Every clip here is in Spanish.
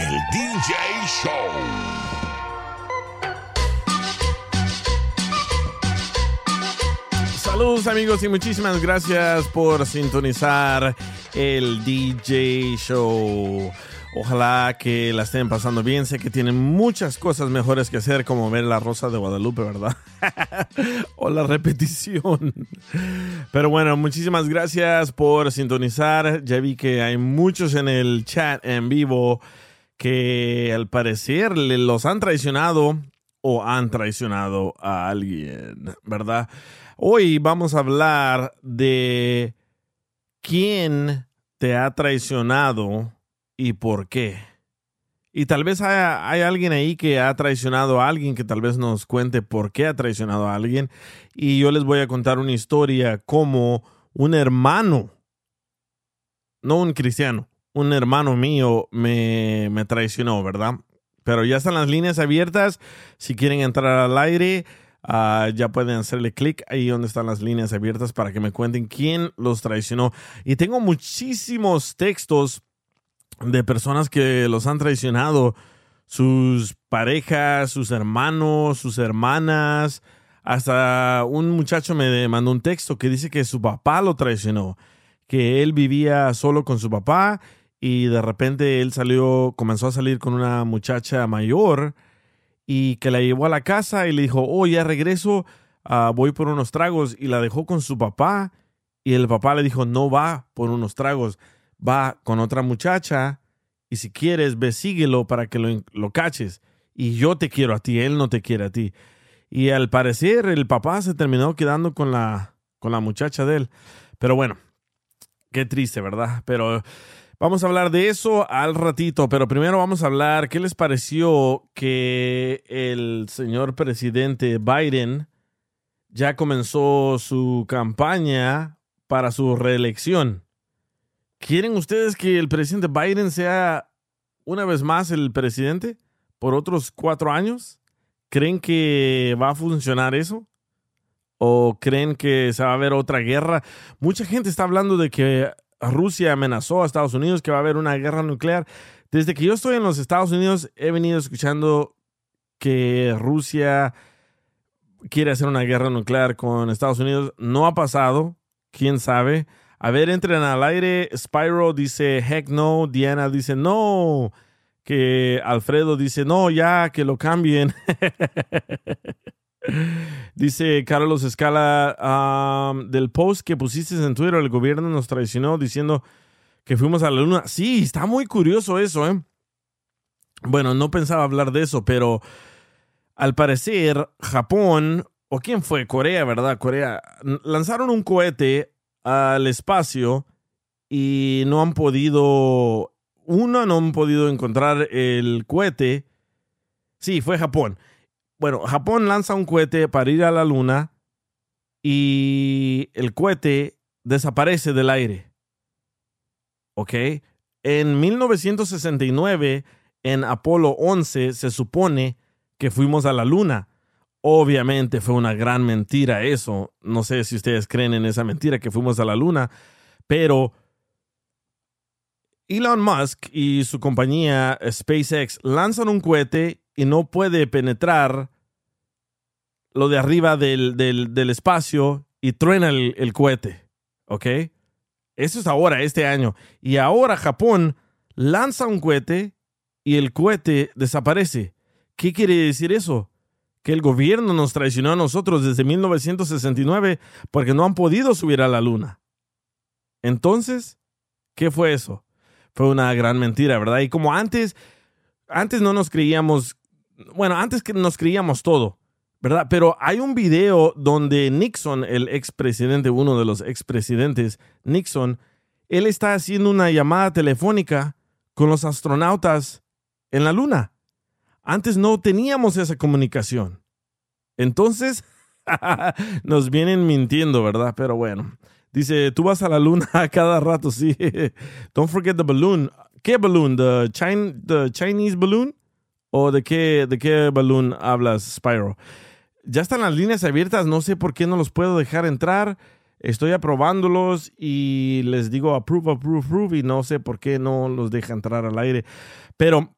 El DJ Show. Saludos amigos y muchísimas gracias por sintonizar el DJ Show. Ojalá que la estén pasando bien. Sé que tienen muchas cosas mejores que hacer, como ver la Rosa de Guadalupe, ¿verdad? o la repetición. Pero bueno, muchísimas gracias por sintonizar. Ya vi que hay muchos en el chat en vivo que al parecer los han traicionado o han traicionado a alguien, ¿verdad? Hoy vamos a hablar de quién te ha traicionado y por qué. Y tal vez hay alguien ahí que ha traicionado a alguien que tal vez nos cuente por qué ha traicionado a alguien. Y yo les voy a contar una historia como un hermano, no un cristiano, un hermano mío me, me traicionó, ¿verdad? Pero ya están las líneas abiertas. Si quieren entrar al aire, ah, ya pueden hacerle clic ahí donde están las líneas abiertas para que me cuenten quién los traicionó. Y tengo muchísimos textos de personas que los han traicionado, sus parejas, sus hermanos, sus hermanas. Hasta un muchacho me mandó un texto que dice que su papá lo traicionó, que él vivía solo con su papá y de repente él salió, comenzó a salir con una muchacha mayor y que la llevó a la casa y le dijo, oh, ya regreso, ah, voy por unos tragos y la dejó con su papá y el papá le dijo, no va por unos tragos, va con otra muchacha y si quieres, ve, síguelo para que lo, lo caches. Y yo te quiero a ti, él no te quiere a ti. Y al parecer el papá se terminó quedando con la, con la muchacha de él. Pero bueno, qué triste, ¿verdad? Pero Vamos a hablar de eso al ratito, pero primero vamos a hablar qué les pareció que el señor presidente Biden ya comenzó su campaña para su reelección. ¿Quieren ustedes que el presidente Biden sea una vez más el presidente por otros cuatro años? ¿Creen que va a funcionar eso? ¿O creen que se va a haber otra guerra? Mucha gente está hablando de que Rusia amenazó a Estados Unidos que va a haber una guerra nuclear. Desde que yo estoy en los Estados Unidos he venido escuchando que Rusia quiere hacer una guerra nuclear con Estados Unidos. No ha pasado, quién sabe. A ver, entren al aire. Spyro dice, heck no. Diana dice, no. Que Alfredo dice, no, ya, que lo cambien. Dice Carlos Escala, del post que pusiste en Twitter, el gobierno nos traicionó diciendo que fuimos a la luna. Sí, está muy curioso eso, ¿eh? Bueno, no pensaba hablar de eso, pero al parecer Japón, o quién fue, Corea, ¿verdad? Corea, lanzaron un cohete al espacio y no han podido, uno, no han podido encontrar el cohete. Sí, fue Japón bueno, Japón lanza un cohete para ir a la luna y el cohete desaparece del aire. ¿Ok? En 1969, en Apolo 11, se supone que fuimos a la luna. Obviamente fue una gran mentira eso. No sé si ustedes creen en esa mentira que fuimos a la luna, pero Elon Musk y su compañía SpaceX lanzan un cohete y no puede penetrar lo de arriba del, espacio y truena el, el, cohete. ¿Ok? Eso es ahora, este año. Y ahora Japón lanza un cohete y el cohete desaparece. ¿Qué quiere decir eso? Que el gobierno nos traicionó a nosotros desde 1969 porque no han podido subir a la luna. Entonces, ¿qué fue eso? Fue una gran mentira, ¿verdad? Y como antes, antes no nos creíamos, bueno, antes que nos creíamos todo, ¿verdad? Pero hay un video donde Nixon, el expresidente, uno de los expresidentes, Nixon, él está haciendo una llamada telefónica con los astronautas en la luna. Antes no teníamos esa comunicación. Entonces, nos vienen mintiendo, ¿verdad? Pero bueno. Dice, tú vas a la luna a cada rato, sí. Don't forget the balloon. ¿Qué balloon? ¿The, Chinese balloon? ¿O de qué, de qué balloon hablas, Spyro? Ya están las líneas abiertas, no sé por qué no los puedo dejar entrar. Estoy aprobándolos y les digo approve, approve, approve y no sé por qué no los deja entrar al aire. Pero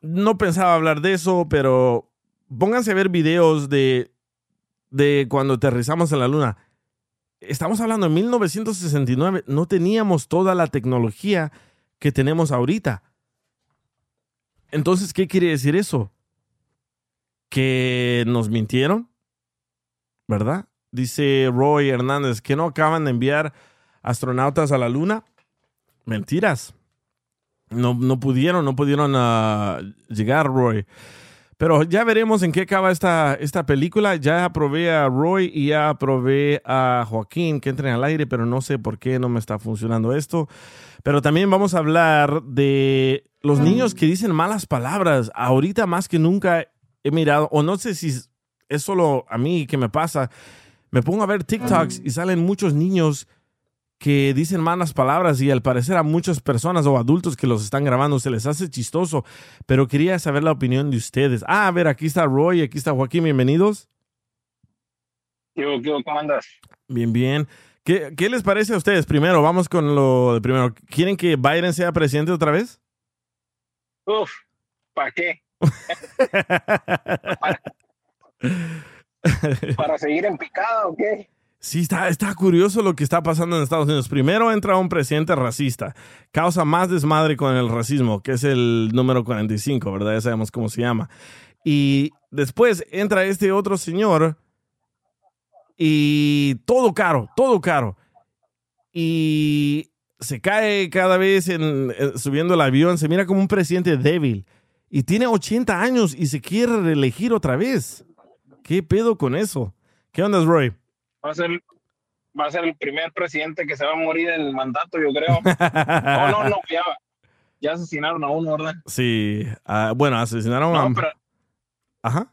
no pensaba hablar de eso, pero pónganse a ver videos de, de cuando aterrizamos en la luna. Estamos hablando de 1969, no teníamos toda la tecnología que tenemos ahorita. Entonces, ¿qué quiere decir eso? Que nos mintieron, ¿verdad? Dice Roy Hernández, que no acaban de enviar astronautas a la luna. Mentiras. No, no pudieron, no pudieron uh, llegar, Roy. Pero ya veremos en qué acaba esta, esta película. Ya aprobé a Roy y ya aprobé a Joaquín que entren al aire, pero no sé por qué no me está funcionando esto. Pero también vamos a hablar de los niños que dicen malas palabras. Ahorita más que nunca he mirado, o no sé si es solo a mí que me pasa, me pongo a ver TikToks y salen muchos niños que dicen malas palabras y al parecer a muchas personas o adultos que los están grabando se les hace chistoso, pero quería saber la opinión de ustedes. Ah, a ver, aquí está Roy, aquí está Joaquín, bienvenidos. ¿Qué, qué, ¿Cómo andas? Bien, bien. ¿Qué, ¿Qué, les parece a ustedes? Primero, vamos con lo de primero. ¿Quieren que Biden sea presidente otra vez? Uf, ¿para qué? ¿Para, ¿Para seguir en picada o qué? Sí, está, está curioso lo que está pasando en Estados Unidos. Primero entra un presidente racista, causa más desmadre con el racismo, que es el número 45, ¿verdad? Ya sabemos cómo se llama. Y después entra este otro señor y todo caro, todo caro. Y se cae cada vez en, subiendo el avión, se mira como un presidente débil. Y tiene 80 años y se quiere reelegir otra vez. ¿Qué pedo con eso? ¿Qué onda, Roy? va a ser va a ser el primer presidente que se va a morir en el mandato, yo creo. no, no, no, ya, ya asesinaron a uno, ¿verdad? Sí, uh, bueno, asesinaron a... Pero, Ajá.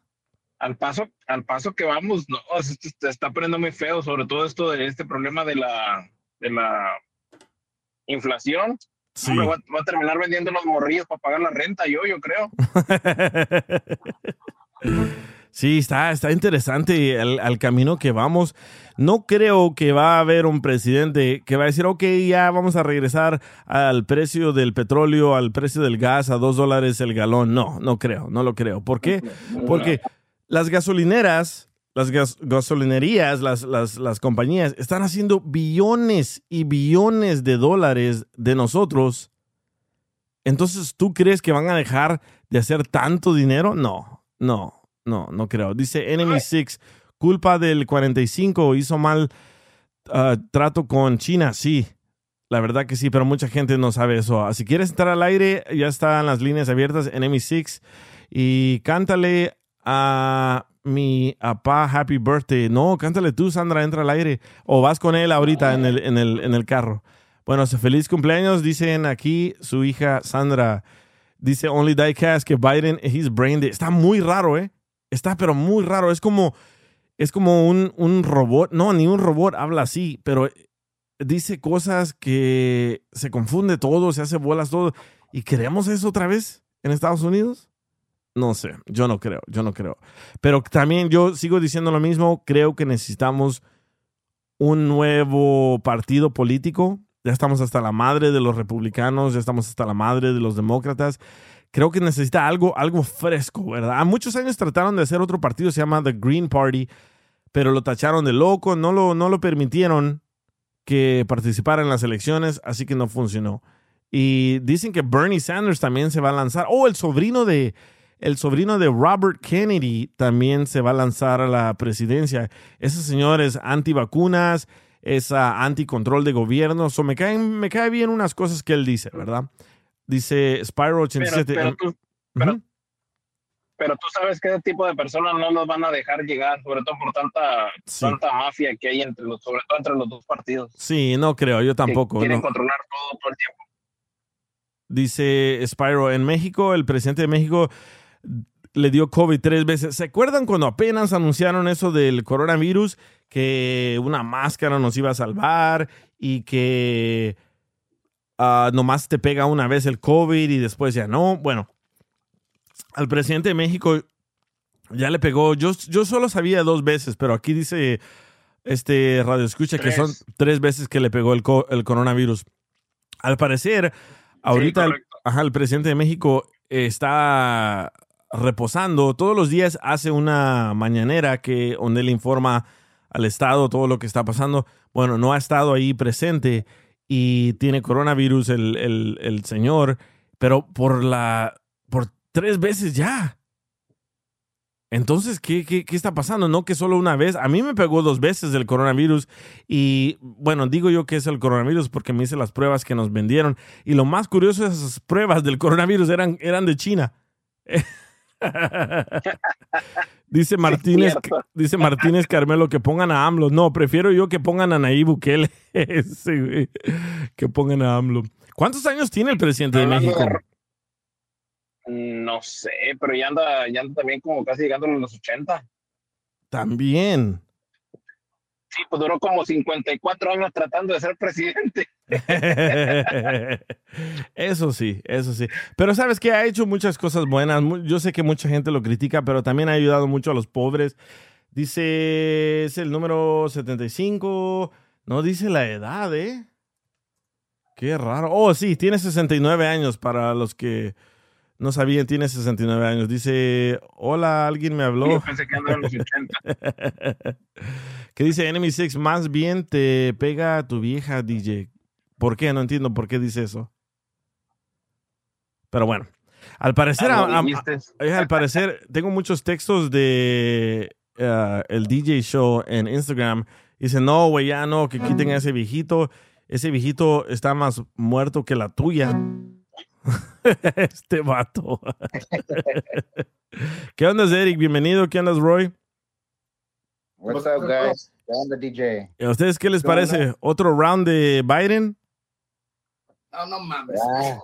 Al paso, al paso que vamos, no, se está poniendo muy feo, sobre todo esto de este problema de la, de la inflación. Sí. Hombre, va, va, a terminar vendiendo los morrillos para pagar la renta, yo, yo creo. Sí, está, está interesante el, el, camino que vamos. No creo que va a haber un presidente que va a decir, ok, ya vamos a regresar al precio del petróleo, al precio del gas, a dos dólares el galón. No, no creo, no lo creo. ¿Por qué? Porque las gasolineras, las gas, gasolinerías, las, las, las compañías están haciendo billones y billones de dólares de nosotros. Entonces, ¿tú crees que van a dejar de hacer tanto dinero? No, no. No, no creo. Dice Enemy Six, culpa del 45, hizo mal uh, trato con China. Sí, la verdad que sí, pero mucha gente no sabe eso. Si quieres entrar al aire, ya están las líneas abiertas, Enemy Six, y cántale a mi papá Happy Birthday. No, cántale tú, Sandra, entra al aire. O vas con él ahorita en el, en el, en el carro. Bueno, feliz cumpleaños, dicen aquí su hija Sandra. Dice Only Diecast que Biden, he's brain. Está muy raro, ¿eh? Está pero muy raro. Es como, es como un, un robot. No, ni un robot habla así, pero dice cosas que se confunde todo, se hace bolas todo. ¿Y queremos eso otra vez en Estados Unidos? No sé, yo no creo, yo no creo. Pero también yo sigo diciendo lo mismo, creo que necesitamos un nuevo partido político. Ya estamos hasta la madre de los republicanos, ya estamos hasta la madre de los demócratas creo que necesita algo, algo fresco, ¿verdad? A muchos años trataron de hacer otro partido, se llama The Green Party, pero lo tacharon de loco, no lo, no lo permitieron que participara en las elecciones, así que no funcionó. Y dicen que Bernie Sanders también se va a lanzar. Oh, el sobrino de, el sobrino de Robert Kennedy también se va a lanzar a la presidencia. Ese señor es antivacunas, es anticontrol de gobierno. So me, caen, me cae bien unas cosas que él dice, ¿verdad? Dice Spyro 87. Pero, pero, tú, pero, tú sabes que ese tipo de personas no los van a dejar llegar, sobre todo por tanta, Sí. tanta mafia que hay entre los, sobre todo entre los dos partidos. Sí, no creo, yo tampoco. quieren no. controlar todo todo el tiempo. Dice Spyro, en México, el presidente de México le dio COVID tres veces. ¿Se acuerdan cuando apenas anunciaron eso del coronavirus? Que una máscara nos iba a salvar y que ah, nomás te pega una vez el COVID y después ya no. Bueno, al presidente de México ya le pegó. Yo, yo solo sabía dos veces, pero aquí dice este radio escucha que son tres veces que le pegó el, co- el coronavirus. Al parecer, ahorita el, correcto. ajá, el presidente de México está reposando. Todos los días hace una mañanera que donde él informa al Estado todo lo que está pasando. Bueno, no ha estado ahí presente y tiene coronavirus el, el- señor, pero por la por tres veces ya. Entonces, ¿qué, qué, qué está pasando? No que solo una vez. A mí me pegó dos veces el coronavirus y, bueno, digo yo que es el coronavirus porque me hice las pruebas que nos vendieron. Y lo más curioso es esas pruebas del coronavirus eran, eran de China. dice Martínez, dice Martínez Carmelo que pongan a AMLO. No, prefiero yo que pongan a Nayib Bukele. Güey. que pongan a AMLO. ¿Cuántos años tiene el presidente de México? No sé, pero ya anda, ya anda también como casi llegando a los 80. También. Sí, pues duró como 54 años tratando de ser presidente. eso sí, eso sí. Pero sabes que ha hecho muchas cosas buenas. Yo sé que mucha gente lo critica, pero también ha ayudado mucho a los pobres. Dice, es el número 75. No dice la edad, ¿eh? Qué raro. Oh, sí, tiene 69 años para los que no sabían, tiene 69 años. Dice, hola, alguien me habló. Yo pensé que andaba en los 80. que dice Enemy Six, más bien te pega a tu vieja DJ. ¿Por qué? No entiendo por qué dice eso. Pero bueno, al parecer, Ah, eh, al parecer, tengo muchos textos de eh, el DJ Show en Instagram. Dice, no, güey, ya no, que quiten a ese viejito. Ese viejito está más muerto que la tuya. este vato. ¿Qué onda, Eric? Bienvenido. ¿Qué andas, Roy? What's up, guys? ¿Qué onda, DJ? ¿A ustedes qué les parece? ¿Otro round de Biden? No, no mames. Ah,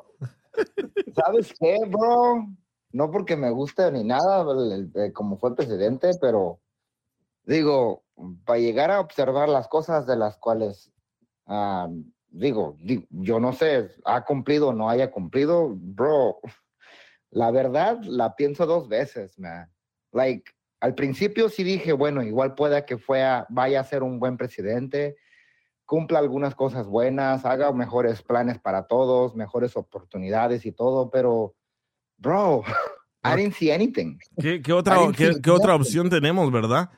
¿Sabes qué, bro? No porque me guste ni nada, el- el- eh, como fue presidente, pero digo, para llegar a observar las cosas de las cuales, ah, digo, di- yo no sé, ha cumplido o no haya cumplido, bro, la verdad la pienso dos veces, man. Like, al principio sí dije, bueno, igual pueda que fuera, vaya a ser un buen presidente, cumpla algunas cosas buenas, haga mejores planes para todos, mejores oportunidades y todo, pero, bro, I didn't see anything. ¿Qué, qué otra, qué, qué opción tenemos, verdad?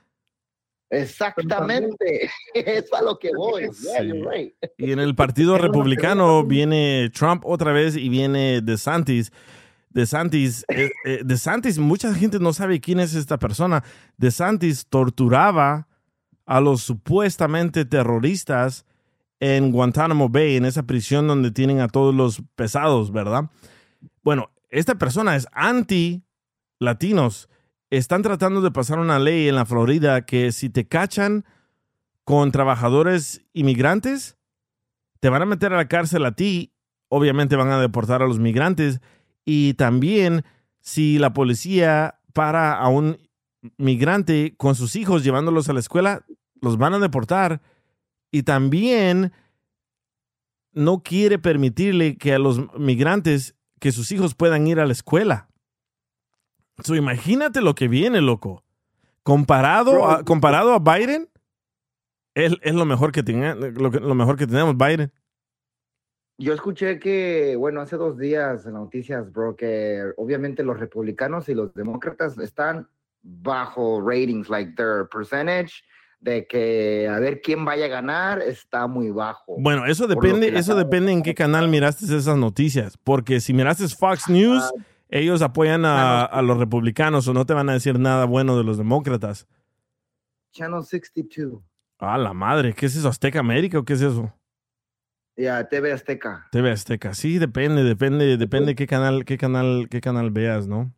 Exactamente, es a lo que voy. Yeah, you're right. Y en el Partido Republicano viene Trump otra vez y viene DeSantis. DeSantis, eh, eh, DeSantis, mucha gente no sabe quién es esta persona. DeSantis torturaba a los supuestamente terroristas en Guantánamo Bay, en esa prisión donde tienen a todos los pesados, ¿verdad? Bueno, esta persona es anti-latinos. Están tratando de pasar una ley en la Florida que si te cachan con trabajadores inmigrantes, te van a meter a la cárcel a ti, obviamente van a deportar a los migrantes y también si la policía para a un migrante con sus hijos llevándolos a la escuela, los van a deportar y también no quiere permitirle que a los migrantes que sus hijos puedan ir a la escuela. So, imagínate lo que viene, loco. Comparado a, comparado a Biden, es, es lo mejor que tenga, lo mejor que tenemos, Biden. Yo escuché que, bueno, hace dos días en las noticias, bro, que obviamente los republicanos y los demócratas están bajo ratings, like their percentage de que a ver quién vaya a ganar está muy bajo. Bueno, eso depende, eso depende en qué canal miraste esas noticias. Porque si miraste Fox News, ellos apoyan a, a los republicanos o no te van a decir nada bueno de los demócratas. Channel 62. Ah, la madre, ¿qué es eso? ¿Azteca América o qué es eso? Ya, TV Azteca. TV Azteca. Sí, depende, depende, depende qué canal, qué canal, qué canal veas, ¿no?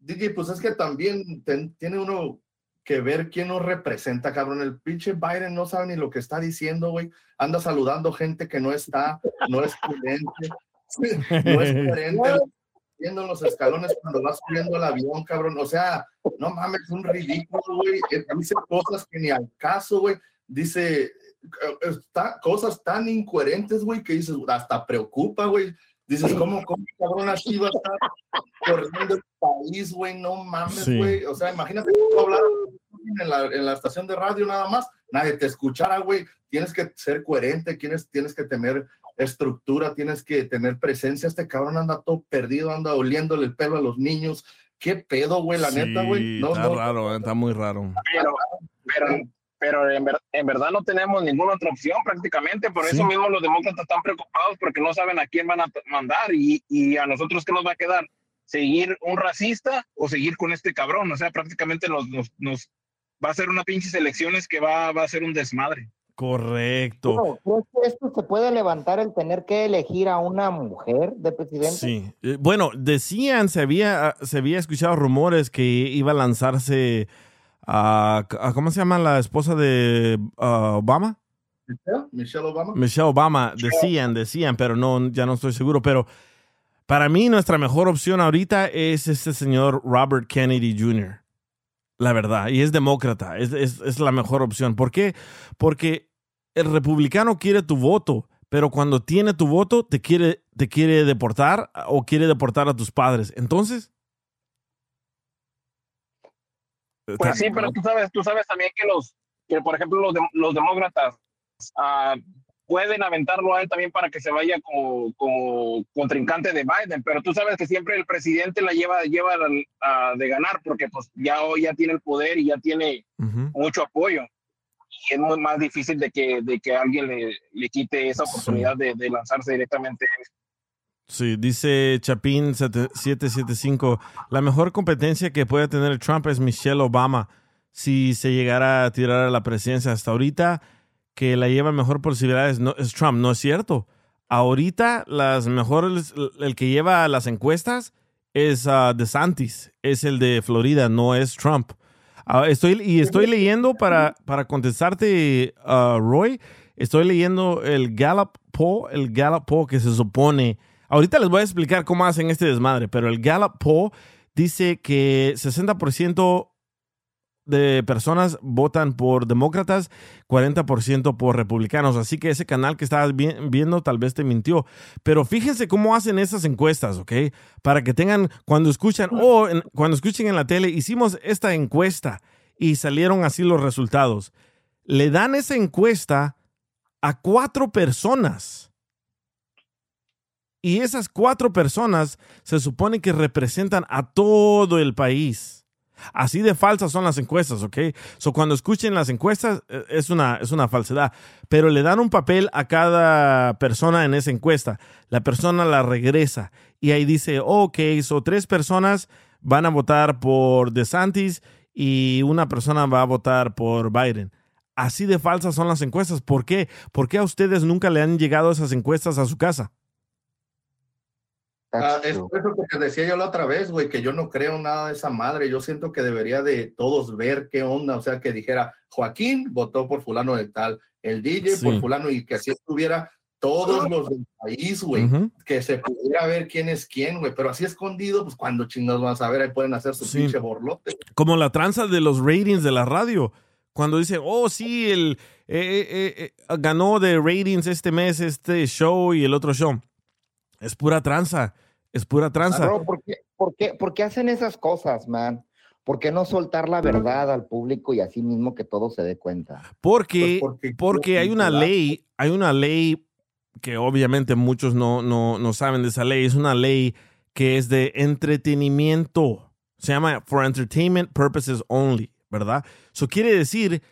DJ, pues es que también ten- tiene uno que ver quién nos representa, cabrón. El pinche Biden no sabe ni lo que está diciendo, güey. Anda saludando gente que no está, no es prudente, no es coherente. Viendo los escalones cuando vas subiendo al avión, cabrón. O sea, no mames, es un ridículo, güey. Eh, Dice cosas que ni al caso, güey. Dice está, cosas tan incoherentes, güey, que dices, hasta preocupa, güey. Dices, ¿cómo, cómo cabrón así va a estar corriendo el país, güey? No mames, Sí. güey. O sea, imagínate tú hablar en la, en la estación de radio nada más, nadie te escuchara, güey. Tienes que ser coherente, tienes, tienes que tener estructura, tienes que tener presencia. Este cabrón anda todo perdido, anda oliéndole el pelo a los niños. ¿Qué pedo, güey? La neta, güey. No, está no. raro, eh, está muy raro. Pero, pero, pero en, ver- en verdad no tenemos ninguna otra opción prácticamente. Por Sí. eso mismo los demócratas están preocupados porque no saben a quién van a mandar y, y a nosotros qué nos va a quedar. ¿Seguir un racista o seguir con este cabrón? O sea, prácticamente nos, nos, nos va a ser una pinches elecciones que va, va a ser un desmadre. Correcto. Bueno, ¿crees que esto se puede levantar el tener que elegir a una mujer de presidente? Sí. Eh, Bueno, decían, se había, se había escuchado rumores que iba a lanzarse a, a- ¿cómo se llama la esposa de ah, Obama? Michelle, Michelle Obama. Michelle Obama, decían, decían, pero no, ya no estoy seguro. Pero para mí nuestra mejor opción ahorita es este señor Robert Kennedy Jr. La verdad, y es demócrata, es, es- es la mejor opción. ¿Por qué? Porque el republicano quiere tu voto, pero cuando tiene tu voto te quiere, te quiere deportar o quiere deportar a tus padres. Entonces... Pues sí, pero tú sabes, tú sabes también que los, que por ejemplo los, dem- los demócratas ah, pueden aventarlo a él también para que se vaya como, como contrincante de Biden, pero tú sabes que siempre el presidente la lleva, lleva de ganar porque pues ya hoy ya tiene el poder y ya tiene mucho apoyo. Y es muy más difícil de que, de que alguien le, le quite esa oportunidad de, de lanzarse directamente. Sí, dice Chapín 775, la mejor competencia que puede tener Trump es Michelle Obama si se llegara a tirar a la presidencia hasta ahorita, que la lleva mejor posibilidades no, es Trump, no es cierto. Ahorita las mejores, el que lleva las encuestas es ah, DeSantis, es el de Florida, no es Trump. Ah, estoy, y estoy leyendo para, para contestarte, ah, Roy, estoy leyendo el Gallup poll, el Gallup poll que se supone, ahorita les voy a explicar cómo hacen este desmadre, pero el Gallup poll dice que 60% de personas votan por demócratas, 40% por republicanos. Así que ese canal que estabas vi- viendo tal vez te mintió. Pero fíjense cómo hacen esas encuestas, ¿ok? Para que tengan, cuando escuchan, o en- cuando escuchen en la tele, hicimos esta encuesta y salieron así los resultados. Le dan esa encuesta a cuatro personas. Y esas cuatro personas se supone que representan a todo el país. Así de falsas son las encuestas, ¿ok? So, cuando escuchen las encuestas, eh, es una, es una falsedad. Pero le dan un papel a cada persona en esa encuesta. La persona la regresa. Y ahí dice, ok, so tres personas van a votar por DeSantis y una persona va a votar por Biden. Así de falsas son las encuestas. ¿Por qué? ¿Por qué a ustedes nunca le han llegado esas encuestas a su casa? Ah, es eso que te decía yo la otra vez, güey, que yo no creo nada de esa madre. Yo siento que debería de todos ver qué onda. O sea, que dijera, Joaquín votó por fulano de tal, el DJ Sí. por fulano, y que así estuviera todos los del país, güey. Que se pudiera ver quién es quién, güey. Pero así escondido, pues cuando chingados van a saber, ahí pueden hacer su Sí. pinche borlote. como la tranza de los ratings de la radio. Cuando dicen, oh, sí, el, eh, eh, eh, ganó de ratings este mes este show y el otro show. Es pura tranza. Es pura tranza. Bro, ¿por qué, por, qué, por qué hacen esas cosas, man? ¿Por qué no soltar la verdad al público y así mismo que todo se dé cuenta? Porque, Pues porque- porque hay una ley, hay una ley que obviamente muchos no, no, no saben de esa ley. Es una ley que es de entretenimiento. Se llama For Entertainment Purposes Only, ¿verdad? Eso quiere decir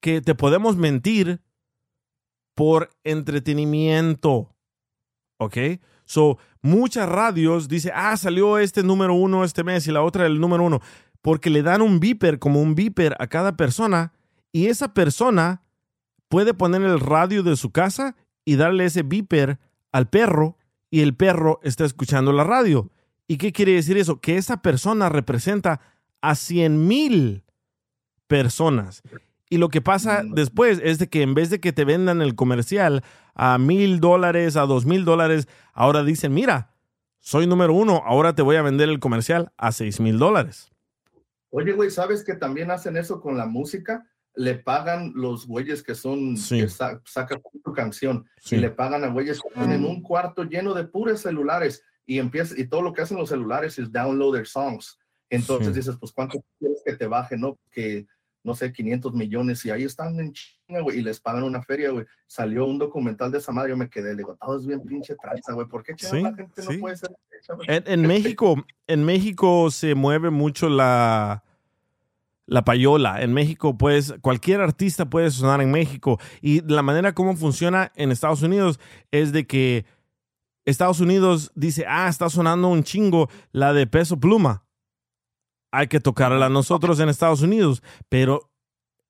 que te podemos mentir por entretenimiento. ¿Ok? So, muchas radios dicen, ah, salió este número uno este mes y la otra el número uno, porque le dan un beeper como un beeper a cada persona y esa persona puede poner el radio de su casa y darle ese beeper al perro y el perro está escuchando la radio. ¿Y qué quiere decir eso? Que esa persona representa a 100 mil personas. Y lo que pasa Mm. después es de que en vez de que te vendan el comercial a mil dólares, a dos mil dólares, ahora dicen, mira, soy número uno, ahora te voy a vender el comercial a seis mil dólares. Oye, güey, ¿sabes que también hacen eso con la música? Le pagan los güeyes que son, Sí. que sa- sacan tu canción Sí. y le pagan a güeyes que tienen un cuarto lleno de puros celulares y empieza, y todo lo que hacen los celulares es download their songs. Entonces Sí. dices, pues, ¿cuánto quieres que te baje, no? Que, no sé, 500 millones y ahí están en chinga, güey, y les pagan una feria, güey. Salió un documental de esa madre, yo me quedé, le digo, todo es bien pinche tranza, güey, ¿por qué Sí, la gente sí. no puede ser en México, en México se mueve mucho la, la payola. En México, pues, cualquier artista puede sonar en México. Y la manera como funciona en Estados Unidos es de que Estados Unidos dice, ah, está sonando un chingo la de peso pluma. Hay que tocarla nosotros en Estados Unidos. Pero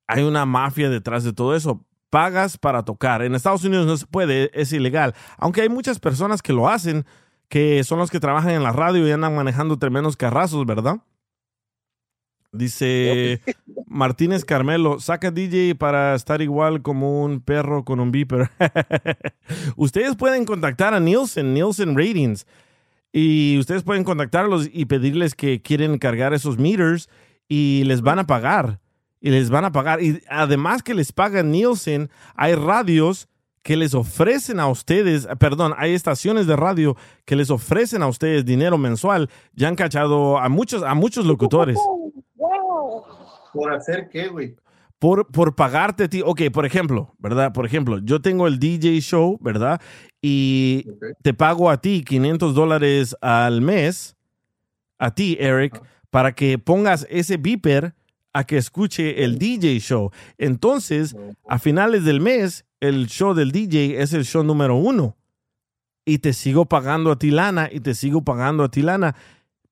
hay una mafia detrás de todo eso. Pagas para tocar. En Estados Unidos no se puede, es ilegal. Aunque hay muchas personas que lo hacen, que son los que trabajan en la radio y andan manejando tremendos carrazos, ¿verdad? Dice Martínez Carmelo, saca DJ para estar igual como un perro con un beeper. ustedes pueden contactar a Nielsen, Nielsen Ratings, y ustedes pueden contactarlos y pedirles que quieren cargar esos meters y les van a pagar. Y les van a pagar. Y además que les pagan Nielsen, hay radios que les ofrecen a ustedes, perdón, hay estaciones de radio que les ofrecen a ustedes dinero mensual. Ya han cachado a muchos, a muchos locutores. ¿Por hacer qué, güey? Por, por pagarte a ti. Ok, por ejemplo, ¿verdad? Por ejemplo, yo tengo el DJ show, ¿verdad? Y te pago a ti 500 dólares al mes, a ti, Eric, para que pongas ese beeper a que escuche el DJ show. Entonces, a finales del mes, el show del DJ es el show número uno. Y te sigo pagando a ti lana y te sigo pagando a ti lana.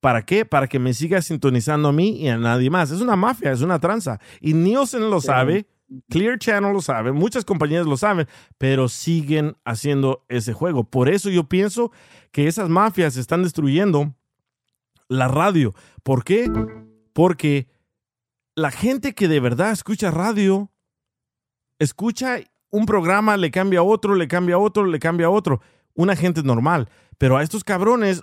¿Para qué? Para que me sigas sintonizando a mí y a nadie más. Es una mafia, es una tranza. Y Nielsen lo sabe, Clear Channel lo sabe, muchas compañías lo saben, pero siguen haciendo ese juego. Por eso yo pienso que esas mafias están destruyendo la radio. ¿Por qué? Porque la gente que de verdad escucha radio, escucha un programa, le cambia a otro, le cambia a otro, le cambia a otro. Una gente normal. Pero a estos cabrones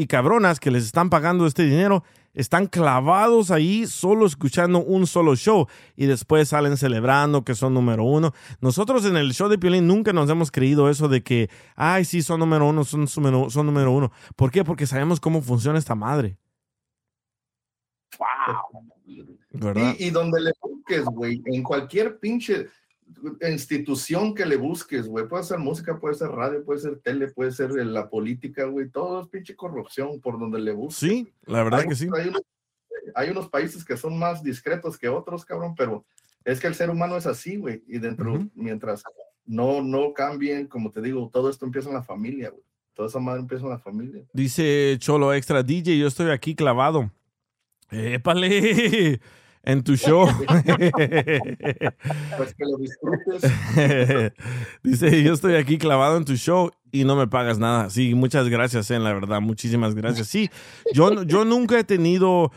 y cabronas que les están pagando este dinero, están clavados ahí solo escuchando un solo show y después salen celebrando que son número uno. Nosotros en el show de Piolín nunca nos hemos creído eso de que, ay, sí, son número uno, son, número- son número uno. ¿Por qué? Porque sabemos cómo funciona esta madre. ¿Verdad? Y, y donde le busques, güey, en cualquier pinche institución que le busques, güey, puede ser música, puede ser radio, puede ser tele, puede ser la política, güey, todo es pinche corrupción por donde le busques. Sí, la verdad hay, que sí. Hay unos, hay unos países que son más discretos que otros, cabrón, pero es que el ser humano es así, güey, y dentro, Ujú. mientras no, no cambien, como te digo, todo esto empieza en la familia, güey. Toda esa madre empieza en la familia. Dice Cholo Extra DJ, yo estoy aquí clavado. ¡Épale! En tu show. Pues que lo disfrutes. Dice, yo estoy aquí clavado en tu show y no me pagas nada. Sí, muchas gracias, en la verdad, muchísimas gracias. Sí, yo, yo nunca he tenido,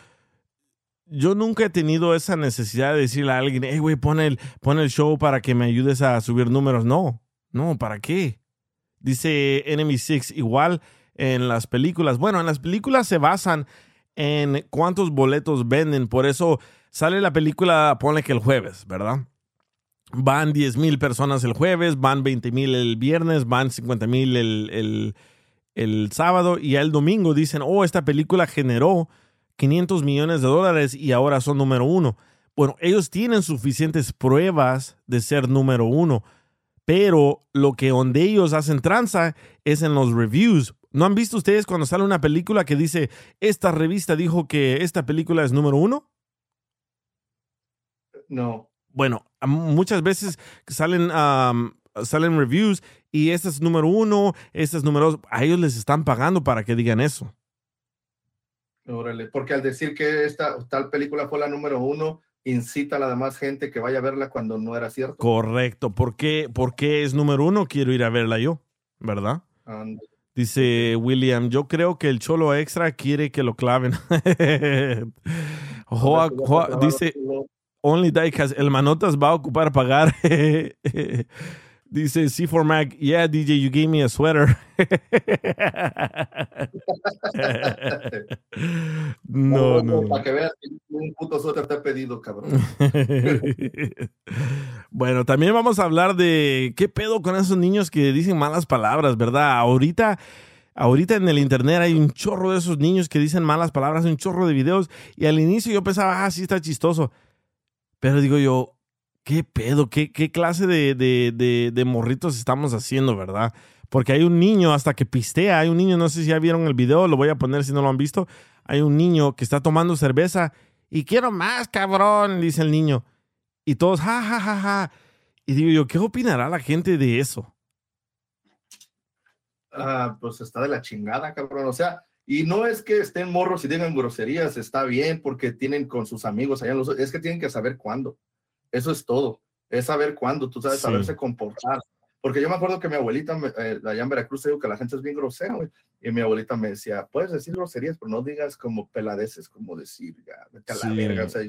yo nunca he tenido esa necesidad de decirle a alguien, hey, güey, pon el, pon el show para que me ayudes a subir números. No, no, ¿para qué? Dice Enemy Six, igual en las películas. Bueno, en las películas se basan en cuántos boletos venden, por eso sale la película, ponle que el jueves, ¿verdad? Van 10 mil personas el jueves, van 20 mil el viernes, van 50 mil el, el, el sábado y el domingo dicen, oh, esta película generó 500 millones de dólares y ahora son número uno. Bueno, ellos tienen suficientes pruebas de ser número uno, pero lo que donde ellos hacen tranza es en los reviews. ¿No han visto ustedes cuando sale una película que dice, esta revista dijo que esta película es número uno? No. bueno, muchas veces salen, salen reviews y este es número uno, este es número dos. A ellos les están pagando para que digan eso. Órale, porque al decir que esta tal película fue la número uno, incita a la demás gente que vaya a verla cuando no era cierto. Correcto. ¿Por qué, ¿Por qué es número uno? Quiero ir a verla yo, ¿verdad? Dice William, yo creo que el Cholo Extra quiere que lo claven. dice, Only Diecast, el Manotas va a ocupar pagar. Dice C4 Mac, yeah, DJ, you gave me a sweater. no, no, Para que veas un puto suéter te he pedido, cabrón. bueno, también vamos a hablar de qué pedo con esos niños que dicen malas palabras, ¿verdad? Ahorita. Ahorita en el internet hay un chorro de esos niños que dicen malas palabras, un chorro de videos. Y al inicio yo pensaba, ah, sí está chistoso. Pero digo yo, ¿qué pedo? ¿Qué, qué clase de, de, de, morritos estamos haciendo, verdad? Porque hay un niño hasta que pistea, hay un niño, no sé si ya vieron el video, lo voy a poner si no lo han visto. Hay un niño que está tomando cerveza y quiero más, cabrón, dice el niño. Y todos, ja, ja, ja, ja. Y digo yo, ¿qué opinará la gente de eso? Ah, pues está de la chingada, cabrón. O sea, y no es que estén morros y digan groserías, está bien porque tienen con sus amigos allá en los... Es que tienen que saber cuándo. Eso es todo. Es saber cuándo, tú sabes, saberse comportar. Porque yo me acuerdo que mi abuelita, eh, allá en Veracruz, digo que la gente es bien grosera, Y mi abuelita me decía, puedes decir groserías, pero no digas como peladeces, como decir, ya, vete a la verga. O sea,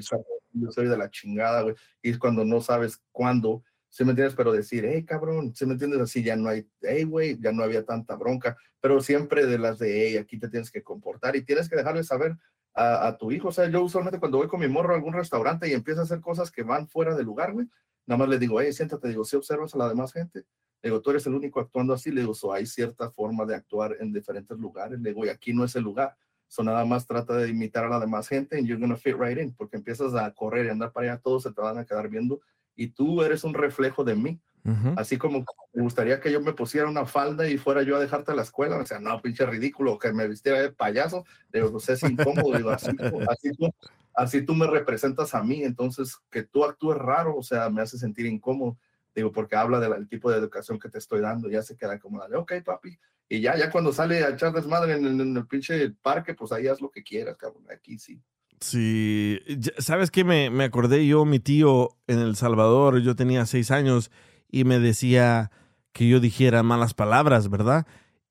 yo soy de la chingada, güey. Y es cuando no sabes cuándo, ¿sí me entiendes? Pero decir, hey, cabrón, ¿sí me entiendes? Así ya no hay, hey, güey, ya no había tanta bronca. Pero siempre de las de, hey, aquí te tienes que comportar y tienes que dejarle saber a, tu hijo. O sea, yo usualmente cuando voy con mi morro a algún restaurante y empieza a hacer cosas que van fuera de lugar, güey, nada más le digo, hey, siéntate, digo, si observas a la demás gente, le digo, tú eres el único actuando así, le digo, so, hay cierta forma de actuar en diferentes lugares, le digo, y aquí no es el lugar. So, nada más trata de imitar a la demás gente y you're gonna fit right in, porque empiezas a correr y andar para allá, todos se te van a quedar viendo y tú eres un reflejo de mí. Así como me gustaría que yo me pusiera una falda y fuera yo a dejarte a la escuela, o sea, no, pinche ridículo, que me vistiera de payaso, digo, pues es incómodo, digo, así, así, tú, así tú me representas a mí, entonces que tú actúes raro, o sea, me hace sentir incómodo, digo, porque habla del tipo de educación que te estoy dando, ya se queda como, ok, papi, y ya, ya cuando sale a echar desmadre en, en el pinche parque, pues ahí haz lo que quieras, cabrón, aquí sí. Sí, ¿sabes qué? Me, me acordé yo, mi tío en El Salvador, yo tenía seis años y me decía que yo dijera malas palabras, ¿verdad?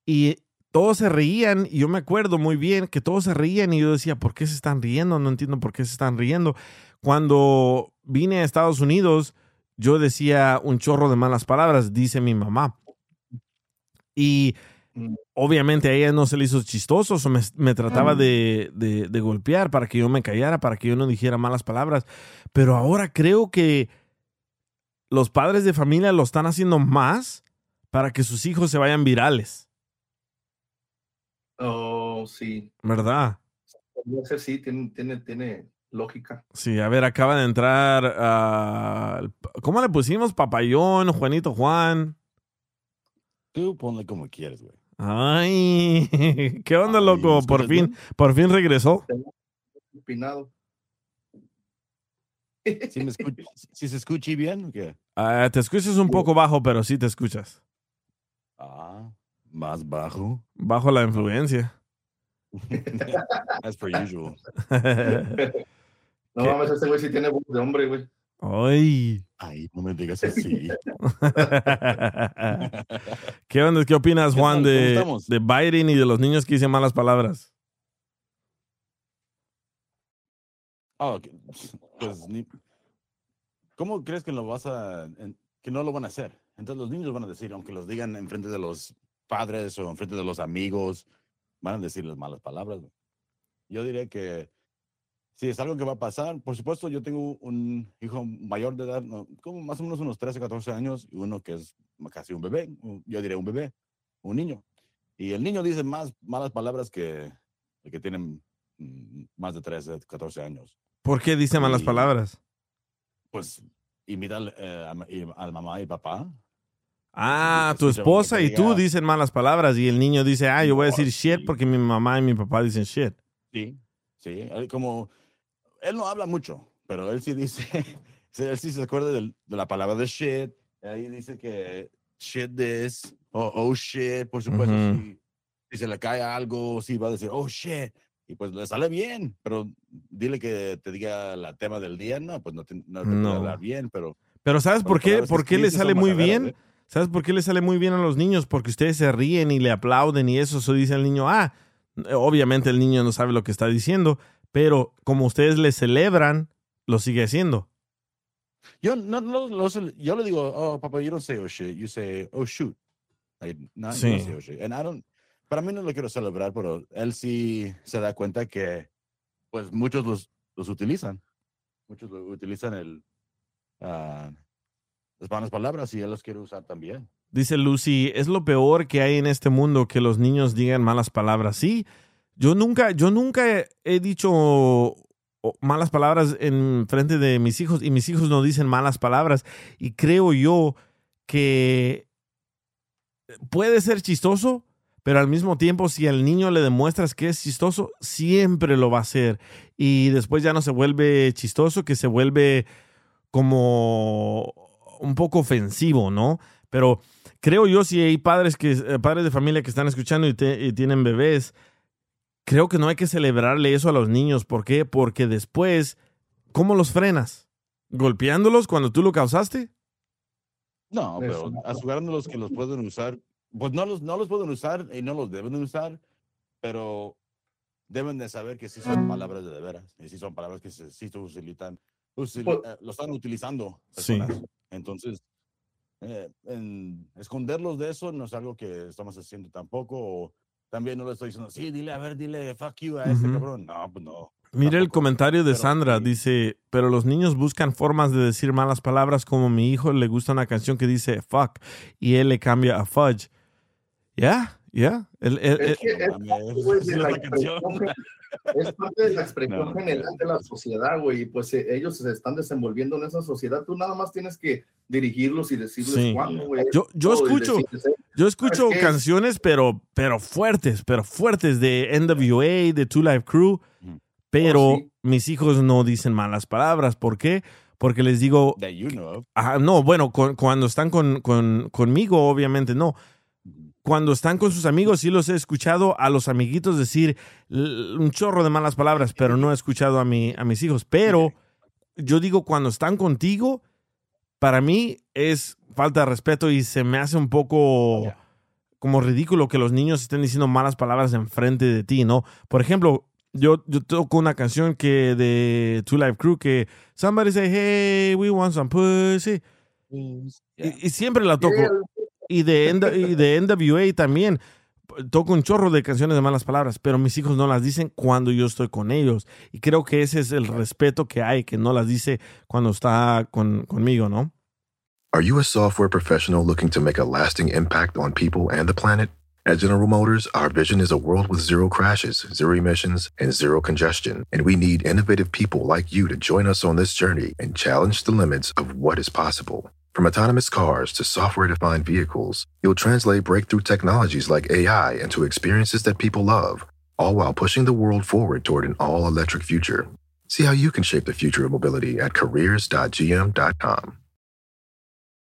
Y todos se reían y yo me acuerdo muy bien que todos se reían y yo decía, ¿por qué se están riendo? No entiendo por qué se están riendo. Cuando vine a Estados Unidos, yo decía un chorro de malas palabras, dice mi mamá. Y. obviamente a ella no se le hizo chistoso, o me, trataba de, de, golpear para que yo me callara, para que yo no dijera malas palabras. Pero ahora creo que los padres de familia lo están haciendo más para que sus hijos se vayan virales. Oh, sí. ¿Verdad? Sí, tiene, tiene, tiene lógica. Sí, a ver, acaba de entrar. Uh, ¿Cómo le pusimos? Papayón, Juanito Juan. Tú ponle como quieres, güey. Ay, ¿qué onda, loco? Por fin, por fin regresó. Pinado. ¿Si, se escucha bien o qué? Ah, te escuchas un poco bajo, pero sí te escuchas. Ah, más bajo. Bajo la influencia. As per usual. no mames, este güey sí tiene voz de hombre, güey. Ay. Ay, no me digas así. ¿Qué onda? ¿Qué opinas, Juan, de, de Biden y de los niños que dicen malas palabras? Oh, pues ¿cómo crees que lo vas a, que no lo van a hacer? Entonces los niños van a decir, aunque los digan en frente de los padres o en frente de los amigos, van a decir las malas palabras. Yo diría que si es algo que va a pasar, por supuesto, yo tengo un hijo mayor de edad, como más o menos unos 13, 14 años, y uno que es casi un bebé, yo diría un bebé, un niño. Y el niño dice más malas palabras que el que tienen mm, más de 13, 14 años. ¿Por qué dice malas palabras? Pues imita eh, al, mamá y papá. Ah, tu esposa y tú dicen malas palabras y el niño dice, ah, yo voy a decir shit porque mi mamá y mi papá dicen shit. Sí, sí, como él no habla mucho, pero él sí dice, él sí se acuerda de, la palabra de shit. Ahí dice que shit this, o oh, shit, por supuesto. Ujú. si, si se le cae algo, sí va a decir, oh shit. Y pues le sale bien, pero dile que te diga la tema del día, no, pues no te, no te puede No. hablar bien, pero Pero ¿sabes por qué? ¿Por qué le sale muy bien? ¿Sabes por qué le sale muy bien a los niños? Porque ustedes se ríen y le aplauden y eso, eso dice el niño, ah, obviamente el niño no sabe lo que está diciendo, pero como ustedes le celebran, lo sigue haciendo. Yo no, no, no yo le digo, oh, papá, you don't say oh shit, you say oh shoot. Like, no, you don't Sí. say, oh, shit. And I don't, para mí no lo quiero celebrar, pero él sí se da cuenta que, pues, muchos los, los utilizan. Muchos lo utilizan el, ah, las malas palabras y él los quiere usar también. Dice Lucy, es lo peor que hay en este mundo que los niños digan malas palabras. Sí, yo nunca, yo nunca he, dicho o- malas palabras en frente de mis hijos y mis hijos no dicen malas palabras y creo yo que puede ser chistoso, pero al mismo tiempo si al niño le demuestras que es chistoso, siempre lo va a hacer y después ya no se vuelve chistoso, que se vuelve como un poco ofensivo, ¿no? Pero creo yo si hay padres que eh, padres de familia que están escuchando y, te- y tienen bebés, creo que no hay que celebrarle eso a los niños. ¿Por qué? Porque después, ¿cómo los frenas? ¿Golpeándolos cuando tú lo causaste? No, pero asegurándolos que los pueden usar, pues no los, no los pueden usar y no los deben de usar, pero deben de saber que sí son palabras de, de veras, y sí son palabras que se, sí se utilizan, usil- Pues- eh, lo están utilizando. Sí. personas. Entonces, eh, en esconderlos de eso no es algo que estamos haciendo tampoco, o también no le estoy diciendo, sí, dile, a ver, dile, fuck you a este Ujú. cabrón. No, pues no. Mira el comentario de Sandra, dice, pero los niños buscan formas de decir malas palabras como mi hijo le gusta una canción que dice fuck y él le cambia a fudge. Ya, ya. El- el- el- Es que es es la la canción. Es parte de la expresión No, general de la sociedad, güey, y pues eh, ellos se están desenvolviendo en esa sociedad. Tú nada más tienes que dirigirlos y decirles Sí. cuándo, güey. Yo- yo escucho- decirles, eh, Yo escucho canciones, pero, pero fuertes, pero fuertes de NWA, de Two Life Crew, pero Oh, sí. mis hijos no dicen malas palabras. ¿Por qué? Porque les digo, That you know ajá, no, bueno, con- cuando están con, con- conmigo, obviamente no. Cuando están con sus amigos, sí los he escuchado a los amiguitos decir un chorro de malas palabras, pero no he escuchado a, mi, a mis hijos. Pero yo digo, cuando están contigo, para mí es falta de respeto y se me hace un poco como ridículo que los niños estén diciendo malas palabras enfrente de ti, ¿no? Por ejemplo, yo, yo toco una canción que de Two Life Crew que somebody say, hey, we want some pussy. Y, y siempre la toco. Y de, y de NWA también. Toco un chorro de canciones de malas palabras, pero mis hijos no las dicen cuando yo estoy con ellos. Y creo que ese es el respeto que hay, que no las dice cuando está con, conmigo, ¿no? Are you a software professional looking to make a lasting impact on people and the planet? At General Motors, our vision is a world with zero crashes, zero emissions, and zero congestion. And we need innovative people like you to join us on this journey and challenge the limits of what is possible. From autonomous cars to software defined vehicles, you'll translate breakthrough technologies like AI into experiences that people love, all while pushing the world forward toward an all electric future. See how you can shape the future of mobility at careers.gm.com.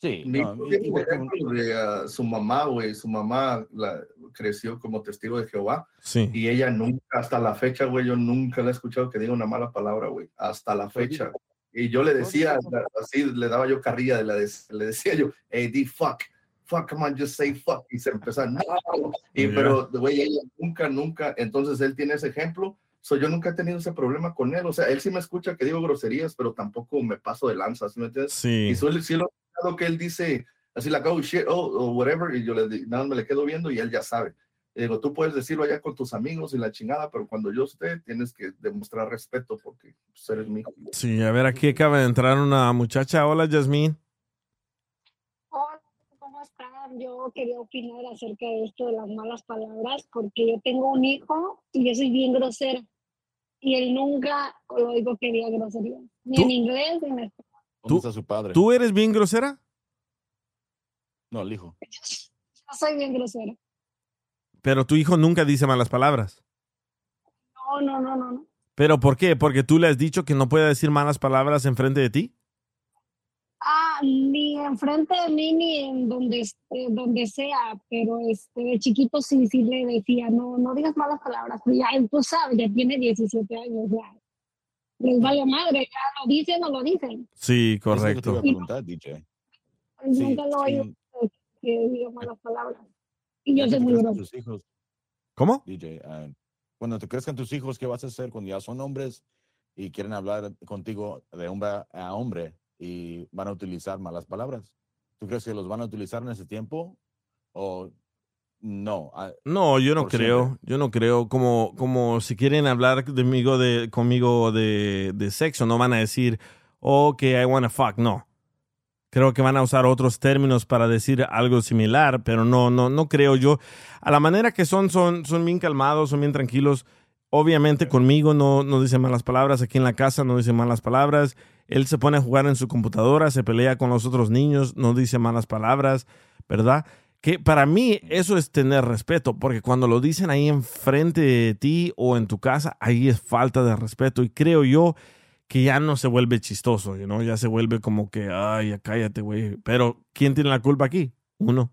Sí, Mi no, ejemplo de ah, su mamá, güey. Su mamá la, creció como testigo de Jehová Sí. y ella nunca, hasta la fecha, güey, yo nunca le he escuchado que diga una mala palabra, güey. Hasta la fecha. Y yo le decía, así le daba yo carrilla, le, dec- le decía yo, hey, di fuck, fuck, come on, just say fuck. Y se empezaba, no. Y Ya. pero, güey, ella nunca, nunca, entonces él tiene ese ejemplo. So, yo nunca he tenido ese problema con él. O sea, él sí me escucha que digo groserías, pero tampoco me paso de lanza, ¿sí me entiendes? Sí. Y suele, sí lo escuchado que él dice así la oh shit, oh, o whatever, y yo le nada más me le quedo viendo y él ya sabe. Digo, tú puedes decirlo allá con tus amigos y la chingada, pero cuando yo esté, tienes que demostrar respeto porque pues, eres mi hijo. Sí, a ver, aquí acaba de entrar una muchacha. Hola, Yasmín. Hola, ¿cómo están? Yo quería opinar acerca de esto de las malas palabras porque yo tengo un hijo y yo soy bien grosera. Y él nunca lo digo que diga grosería. Ni ¿Tú? en inglés ni en español. ¿Dónde está su padre? ¿Tú eres bien grosera? No, el hijo. Yo soy bien grosera. Pero tu hijo nunca dice malas palabras. No, no, no, no. no. ¿Pero por qué? ¿Porque tú le has dicho que no puede decir malas palabras enfrente de ti? Ah, ni enfrente de mí ni en donde, esté- donde sea, pero este, de chiquito sí, sí le decía, no, no digas malas palabras, pero ya él, tú sabes, ya tiene 17 años, ya. Les vale madre, ya lo dicen o lo dicen. Sí, Es lo que te iba correcto. a preguntar, DJ. Sí, nunca lo he sí. que diga malas palabras. Y yo soy muy hijos, ¿Cómo? DJ, ah, cuando te crezcan tus hijos, ¿qué vas a hacer cuando ya son hombres y quieren hablar contigo de hombre a hombre y van a utilizar malas palabras? ¿Tú crees que los van a utilizar en ese tiempo o no? Ah, No, yo no creo. siempre. Yo no creo. Como, como si quieren hablar conmigo de, conmigo de, de sexo, no van a decir, oh, que I wanna fuck. No. Creo que van a usar otros términos para decir algo similar, pero no, no, no creo yo. A la manera que son, son, son bien calmados, son bien tranquilos. Obviamente conmigo no, no dicen malas palabras. Aquí en la casa no dicen malas palabras. Él se pone a jugar en su computadora, se pelea con los otros niños, no dice malas palabras, ¿verdad? Que para mí eso es tener respeto, porque cuando lo dicen ahí enfrente de ti o en tu casa, ahí es falta de respeto. Y creo yo que ya no se vuelve chistoso, ¿no? Ya se vuelve como que, ay, ya cállate, güey. Pero, ¿quién tiene la culpa aquí? Uno.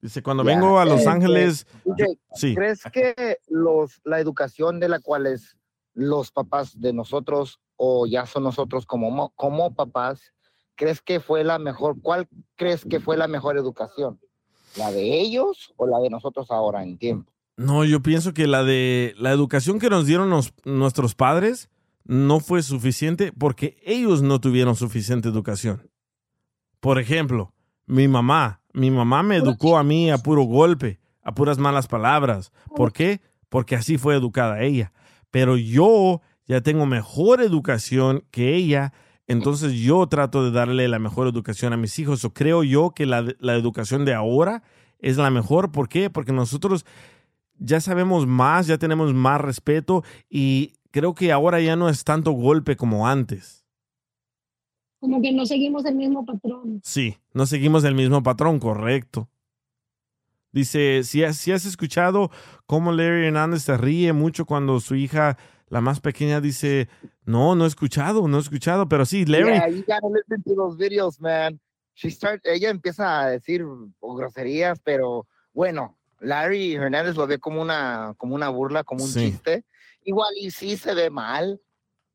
Dice, cuando vengo a Los Ángeles, DJ, yo- sí. ¿Crees que los, la educación de la cual es los papás de nosotros o ya son nosotros como, mo- como papás, crees que fue la mejor? ¿Cuál crees que fue la mejor educación? ¿La de ellos o la de nosotros ahora en tiempo? No, yo pienso que la de la educación que nos dieron nuestros padres no fue suficiente porque ellos no tuvieron suficiente educación. Por ejemplo, mi mamá, mi mamá me educó a mí a puro golpe, a puras malas palabras. ¿Por qué? Porque así fue educada ella. Pero yo ya tengo mejor educación que ella, entonces yo trato de darle la mejor educación a mis hijos. O creo yo que la, la educación de ahora es la mejor. ¿Por qué? Porque nosotros ya sabemos más, ya tenemos más respeto y creo que ahora ya no es tanto golpe como antes. Como que no seguimos el mismo patrón. Sí, no seguimos el mismo patrón, correcto. Dice, si has, si has escuchado cómo Larry Hernández se ríe mucho cuando su hija, la más pequeña, dice, no, no he escuchado, no he escuchado, pero sí, Larry, Yeah, you gotta listen to those videos, man. She start, ella empieza a decir groserías, pero bueno, Larry Hernández lo ve como una, como una burla, como un Sí. chiste. Igual y sí se ve mal.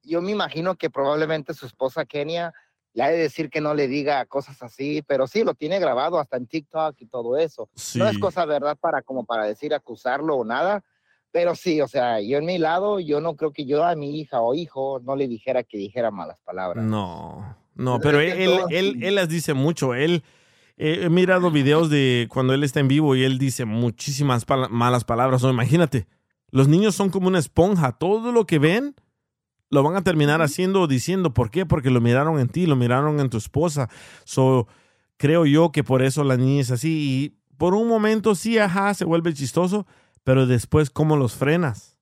Yo me imagino que probablemente su esposa Kenia le ha de decir que no le diga cosas así, pero sí, lo tiene grabado hasta en TikTok y todo eso. sí, No es cosa verdad para como para decir acusarlo o nada, pero sí, o sea, yo en mi lado, yo no creo que yo a mi hija o hijo no le dijera que dijera malas palabras. no, no, pero él, todo- él, él las dice mucho, él, eh, he mirado videos de cuando él está en vivo y él dice muchísimas malas palabras, o imagínate, los niños son como una esponja, todo lo que ven lo van a terminar haciendo o diciendo. ¿Por qué? Porque lo miraron en ti, lo miraron en tu esposa. So, creo yo que por eso la niña es así. Y por un momento sí, ajá, se vuelve chistoso, pero después, ¿cómo los frenas?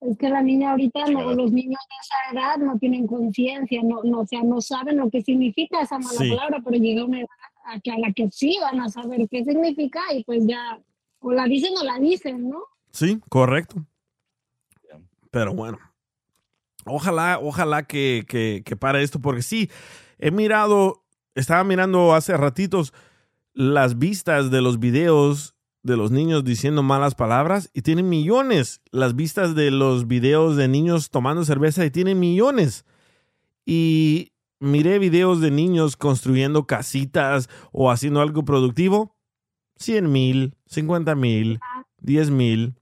Es que la niña ahorita, no, los niños de esa edad no tienen conciencia, no, no, o sea, no saben lo que significa esa mala Sí. palabra, pero llega una edad a la que sí van a saber qué significa y pues ya, o la dicen o la dicen, ¿no? Sí, correcto. Pero bueno, ojalá, ojalá que, que, que pare esto, porque sí, he mirado, estaba mirando hace ratitos las vistas de los videos de los niños diciendo malas palabras y tienen millones. Las vistas de los videos de niños tomando cerveza y tienen millones. Y miré videos de niños construyendo casitas o haciendo algo productivo. 100 mil, 50 mil, 10 mil.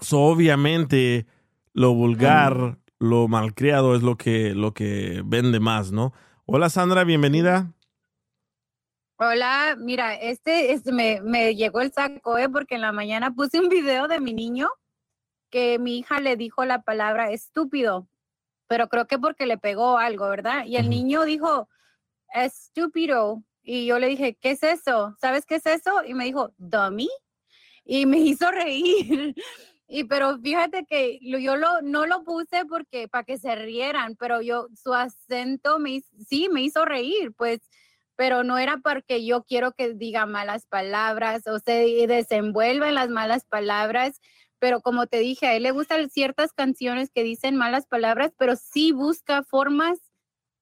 So, obviamente, lo vulgar, lo malcriado es lo que, lo que vende más, ¿no? Hola Sandra, bienvenida. Hola, mira, este, este me, me llegó el saco, ¿eh? porque en la mañana puse un video de mi niño que mi hija le dijo la palabra estúpido, pero creo que porque le pegó algo, ¿verdad? Y el niño dijo, estúpido. Y yo le dije, ¿qué es eso? ¿Sabes qué es eso? Y me dijo, dummy. Y me hizo reír. Y pero fíjate que yo lo, no lo puse porque para que se rieran, pero yo, su acento me, sí, me hizo reír, pues, pero no era porque yo quiero que diga malas palabras o se desenvuelva en las malas palabras, pero como te dije, a él le gustan ciertas canciones que dicen malas palabras, pero sí busca formas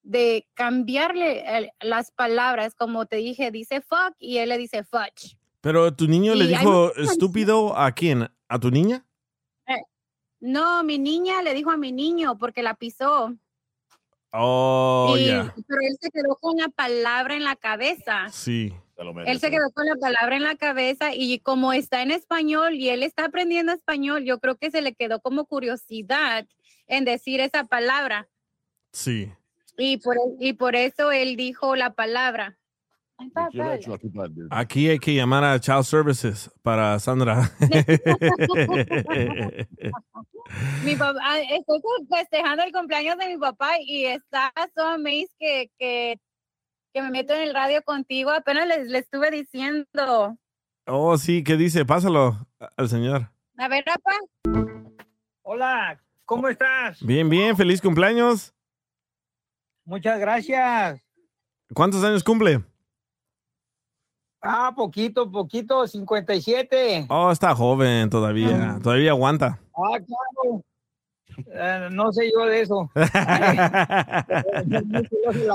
de cambiarle el- las palabras, como te dije, dice fuck y él le dice fudge. Pero tu niño le Y dijo estúpido a quién? ¿A tu niña? Eh, No, mi niña le dijo a mi niño porque la pisó. Oh, Y- ya. Pero él se quedó con la palabra en la cabeza. Sí. Él se quedó con la palabra en la cabeza y como está en español y él está aprendiendo español, yo creo que se le quedó como curiosidad en decir esa palabra. Sí. Y por, y por eso él dijo la palabra. Aquí hay que llamar a Child Services para Sandra. Mi papá, estoy festejando el cumpleaños de mi papá y está so amazed que, que, que me meto en el radio contigo. Apenas les, les estuve diciendo. oh, sí, ¿qué dice? Pásalo al señor. A ver, papá. Hola, ¿cómo estás? Bien, bien, feliz cumpleaños. Muchas gracias. ¿Cuántos años cumple? Ah, poquito, poquito, 57. Oh, está joven todavía. Todavía aguanta. Ah, claro. Eh, no sé yo de eso. la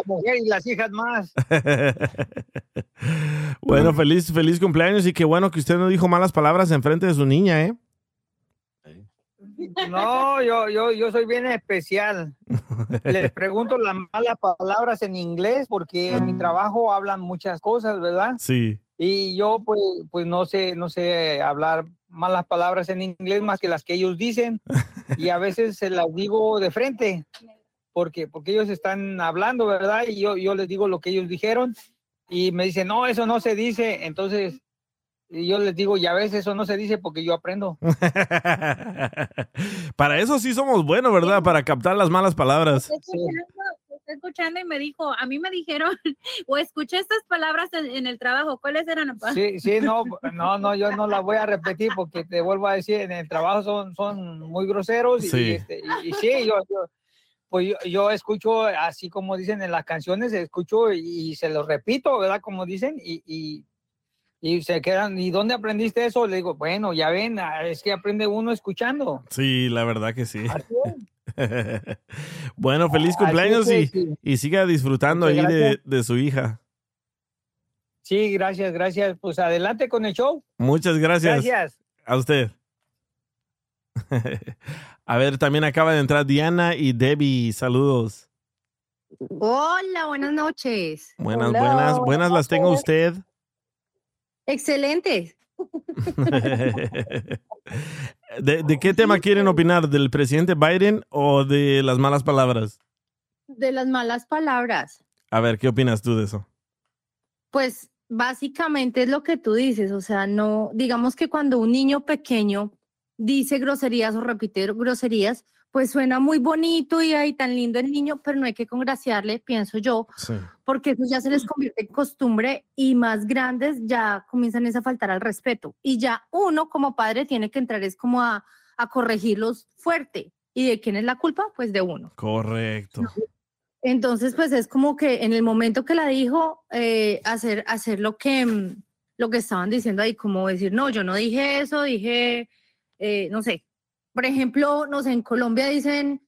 mujer y las hijas más. bueno, feliz, feliz cumpleaños y qué bueno que usted no dijo malas palabras en frente de su niña, ¿eh? No, yo, yo, yo soy bien especial. Les pregunto las malas palabras en inglés porque en mi trabajo hablan muchas cosas, ¿verdad? Sí. Y yo pues, pues no sé, no sé hablar malas palabras en inglés más que las que ellos dicen y a veces se las digo de frente porque, porque ellos están hablando, ¿verdad? Y yo, yo les digo lo que ellos dijeron y me dicen, no, eso no se dice. Entonces, y yo les digo, ya ves, eso no se dice porque yo aprendo. Para eso sí somos buenos, ¿verdad? Para captar las malas palabras. Estoy escuchando, estoy escuchando y me dijo, a mí me dijeron, o escuché estas palabras en, en el trabajo. ¿Cuáles eran, papá? Sí, sí, no, no, no, yo no las voy a repetir porque te vuelvo a decir, en el trabajo son, son muy groseros y, Sí. este, y- y sí, yo, yo- pues yo, yo escucho, así como dicen en las canciones, escucho y, se los repito, ¿verdad? Como dicen, y, y, se quedan, ¿y dónde aprendiste eso? Le digo, bueno, ya ven, ah, es que aprende uno escuchando. Sí, la verdad que sí. bueno, feliz Así cumpleaños que y, sí. y siga disfrutando ahí de, de su hija. Sí, gracias, gracias. Pues adelante con el show. Muchas gracias. Gracias. A usted. A ver, también acaba de entrar Diana y Debbie. Saludos. Hola, buenas noches. Buenas, buenas, buenas las tengo usted. Excelente. ¿De, de qué tema quieren opinar? ¿Del presidente Biden o de las malas palabras? De las malas palabras. A ver, ¿qué opinas tú de eso? Pues básicamente es lo que tú dices, o sea, no, digamos que cuando un niño pequeño dice groserías o repite groserías, pues suena muy bonito y ahí tan lindo el niño, pero no hay que congraciarle, pienso yo, Sí. porque eso ya se les convierte en costumbre y más grandes ya comienzan a faltar al respeto. Y ya uno como padre tiene que entrar es como a, a corregirlos fuerte. ¿Y de quién es la culpa? Pues de uno. Correcto. Entonces, pues es como que en el momento que la dijo, eh, hacer, hacer lo que, mm, lo que estaban diciendo ahí, como decir, no, yo no dije eso, dije, eh, no sé, por ejemplo, no sé, en Colombia dicen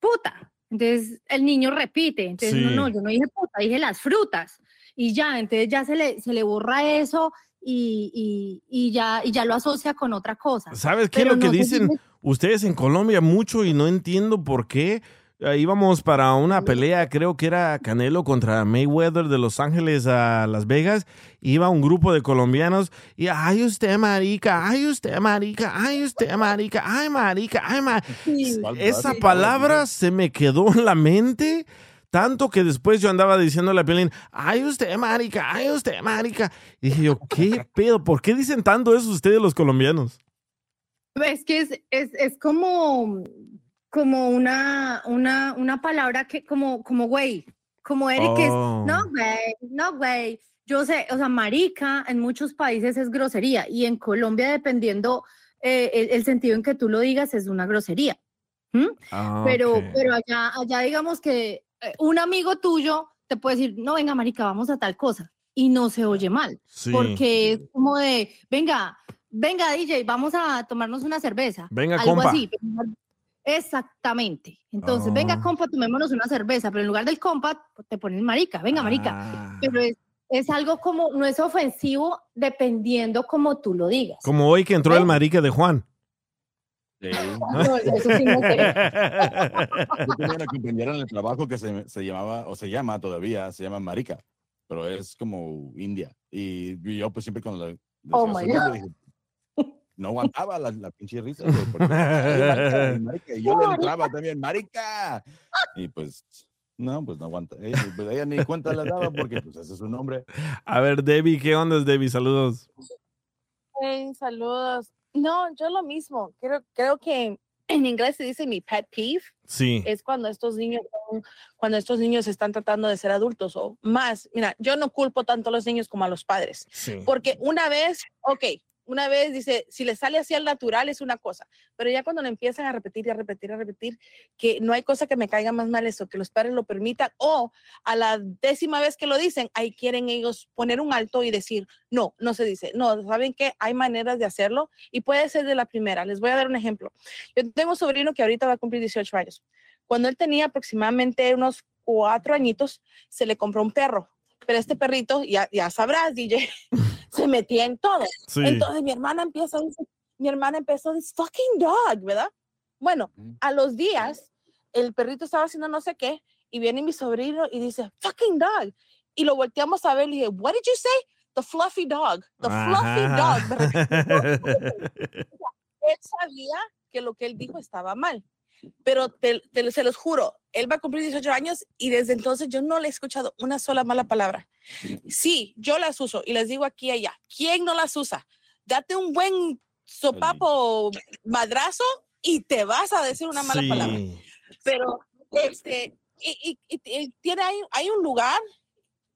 puta, entonces el niño repite, entonces no, Sí. no, yo no dije puta, dije las frutas, y ya, entonces ya se le, se le borra eso y, y, y ya, y ya lo asocia con otra cosa. ¿Sabes qué es lo que no dicen dice- ustedes en Colombia mucho y no entiendo por qué? Íbamos para una pelea, creo que era Canelo contra Mayweather de Los Ángeles a Las Vegas. Iba un grupo de colombianos y, ay usted marica, ay usted marica, ay usted marica, ay marica, ay marica. Esa palabra se me quedó en la mente Tanto que después yo andaba diciéndole a Piolín, ay usted, marica, ay usted, marica. Y dije yo, ¿qué pedo? ¿Por qué dicen tanto eso ustedes los colombianos? Es que es, es, es como, como una, una, una palabra que, como, como güey, como Eric, que es, Oh. no güey, no güey. Yo sé, o sea, marica en muchos países es grosería y en Colombia, dependiendo eh, el, el sentido en que tú lo digas, es una grosería. Ah, pero, pero allá, allá digamos que eh, un amigo tuyo te puede decir, no, venga, marica, vamos a tal cosa. Y no se oye mal. Sí. Porque es como de, venga, venga, DJ, vamos a tomarnos una cerveza. Venga, algo compa. así. Exactamente. Entonces, venga, Oh. compa, tomémonos una cerveza, pero en lugar del compa, te ponen marica, venga, marica. Ah. Pero es, es algo como, no es ofensivo dependiendo como tú lo digas. Como hoy que entró el marica de Juan. No, eso sí no sé. Yo tenía una compañera en el trabajo que se, se llamaba, o se llama todavía, se llama Marica, pero es como India. Y yo pues siempre cuando le Oh, my God. dije, no aguantaba la, la pinche risa. güey, porque, "Ay, marica, marica", y yo le entraba también, marica. Y pues, no, pues no aguanta. Ella, pues, ella ni cuenta le daba porque pues ese es su nombre. A ver, Debbie, ¿qué onda, Debbie? Saludos. Hey, saludos. No, yo lo mismo. Creo, creo que en inglés se dice mi pet peeve. Sí. Es cuando estos niños son- cuando estos niños están tratando de ser adultos o más. Mira, yo no culpo tanto a los niños como a los padres. Sí. Porque una vez, ok, una vez dice, si le sale así al natural es una cosa, pero ya cuando lo empiezan a repetir y a repetir y a repetir, que no hay cosa que me caiga más mal eso, que los padres lo permitan, o a la décima vez que lo dicen, ahí quieren ellos poner un alto y decir, no, no se dice, no, ¿saben qué? Hay maneras de hacerlo y puede ser de la primera. Les voy a dar un ejemplo. Yo tengo un sobrino que ahorita va a cumplir 18 años. Cuando él tenía aproximadamente unos cuatro añitos, se le compró un perro. Pero este perrito, ya, ya sabrás, DJ, se metía en todo. Sí. Entonces mi hermana empieza a decir, mi hermana empezó a decir, fucking dog, ¿verdad? Bueno, a los días, el perrito estaba haciendo no sé qué, y viene mi sobrino y dice, fucking dog. Y lo volteamos a ver y dije, what did you say? The fluffy dog. The fluffy dog. Él sabía que lo que él dijo estaba mal. Pero te, te- se los juro, él va a cumplir 18 años y desde entonces yo no le he escuchado una sola mala palabra. Sí, yo las uso y les digo aquí y allá. ¿Quién no las usa? Date un buen sopapo madrazo y te vas a decir una mala palabra. Pero este, y, y- tiene, hay, hay un lugar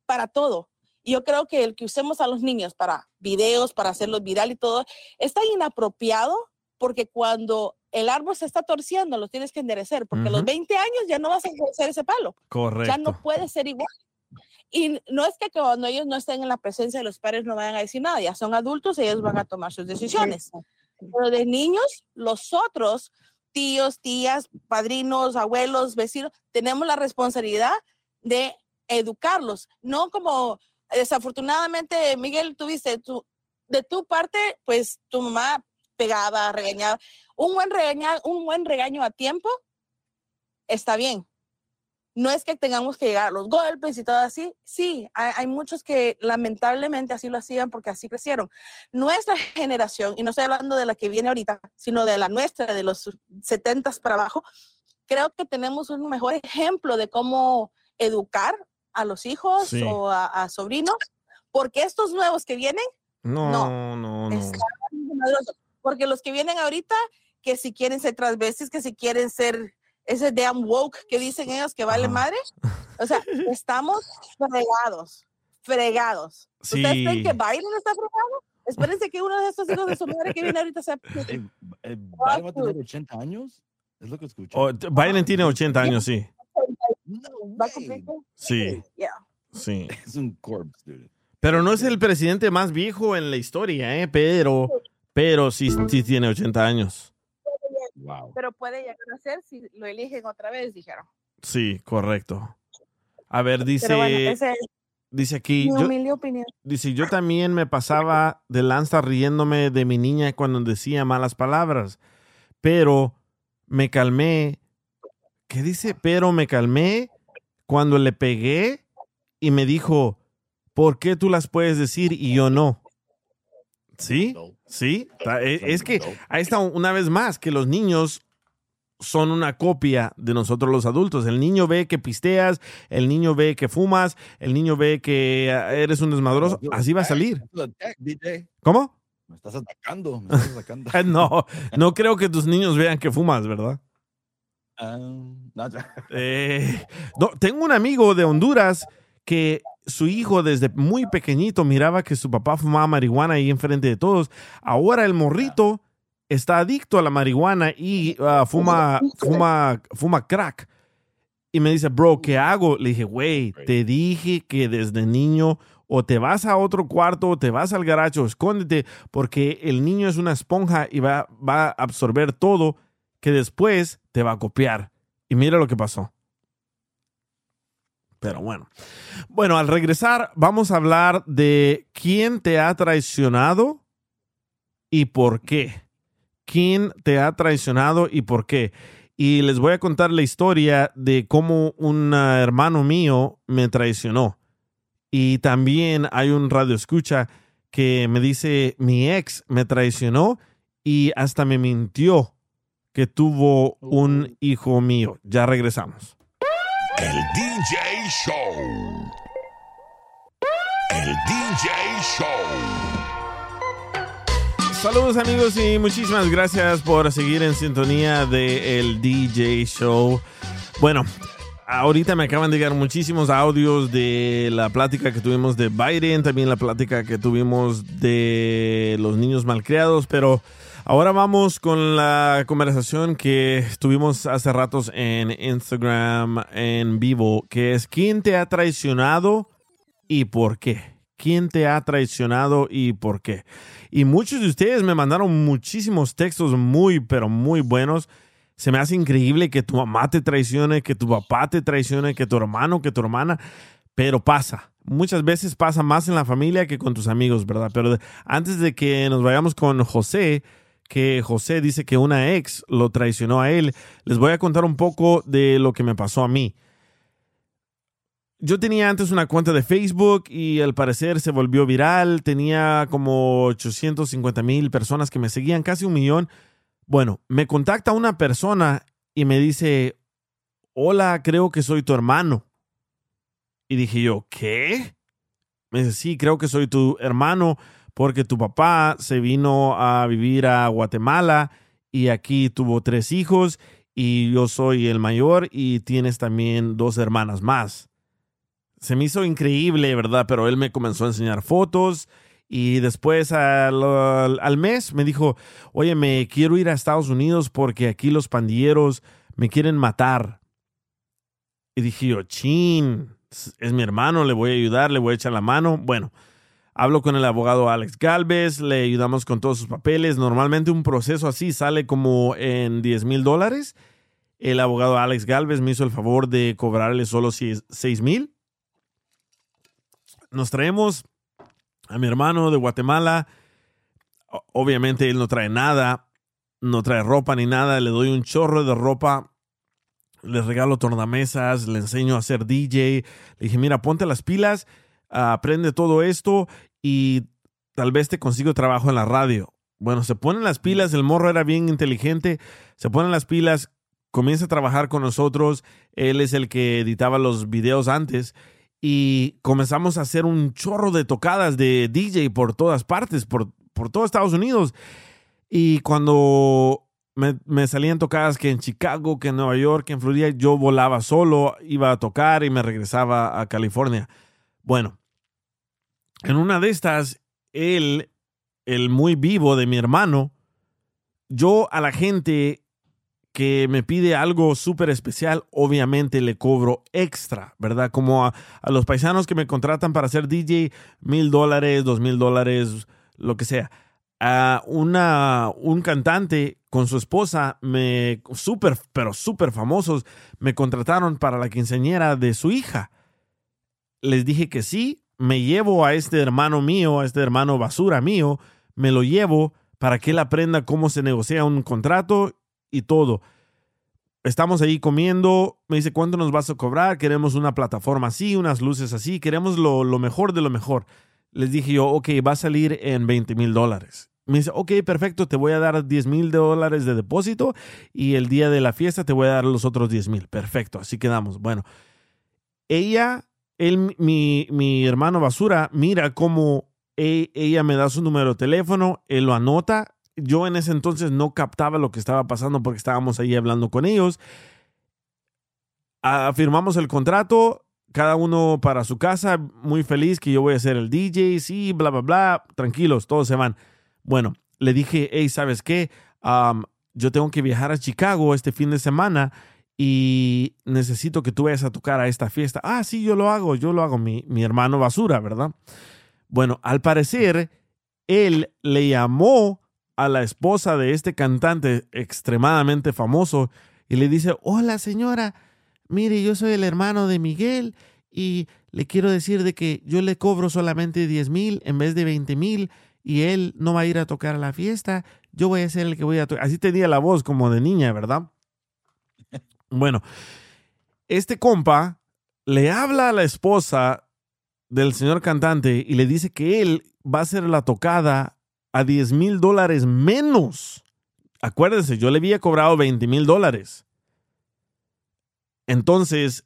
para todo. Yo creo que el que usemos a los niños para videos, para hacerlos viral y todo, está inapropiado porque cuando el árbol se está torciendo, lo tienes que enderecer, porque a los Ujú. 20 años ya no vas a enderecer ese palo. Ya Correcto. no puede ser igual. Y no es que cuando ellos no estén en la presencia de los padres no vayan a decir nada, ya son adultos, ellos van a tomar sus decisiones. Pero de niños, los otros, tíos, tías, padrinos, abuelos, vecinos, tenemos la responsabilidad de educarlos, no como desafortunadamente, Miguel, tuviste tu, de tu parte, pues tu mamá pegaba, regañaba. Un buen, regaña, un buen regaño a tiempo está bien. No es que tengamos que llegar a los golpes y todo así. Sí, hay, hay muchos que lamentablemente así lo hacían porque así crecieron. Nuestra generación, y no estoy hablando de la que viene ahorita, sino de la nuestra, de los 70 para abajo, creo que tenemos un mejor ejemplo de cómo educar a los hijos Sí. o a, a sobrinos, porque estos nuevos que vienen, No, no, no. madrosos. porque los que vienen ahorita, que si quieren ser transvestis, que si quieren ser ese damn woke que dicen ellos que vale madre, o sea, estamos fregados, fregados. ¿Ustedes creen Sí. que Biden está fregado? Espérense que uno de estos hijos de su madre que viene ahorita sea... Eh, eh, ¿Biden va a tener 80 años? Es lo que escuché. Oh, Biden tiene 80 años, sí. Va a cumplir Sí, Yeah. sí. Es un corpse, dude. Pero no es el presidente más viejo en la historia, ¿eh? Pero, pero sí, sí tiene 80 años. Wow. Pero puede llegar a ser si lo eligen otra vez, dijeron. Sí, correcto. A ver, dice, Pero bueno, ese es dice aquí, mi yo, humilde opinión. dice, yo también me pasaba de lanza riéndome de mi niña cuando decía malas palabras, pero me calmé. ¿Qué dice? Pero me calmé cuando le pegué y me dijo, ¿por qué tú las puedes decir y yo no? ¿Sí? ¿Sí? E- Es que ahí está una vez más que los niños son una copia de nosotros los adultos. El niño ve que pisteas, el niño ve que fumas, el niño ve que eh, eres un desmadroso. Así va a salir. ¿Cómo? Me estás atacando, me estás atacando. no, no creo que tus niños vean que fumas, ¿verdad? Ah, no. Eh, no, tengo un amigo de Honduras que su hijo desde muy pequeñito miraba que su papá fumaba marihuana ahí enfrente de todos. Ahora el morrito está adicto a la marihuana y ah, fuma, fuma, fuma crack. Y me dice, bro, ¿qué hago? Le dije, güey, te dije que desde niño o te vas a otro cuarto o te vas al garacho, escóndete, porque el niño es una esponja y va, va a absorber todo que después te va a copiar. Y mira lo que pasó. Pero bueno. Bueno, al regresar vamos a hablar de quién te ha traicionado y por qué. ¿Quién te ha traicionado y por qué? Y les voy a contar la historia de cómo un ah, hermano mío me traicionó. Y también hay un radio escucha que me dice, mi ex me traicionó y hasta me mintió que tuvo un hijo mío. Ya regresamos. El DJ Show. El DJ Show. Saludos amigos y muchísimas gracias por seguir en sintonía de el DJ Show. Bueno, ahorita me acaban de llegar muchísimos audios de la plática que tuvimos de Biden, también la plática que tuvimos de los niños malcriados, pero ahora vamos con la conversación que tuvimos hace ratos en Instagram en vivo, que es ¿quién te ha traicionado y por qué? ¿Quién te ha traicionado y por qué? Y muchos de ustedes me mandaron muchísimos textos muy, pero muy buenos. Se me hace increíble que tu mamá te traicione, que tu papá te traicione, que tu hermano, que tu hermana, pero pasa. Muchas veces pasa más en la familia que con tus amigos, ¿verdad? Pero antes de que nos vayamos con José, que José dice que una ex lo traicionó a él, les voy a contar un poco de lo que me pasó a mí yo tenía antes una cuenta de Facebook y al parecer se volvió viral. Tenía como 850 mil personas que me seguían, casi un millón. Bueno, me contacta una persona y me dice, hola, creo que soy tu hermano. Y dije yo, ¿qué? Me dice, sí, creo que soy tu hermano porque tu papá se vino a vivir a Guatemala y aquí tuvo tres hijos y yo soy el mayor y tienes también dos hermanas más se me hizo increíble, ¿verdad? Pero él me comenzó a enseñar fotos y después al, mes me dijo, oye, me quiero ir a Estados Unidos porque aquí los pandilleros me quieren matar. Y dije yo, chin, es mi hermano, le voy a ayudar, le voy a echar la mano. Bueno, hablo con el abogado Alex Galvez, le ayudamos con todos sus papeles. Normalmente un proceso así sale como en 10 mil dólares. El abogado Alex Galvez me hizo el favor de cobrarle solo 6 mil nos traemos a mi hermano de Guatemala. Obviamente él no trae nada, no trae ropa ni nada. Le doy un chorro de ropa, le regalo tornamesas, le enseño a hacer DJ. Le dije, mira, ponte las pilas, aprende todo esto y tal vez te consigo trabajo en la radio. Bueno, se ponen las pilas, el morro era bien inteligente, se ponen las pilas, comienza a trabajar con nosotros. Él es el que editaba los videos antes y comenzamos a hacer un chorro de tocadas de DJ por todas partes, por, por todo Estados Unidos. Y cuando me, me, salían tocadas que en Chicago, que en Nueva York, que en Florida, yo volaba solo, iba a tocar y me regresaba a California. Bueno, en una de estas, él, el muy vivo de mi hermano, yo a la gente que me pide algo súper especial, obviamente le cobro extra, ¿verdad? Como a, los paisanos que me contratan para ser DJ, mil dólares, dos mil dólares, lo que sea. A una, un cantante con su esposa, me súper, pero súper famosos, me contrataron para la quinceañera de su hija. Les dije que sí, me llevo a este hermano mío, a este hermano basura mío, me lo llevo para que él aprenda cómo se negocia un contrato y todo. Estamos ahí comiendo, me dice, ¿cuánto nos vas a cobrar? Queremos una plataforma así, unas luces así, queremos lo, mejor de lo mejor. Les dije yo, ok, va a salir en 20 mil dólares. Me dice, ok, perfecto, te voy a dar 10 mil dólares de depósito y el día de la fiesta te voy a dar los otros 10 mil. Perfecto, así quedamos. Bueno, ella, él, mi, mi hermano Basura, mira cómo e- ella me da su número de teléfono, él lo anota. Yo en ese entonces no captaba lo que estaba pasando porque estábamos ahí hablando con ellos. Ah, firmamos el contrato, cada uno para su casa, muy feliz que yo voy a ser el DJ, sí, bla, bla, bla, tranquilos, todos se van. Bueno, le dije, hey, ¿sabes qué? Yo tengo que viajar a Chicago este fin de semana y necesito que tú vayas a tocar a esta fiesta. Ah, sí, yo lo hago, yo lo hago, mi, mi hermano basura, ¿verdad? Bueno, al parecer, él le llamó a la esposa de este cantante extremadamente famoso y le dice, hola señora, mire, yo soy el hermano de Miguel y le quiero decir de que yo le cobro solamente 10 mil en vez de 20 mil y él no va a ir a tocar a la fiesta, yo voy a ser el que voy a tocar. Así tenía la voz como de niña, ¿verdad? Bueno, este compa le habla a la esposa del señor cantante y le dice que él va a hacer la tocada a 10 mil dólares menos. Acuérdense, yo le había cobrado 20 mil dólares. Entonces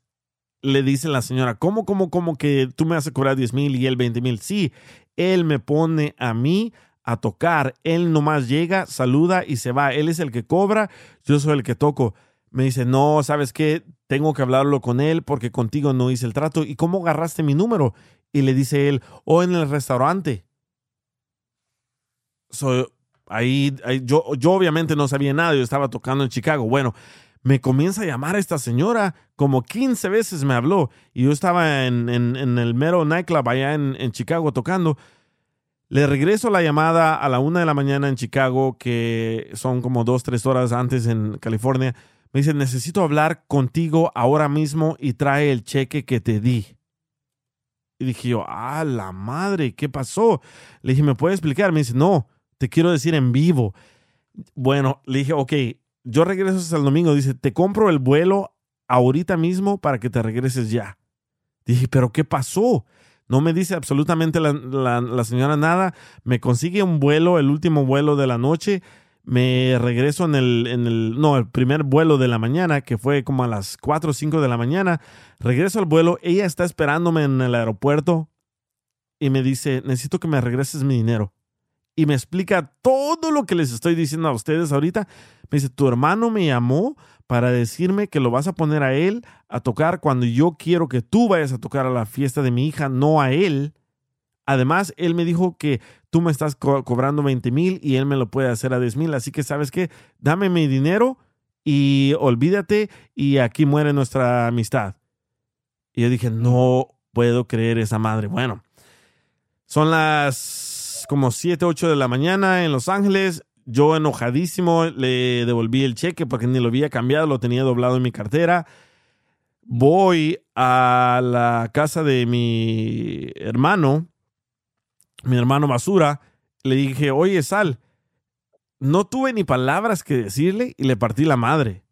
le dice la señora, ¿cómo, cómo, cómo que tú me vas a cobrar 10 mil y él 20 mil? Sí, él me pone a mí a tocar. Él nomás llega, saluda y se va. Él es el que cobra, yo soy el que toco. Me dice, no, ¿sabes qué? Tengo que hablarlo con él porque contigo no hice el trato. ¿Y cómo agarraste mi número? Y le dice él, o en el restaurante. So, ahí, yo, yo obviamente no sabía nada, yo estaba tocando en Chicago. Bueno, me comienza a llamar esta señora, como 15 veces me habló, y yo estaba en, en- en el mero nightclub allá en, en Chicago tocando. Le regreso la llamada a la una de la mañana en Chicago, que son como dos, tres horas antes en California. Me dice, necesito hablar contigo ahora mismo y trae el cheque que te di. Y dije yo, ah, la madre, ¿qué pasó? Le dije, ¿me puede explicar? Me dice, no, te quiero decir en vivo. Bueno, le dije, ok, yo regreso hasta el domingo. Dice, te compro el vuelo ahorita mismo para que te regreses ya. Dije, ¿pero qué pasó? No me dice absolutamente la, la- la señora nada. Me consigue un vuelo, el último vuelo de la noche. Me regreso en el, en el, no, el primer vuelo de la mañana, que fue como a las 4 o 5 de la mañana. Regreso al vuelo. Ella está esperándome en el aeropuerto y me dice, necesito que me regreses mi dinero. Y me explica todo lo que les estoy diciendo a ustedes ahorita. Me dice, tu hermano me llamó para decirme que lo vas a poner a él a tocar cuando yo quiero que tú vayas a tocar a la fiesta de mi hija, no a él. Además, él me dijo que tú me estás co- cobrando 20 mil y él me lo puede hacer a 10 mil. Así que, ¿sabes qué? Dame mi dinero y olvídate y aquí muere nuestra amistad. Y yo dije, no puedo creer esa madre. Bueno, son las como 7, 8 de la mañana en Los Ángeles. Yo enojadísimo le devolví el cheque porque ni lo había cambiado, lo tenía doblado en mi cartera. Voy a la casa de mi hermano, mi hermano Basura. Le dije, oye, Sal, no tuve ni palabras que decirle y le partí la madre.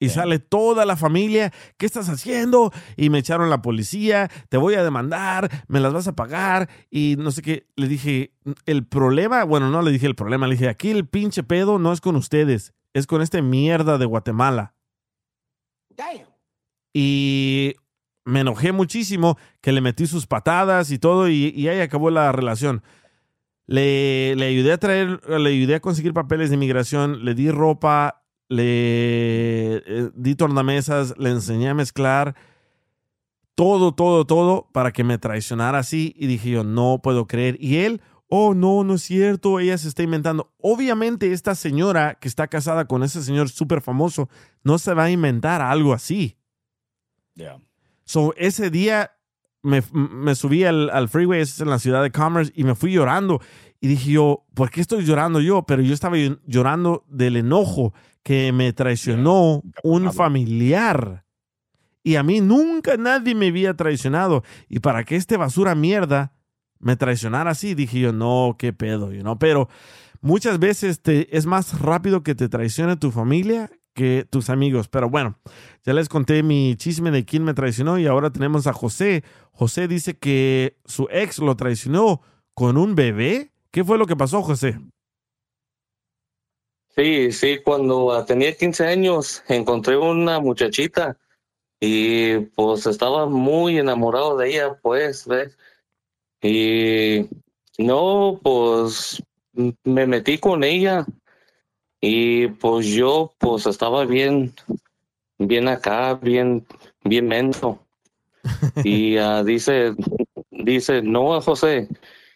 Y sale toda la familia, ¿qué estás haciendo? Y me echaron la policía, te voy a demandar, me las vas a pagar y no sé qué. Le dije, el problema, bueno, no le dije el problema, le dije, aquí el pinche pedo no es con ustedes, es con este mierda de Guatemala. Y me enojé muchísimo que le metí sus patadas y todo y, ahí acabó la relación. Le, le ayudé a traer, le ayudé a conseguir papeles de inmigración, le di ropa, le eh, di tornamesas, le enseñé a mezclar todo, todo, todo para que me traicionara así. Y dije yo, no puedo creer. Y él, oh, no, no es cierto, ella se está inventando. Obviamente esta señora que está casada con ese señor súper famoso no se va a inventar algo así. Yeah. So, ese día me, me subí al, al freeway, es en la ciudad de Commerce, y me fui llorando. Y dije yo, ¿por qué estoy llorando yo? Pero yo estaba llorando del enojo que me traicionó un familiar. Y a mí nunca nadie me había traicionado. Y para que este basura mierda me traicionara así, dije yo, no, qué pedo, you know? Pero muchas veces te, es más rápido que te traicione tu familia tus amigos. Pero bueno, ya les conté mi chisme de quién me traicionó y ahora tenemos a José. José dice que su ex lo traicionó con un bebé ¿Qué fue lo que pasó, José? Sí, sí, cuando tenía 15 años encontré una muchachita y pues estaba muy enamorado de ella, pues, ¿ves? Y no, pues me metí con ella y pues yo pues estaba bien, bien acá, bien, bien menso. Y ah, dice, dice, no, José,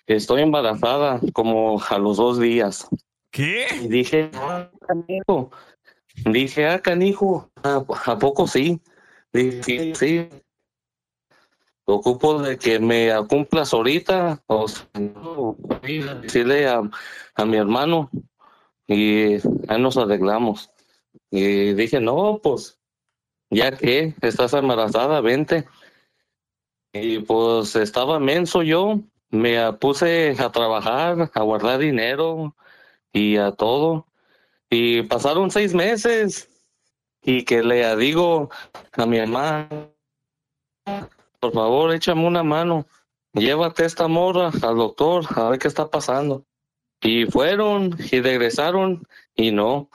estoy embarazada como a los dos días. ¿Qué? Y dije, ah, canijo. Dije, ah, canijo, ¿a, a poco sí? Dije, sí, sí. Ocupo de que me cumplas ahorita, o si no, decirle a, a mi hermano y ahí nos arreglamos. Y dije, no, pues, ya que estás embarazada, vente. Y pues estaba menso yo, me puse a trabajar, a guardar dinero y a todo. Y pasaron seis meses y que le digo a mi mamá, por favor, échame una mano, llévate esta morra al doctor a ver qué está pasando. Y fueron y regresaron y no,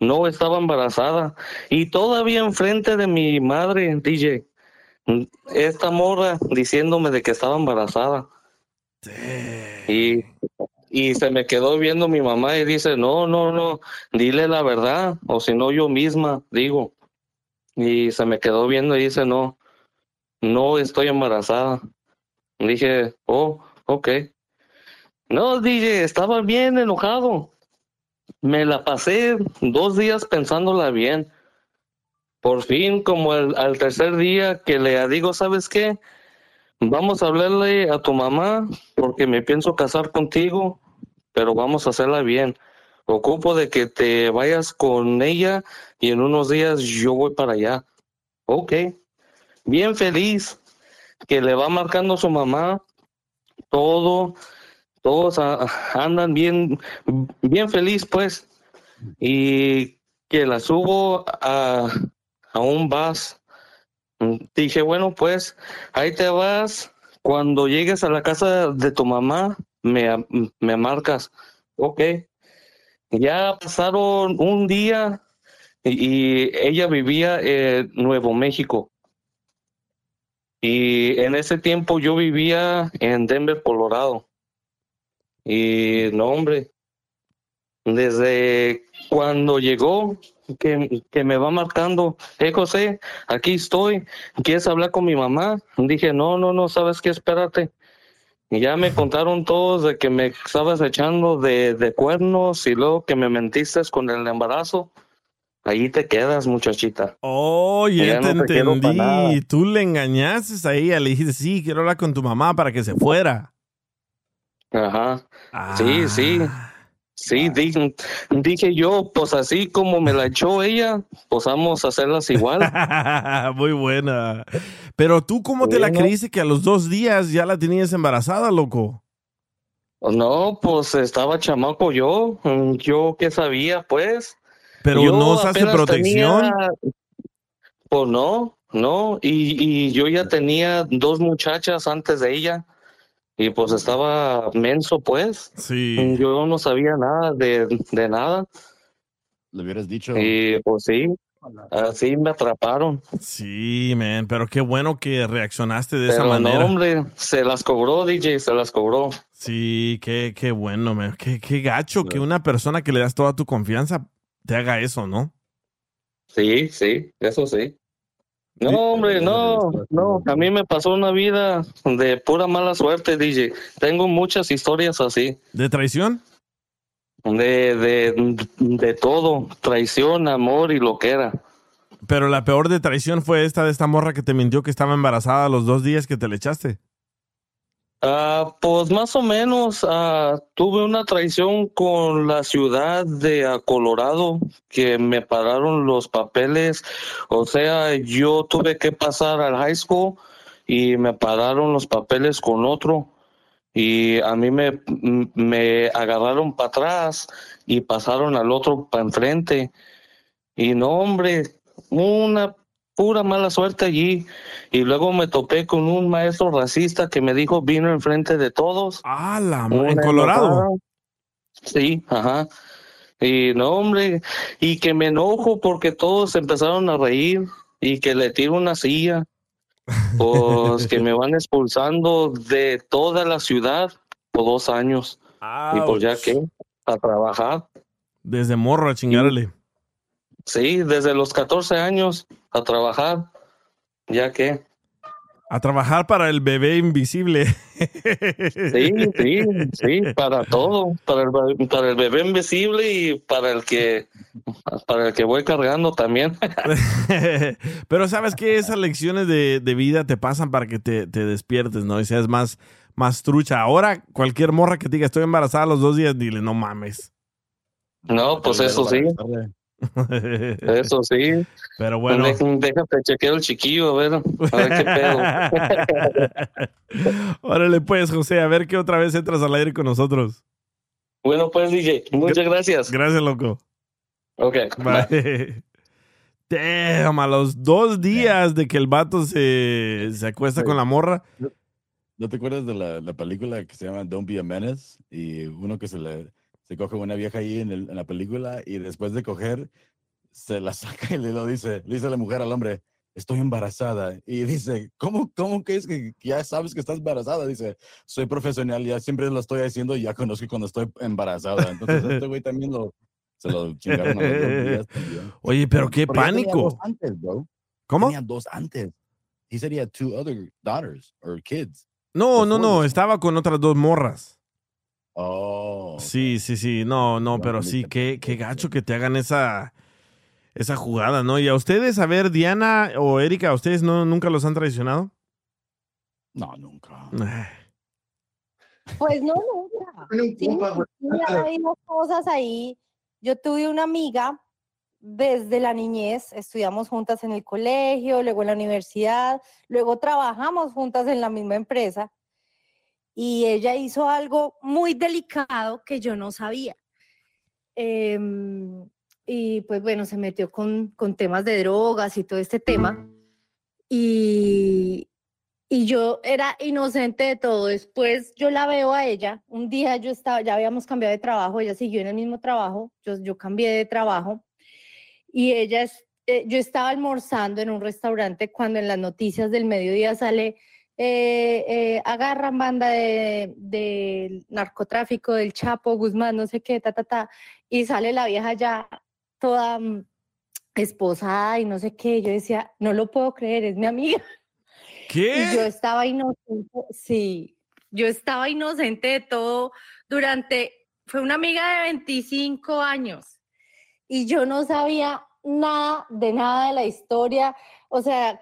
no estaba embarazada. Y todavía enfrente de mi madre, DJ, esta morra diciéndome de que estaba embarazada. Y, y se me quedó viendo mi mamá y dice, no, no, no, dile la verdad, o si no yo misma digo. Y se me quedó viendo y dice, no, no estoy embarazada. Dije, oh, ok. No, dije, estaba bien enojado. Me la pasé dos días pensándola bien. Por fin, como el- al tercer día que le digo, ¿sabes qué? Vamos a hablarle a tu mamá porque me pienso casar contigo, pero vamos a hacerla bien. Ocupo de que te vayas con ella y en unos días yo voy para allá. Ok. Bien feliz que le va marcando su mamá todo, todos andan bien, bien feliz pues y que la subo a, a un bus. Dije, bueno, pues ahí te vas. Cuando llegues a la casa de tu mamá, me, me marcas. Ok. Ya pasaron un día y ella vivía en Nuevo México. Y en ese tiempo yo vivía en Denver, Colorado. Y no, hombre, desde cuando llegó, que, que me va marcando, eh, José, aquí estoy, ¿quieres hablar con mi mamá? Dije, no, no, no, ¿sabes qué? Espérate. Y ya me contaron todos de que me estabas echando de, de cuernos y luego que me mentiste con el embarazo. Ahí te quedas, muchachita. Oh, ya ya te no te entendí. Tú le engañaste a ella, le dijiste, sí, quiero hablar con tu mamá para que se fuera. Ajá. Sí, sí. Sí, dije, dije yo, pues así como me la echó ella, pues vamos a hacerlas igual. Muy buena. Pero tú, ¿cómo te la creíste que a los dos días ya la tenías embarazada, loco? No, pues estaba chamaco yo, mm, yo qué sabía, pues. Pero Yo no usaste protección. tenía- Pues no, no, y, y yo ya tenía dos muchachas antes de ella, y pues estaba menso, pues. Sí. Yo no sabía nada de, de nada. Le hubieras dicho. Y pues sí, así me atraparon. Sí, man, pero qué bueno que reaccionaste de esa manera. no, hombre, se las cobró, DJ, se las cobró. Sí, qué, qué bueno, man. Qué, qué gacho que una persona que le das toda tu confianza te haga eso, ¿no? Sí, sí, eso sí. No, hombre, no, no, a mí me pasó una vida de pura mala suerte, DJ. Tengo muchas historias así, ¿De traición? de, de, de todo, traición, amor y lo que era. Pero la peor de traición fue esta de esta morra que te mintió que estaba embarazada los dos días que te le echaste. Ah, pues más o menos ah, tuve una traición con la ciudad de ah, Colorado que me pararon los papeles. O sea, yo tuve que pasar al high school y me pararon los papeles con otro. Y a mí me, me agarraron para atrás y pasaron al otro para enfrente. Y no, hombre, una pura mala suerte allí. Y luego me topé con un maestro racista que me dijo, vino enfrente de todos. Ah, la en Colorado. enojada. Sí, ajá. Y no, hombre, y que me enojo porque todos empezaron a reír y que le tiro una silla. Pues que me van expulsando de toda la ciudad por dos años. Y pues ya que, a trabajar. Desde morro a chingarle. Sí, desde los 14 años a trabajar. Ya que. A trabajar para el bebé invisible. Sí, sí, sí, para todo, para el, para el bebé invisible y para el que para el que voy cargando también. Pero sabes que esas lecciones de, de vida te pasan para que te, te despiertes, ¿no? Y seas más, más trucha. Ahora, cualquier morra que te diga estoy embarazada a los dos días, dile, no mames. No, pues eso sí, eso sí. Pero bueno. Dé- Déjate chequear el chiquillo, a ver, a ver qué pedo. Órale pues, José, a ver qué otra vez entras al aire con nosotros. Bueno, pues, DJ, muchas gracias. Gracias, loco. Ok, Bye. Damn, a los dos días de que el vato se, se acuesta con la morra. ¿No te acuerdas de la, la película que se llama Don't Be a Menace? Y uno que se le se coge una vieja ahí en, el- en la película y después de coger se la saca y le lo dice, le dice la mujer al hombre, estoy embarazada. Y dice, ¿cómo, cómo que es que ya sabes que estás embarazada? Dice, soy profesional, ya siempre lo estoy haciendo y ya conozco cuando estoy embarazada. Entonces este güey también lo, se lo chingaron a días también. Oye, pero qué Pero pánico. dos antes, bro. ¿Cómo? Tenía dos antes. He said he had two other daughters or kids. No, no, no, estaba con otras dos morras. Oh. Sí, sí, sí, no, no, pero sí, qué, qué gacho que te hagan esa, esa jugada, ¿no? Y a ustedes, a ver, Diana o Erika, ¿a ustedes no, nunca los han traicionado? No, nunca. Pues no, nunca. Sí, sí, ha habido cosas ahí. Yo tuve una amiga desde la niñez, estudiamos juntas en el colegio, luego en la universidad, luego trabajamos juntas en la misma empresa y ella hizo algo muy delicado que yo no sabía. Em, y pues bueno, se metió con, con temas de drogas y todo este tema. Y, y yo era inocente de todo. Después yo la veo a ella. Un día yo estaba, ya habíamos cambiado de trabajo, ella siguió en el mismo trabajo, yo, yo cambié de trabajo y ella, eh, yo estaba almorzando en un restaurante cuando en las noticias del mediodía sale, eh, eh, agarran banda de, de narcotráfico del Chapo, Guzmán, no sé qué, ta, ta, ta, y sale la vieja ya toda mm, esposada y no sé qué. Yo decía, no lo puedo creer, es mi amiga. ¿Qué? Y yo estaba inocente, sí, yo estaba inocente de todo durante, fue una amiga de 25 años y yo no sabía nada de nada de la historia. O sea,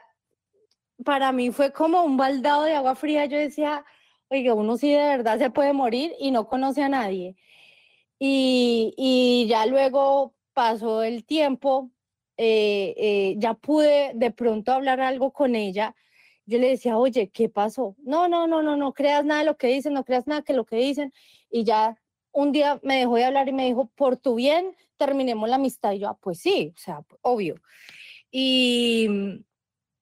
para mí fue como un baldado de agua fría. Yo decía, oiga, uno sí de verdad se puede morir y no conoce a nadie. Y, y ya luego pasó el tiempo, eh, eh, ya pude de pronto hablar algo con ella. Yo le decía, oye, ¿qué pasó? No, no, no, no, no creas nada de lo que dicen, no creas nada de lo que dicen. Y ya un día me dejó de hablar y me dijo, por tu bien, terminemos la amistad. Y yo, ah, pues sí, o sea, obvio. Y,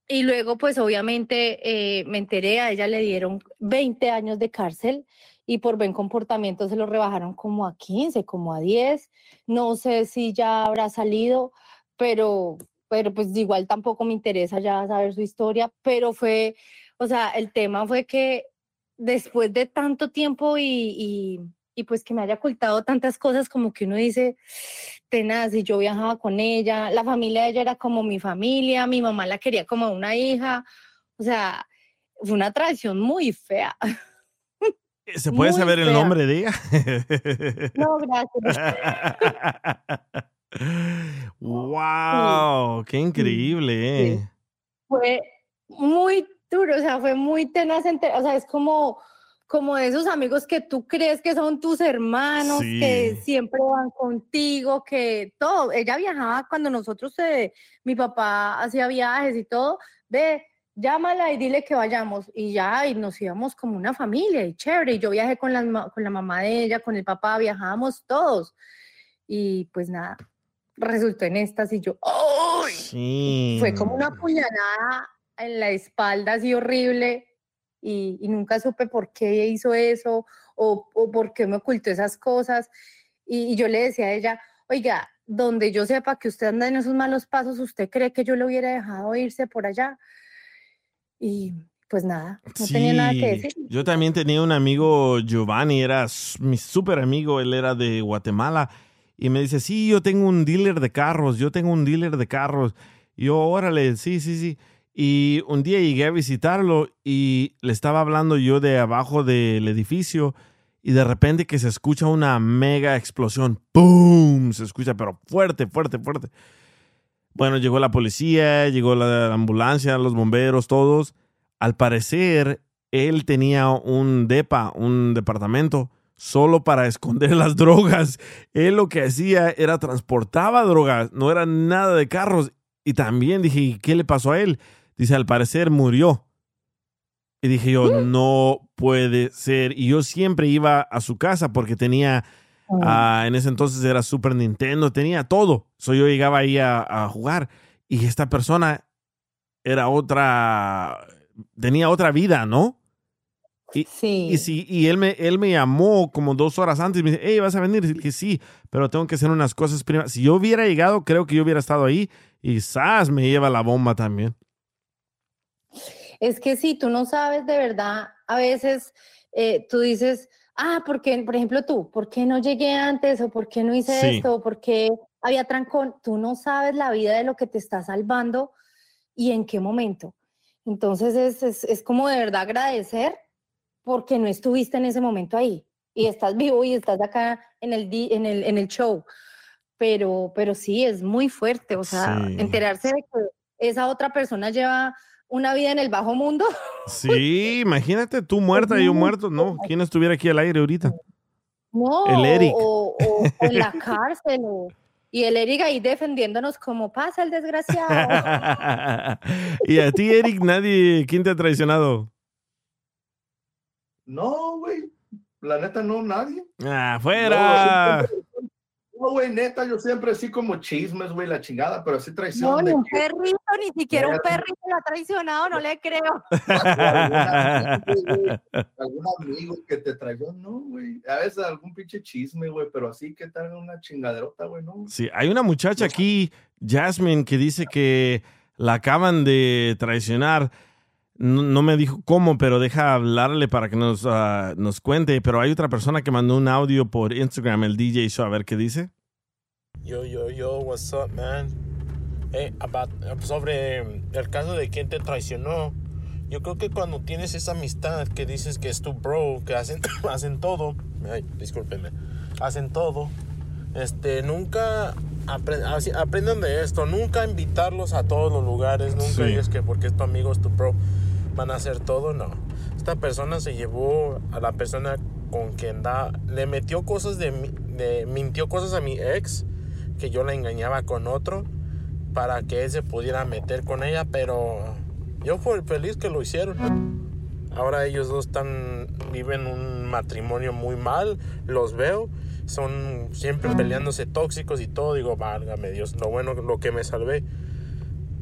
y luego, pues obviamente eh, me enteré, a ella le dieron 20 años de cárcel y por buen comportamiento se lo rebajaron como a 15, como a 10. No sé si ya habrá salido, pero, pero pues igual tampoco me interesa ya saber su historia, pero fue, o sea, el tema fue que después de tanto tiempo y, y, y pues que me haya ocultado tantas cosas como que uno dice, tenaz, y yo viajaba con ella, la familia de ella era como mi familia, mi mamá la quería como una hija, o sea, fue una traición muy fea. ¿Se puede Muy saber el nombre de ella? No, gracias. ¡Wow! ¡Qué increíble! eh. fue muy duro, o sea, fue muy tenaz, o sea, es como, como de esos amigos que tú crees que son tus hermanos, que siempre van contigo, que todo. Ella viajaba cuando nosotros, eh, mi papá hacía viajes y todo, ve, llámala y dile que vayamos. Y ya, y nos íbamos como una familia, y chévere. Y yo viajé con la, con la mamá de ella, con el papá, viajábamos todos. Y pues nada, resultó en estas y yo, ¡ay! Sí. Fue como una puñalada en la espalda así horrible y, y nunca supe por qué hizo eso o, o por qué me ocultó esas cosas. Y, y yo le decía a ella, oiga, donde yo sepa que usted anda en esos malos pasos, ¿usted cree que yo lo hubiera dejado irse por allá? Y pues nada, no tenía nada que Sí, decir. Yo también tenía un amigo, Giovanni, era mi súper amigo, él era de Guatemala, y me dice, sí, yo tengo un dealer de carros, yo tengo un dealer de carros. Y yo, órale, sí, sí, sí. Y un día llegué a visitarlo y le estaba hablando yo de abajo del edificio y de repente que se escucha una mega explosión. ¡Boom! Se escucha, pero fuerte, fuerte, fuerte. Bueno, llegó la policía, llegó la ambulancia, los bomberos, todos. Al parecer, él tenía un DEPA, un departamento, solo para esconder las drogas. Él lo que hacía era transportaba drogas, no era nada de carros. Y también dije, "¿Y ¿qué le pasó a él? Dice, al parecer murió. Y dije yo, no puede ser. Y yo siempre iba a su casa porque tenía, ah, en ese entonces era Super Nintendo, tenía todo. So yo llegaba ahí a, a jugar. Y esta persona era otra, tenía otra vida, ¿no? Y, y, sí, y él, me, él me llamó como dos horas antes y me dice, hey, ¿vas a venir? Y dije, sí, pero tengo que hacer unas cosas primas. Si yo hubiera llegado, creo que yo hubiera estado ahí y ¡zas! me lleva la bomba también. Es que si tú no sabes de verdad, a veces eh, tú dices, ah, porque, por ejemplo, tú, ¿por qué no llegué antes? ¿O por qué no hice Sí. esto? ¿O por qué había trancón? Tú no sabes la vida de lo que te está salvando y en qué momento. Entonces es, es, es como de verdad agradecer porque no estuviste en ese momento ahí y estás vivo y estás acá en el, di- en el, en el show. Pero, pero sí, es muy fuerte, o sea, Sí. enterarse de que esa otra persona lleva una vida en el bajo mundo. Sí, imagínate tú muerta y yo muerto. No, ¿quién estuviera aquí al aire ahorita? No, El Eric. O, o- o en la cárcel. o- y el Eric ahí defendiéndonos como pasa el desgraciado. y a ti, Eric, nadie, ¿quién te ha traicionado? No, güey. La neta, no, nadie. Ah, fuera. No, No, güey, neta, yo siempre así como chismes, güey, la chingada, pero así traición. No, ni un que- perrito, ni siquiera un perrito lo ha traicionado, no le creo. algún amigo que te traicionó, no, güey. A veces algún pinche chisme, güey, pero así que tal una chingaderota, güey, no. Sí, hay una muchacha aquí, Jasmine, que dice que la acaban de traicionar. No, no me dijo cómo, pero deja hablarle para que nos, ah, nos cuente. Pero hay otra persona que mandó un audio por Instagram, el DJ Show, a ver qué dice. Yo, yo, yo, what's up, man? Eh, about- sobre el caso de quién te traicionó. Yo creo que cuando tienes esa amistad que dices que es tu bro, que hacen, hacen todo, ay, discúlpenme, hacen todo, este, nunca apre- así- aprendan de esto, nunca invitarlos a todos los lugares, nunca Sí. digas que porque es tu amigo, es tu bro, van a hacer todo, no. Esta persona se llevó a la persona con quien da, le metió cosas de, mi- de mintió cosas a mi ex, que yo la engañaba con otro, para que él se pudiera meter con ella, pero yo fui feliz que lo hicieron. Ahora ellos dos están, viven un matrimonio muy mal, los veo, son siempre peleándose tóxicos y todo, digo, válgame Dios, lo bueno, lo que me salvé.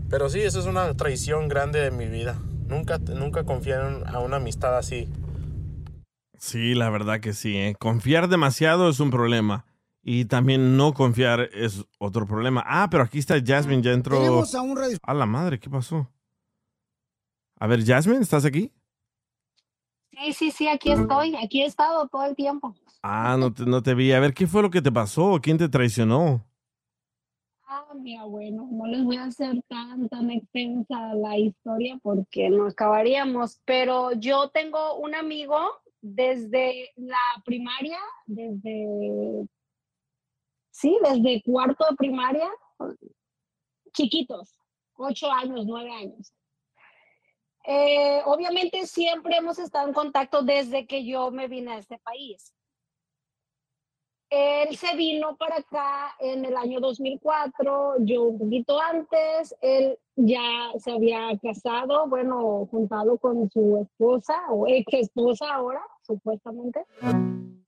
Pero sí, eso es una traición grande de mi vida. Nunca, nunca confiaron a una amistad así. Sí, la verdad que sí. ¿eh? Confiar demasiado es un problema. Y también no confiar es otro problema. Ah, pero aquí está Jasmine, ya entró. Tenemos a un radio- A la madre, ¿qué pasó? A ver, Jasmine, ¿estás aquí? Sí, sí, sí, aquí estoy. Aquí he estado todo el tiempo. Ah, no te, no te vi. A ver, ¿qué fue lo que te pasó? ¿Quién te traicionó? Ah, mira, bueno, no les voy a hacer tan, tan extensa la historia porque no acabaríamos, pero yo tengo un amigo desde la primaria, desde, sí, desde cuarto de primaria, chiquitos, ocho años, nueve años. Eh, obviamente siempre hemos estado en contacto desde que yo me vine a este país. Él se vino para acá en el año 2004, yo un poquito antes, él ya se había casado, bueno, juntado con su esposa o ex esposa ahora. supuestamente.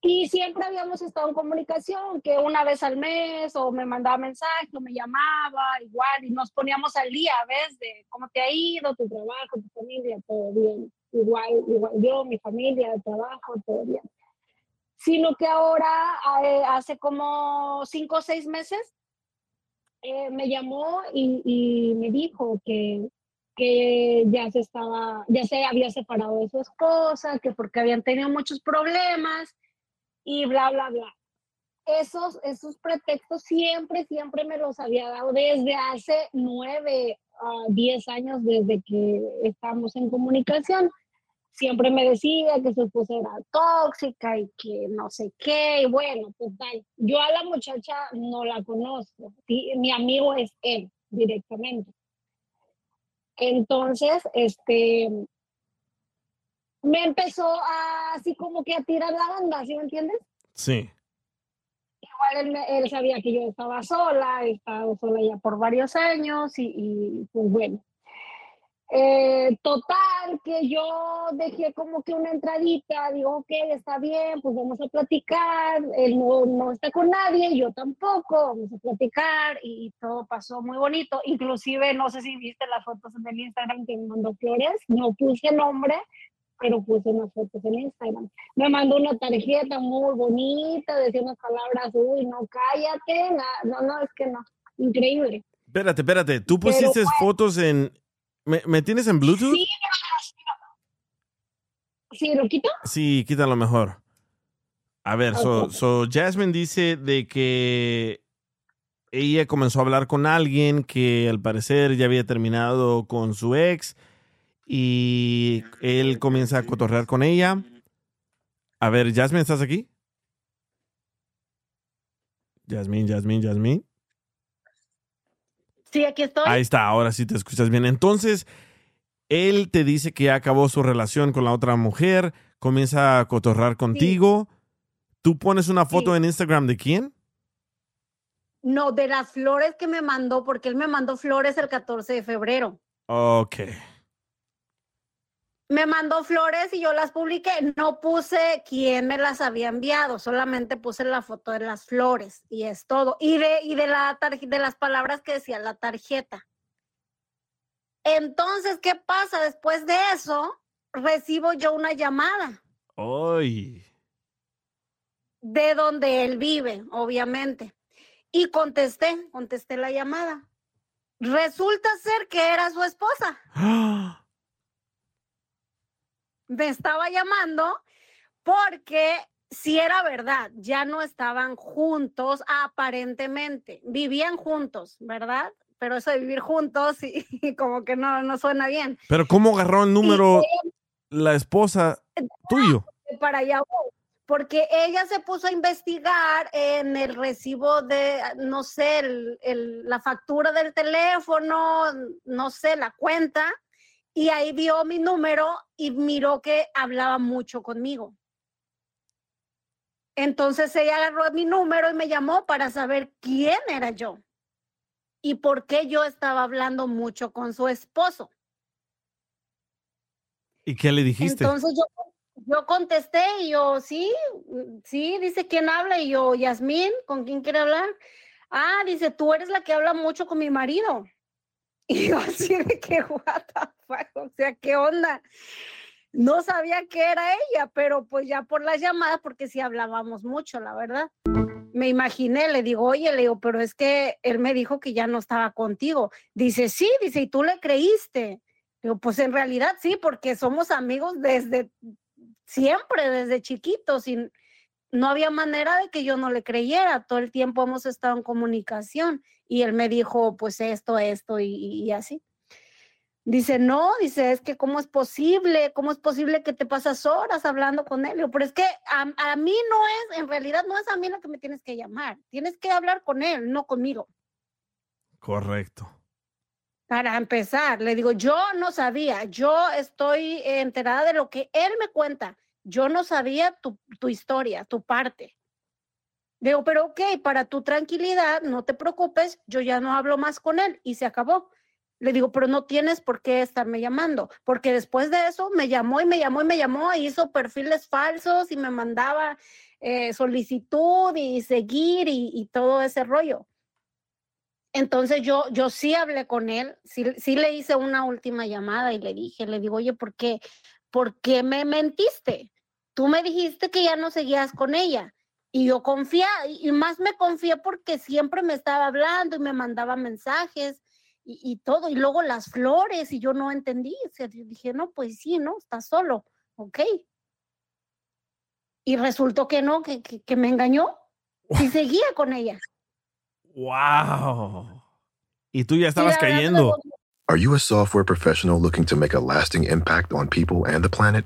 Y siempre habíamos estado en comunicación, que una vez al mes o me mandaba mensaje o me llamaba, igual, y nos poníamos al día, ¿ves? De cómo te ha ido, tu trabajo, tu familia, todo bien. Igual, igual yo, mi familia, el trabajo, todo bien. Sino que ahora, eh, hace como cinco o seis meses, eh, me llamó y, y me dijo que, que ya se estaba, ya se había separado de su esposa, que porque habían tenido muchos problemas y bla, bla, bla. Esos, esos pretextos siempre, siempre me los había dado desde hace nueve a diez años, desde que estamos en comunicación. Siempre me decía que su esposa era tóxica y que no sé qué, y bueno, total. Yo a la muchacha no la conozco, sí, mi amigo es él directamente. Entonces, este, me empezó a, así como que a tirar la banda, ¿sí me entiendes? Sí. Igual él, él sabía que yo estaba sola, he estado sola ya por varios años y, y, pues bueno. Eh, total, que yo dejé como que una entradita, digo, ok, está bien, pues vamos a platicar, él no, no está con nadie, yo tampoco, vamos a platicar y todo pasó muy bonito, inclusive no sé si viste las fotos en el Instagram que me mandó Flores, no puse nombre, pero puse unas fotos en Instagram. Me mandó una tarjeta muy bonita, decía unas palabras, uy, no, cállate, na- no, no, es que no, increíble. Espérate, espérate. ¿Tú Pero pusiste bueno. fotos en... ¿Me, me tienes en Bluetooth? Sí, sí, lo quito. Sí, quítalo mejor. A ver, so, so Jasmine dice de que ella comenzó a hablar con alguien que al parecer ya había terminado con su ex y él comienza a cotorrear con ella. A ver, Jasmine, ¿estás aquí? Jasmine, Jasmine, Jasmine. Sí, aquí estoy. Ahí está, ahora sí te escuchas bien. Entonces, él te dice que ya acabó su relación con la otra mujer, comienza a cotorrar contigo. ¿Tú pones una foto en Instagram de quién? No, de las flores que me mandó, porque él me mandó flores el 14 de febrero. Ok. Me mandó flores y yo las publiqué. No puse quién me las había enviado, solamente puse la foto de las flores y es todo. Y de, y de, la de las palabras que decía la tarjeta. Entonces, ¿qué pasa? Después de eso, recibo yo una llamada Ay. de donde él vive, obviamente. Y contesté, contesté la llamada. Resulta ser que era su esposa. Me estaba llamando porque si era verdad, ya no estaban juntos aparentemente, vivían juntos, ¿verdad? Pero eso de vivir juntos y, y como que no, no suena bien. Pero ¿cómo agarró el número la esposa tuyo? Para allá voy, porque ella se puso a investigar en el recibo de, no sé, el- el- la factura del teléfono, no sé, la cuenta, y ahí vio mi número y miró que hablaba mucho conmigo. Entonces ella agarró mi número y me llamó para saber quién era yo y por qué yo estaba hablando mucho con su esposo. ¿Y qué le dijiste? Entonces yo, yo contesté y yo, sí, sí, dice, ¿quién habla? Y yo, Yasmín, ¿con quién quiere hablar? Ah, dice, tú eres la que habla mucho con mi marido. Y yo así de que, what the o sea, ¿qué onda? No sabía que era ella, pero pues ya por las llamadas, porque sí hablábamos mucho, la verdad. Me imaginé, le digo, oye, le digo, pero es que él me dijo que ya no estaba contigo. Dice, sí, dice, ¿y tú le creíste? Digo, pues en realidad sí, porque somos amigos desde siempre, desde chiquitos, y no había manera de que yo no le creyera. Todo el tiempo hemos estado en comunicación y él me dijo, pues esto, esto y, y así. Dice, no, dice, es que cómo es posible, cómo es posible que te pasas horas hablando con él. Pero es que a, a mí no es, en realidad no es a mí lo que me tienes que llamar, tienes que hablar con él, no conmigo. Correcto. Para empezar, le digo, yo no sabía, yo estoy enterada de lo que él me cuenta, yo no sabía tu, tu historia, tu parte. Digo, pero ok, para tu tranquilidad, no te preocupes, yo ya no hablo más con él y se acabó. Le digo, pero no tienes por qué estarme llamando, porque después de eso me llamó y me llamó y me llamó, e hizo perfiles falsos y me mandaba eh, solicitud y seguir y, y todo ese rollo. Entonces yo, yo sí hablé con él, sí, sí le hice una última llamada y le dije, le digo, oye, ¿por qué, ¿por qué me mentiste? Tú me dijiste que ya no seguías con ella. Y yo confía, y más me confié porque siempre me estaba hablando y me mandaba mensajes y, y todo. Y luego las flores, y yo no entendí. O sea, yo dije, no, pues sí, ¿no? Estás solo, ok. Y resultó que no, que, que, que me engañó y seguía con ella. ¡Wow! Y tú ya estabas cayendo. Are you a software professional looking to make a lasting impact on people and the planet?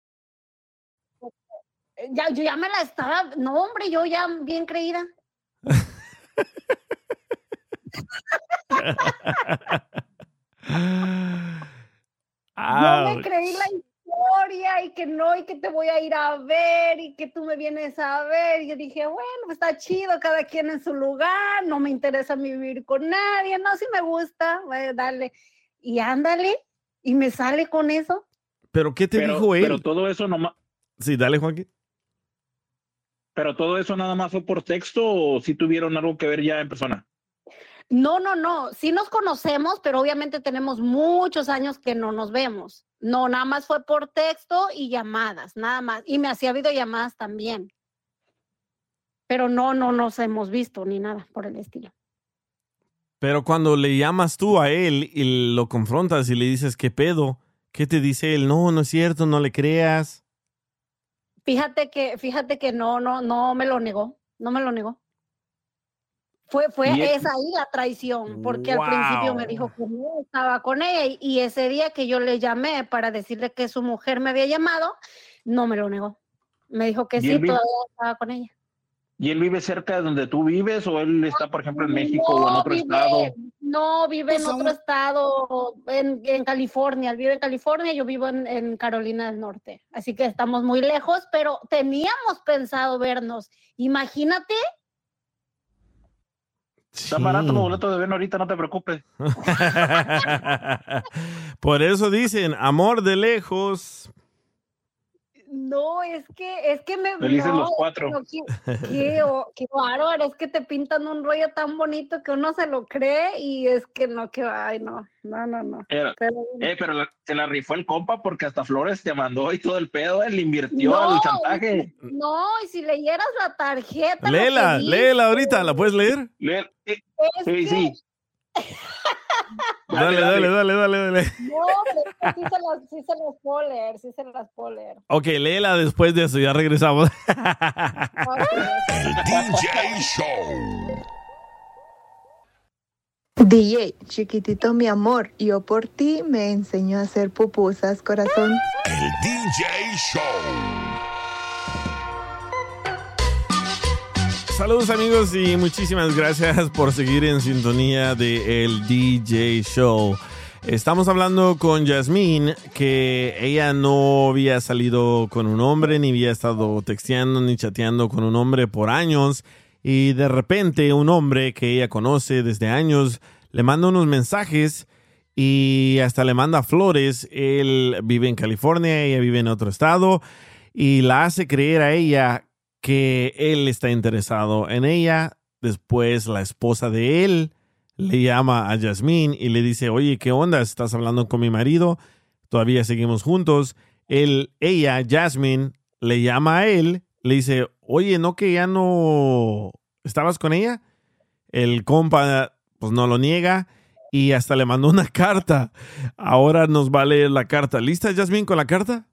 Ya, yo ya me la estaba, no hombre, yo ya bien creída. No me creí la historia y que no, y que te voy a ir a ver y que tú me vienes a ver. Y yo dije, bueno, pues está chido, cada quien en su lugar, no me interesa vivir con nadie, no, si me gusta, bueno, dale. Y ándale, y me sale con eso. ¿Pero qué te Pero- dijo él? pero todo eso nomás. Sí, dale, Joaquín. Pero todo eso nada más fue por texto o si tuvieron algo que ver ya en persona. No, no, no, sí nos conocemos, pero obviamente tenemos muchos años que no nos vemos. No, nada más fue por texto y llamadas, nada más. Y me hacía videollamadas también. Pero no, no nos hemos visto ni nada por el estilo. Pero cuando le llamas tú a él y lo confrontas y le dices, ¿qué pedo? ¿Qué te dice él? No, no es cierto, no le creas. Fíjate que, fíjate que no, no, no me lo negó, no me lo negó. Fue, fue esa ahí la traición, porque al principio me dijo que no estaba con ella y, y ese día que yo le llamé para decirle que su mujer me había llamado, no me lo negó. Me dijo que ¿Y sí, todavía estaba con ella. ¿Y él vive cerca de donde tú vives o él está, por ejemplo, en México o en otro vive- estado? No, vive en Pues otro estado, en, en California. Él vive en California, yo vivo en, en Carolina del Norte. Así que estamos muy lejos, pero teníamos pensado vernos. Imagínate, Está barato los boletos de ven ahorita, no te preocupes. Por eso dicen, amor de lejos. No, es que, es que me... Felices no, los cuatro. no, qué, qué, o- qué bárbaro, es que te pintan un rollo tan bonito que uno se lo cree y es que no, que, ay, no, no, no, no. Era- Pero- eh, pero la- se la rifó el compa porque hasta Flores te mandó y todo el pedo, él le invirtió al No, chantaje. No, y si leyeras la tarjeta. Léela, léela ahorita, ¿la puedes leer? Le- eh, sí, que- sí. Dale, dale, dale, dale, dale. No, pero sí se las, sí se las puedo leer, sí se las puedo leer. Ok, léela después de eso, ya regresamos. El DJ Show. DJ, chiquitito mi amor, yo por ti me enseño a hacer pupusas, corazón. El DJ Show. Saludos amigos y muchísimas gracias por seguir en sintonía de El DJ Show. Estamos hablando con Yasmín que ella no había salido con un hombre, ni había estado texteando ni chateando con un hombre por años y de repente un hombre que ella conoce desde años le manda unos mensajes y hasta le manda flores. Él vive en California, ella vive en otro estado y la hace creer a ella que él está interesado en ella. Después la esposa de él le llama a Yasmín y le dice, oye, ¿qué onda? ¿Estás hablando con mi marido? Todavía seguimos juntos. él, ella, Jasmine, le llama a él, le dice, oye, ¿no que ya no estabas con ella? El compa, pues no lo niega y hasta le mandó una carta. Ahora nos va a leer la carta. ¿Lista, Jasmine, con la carta?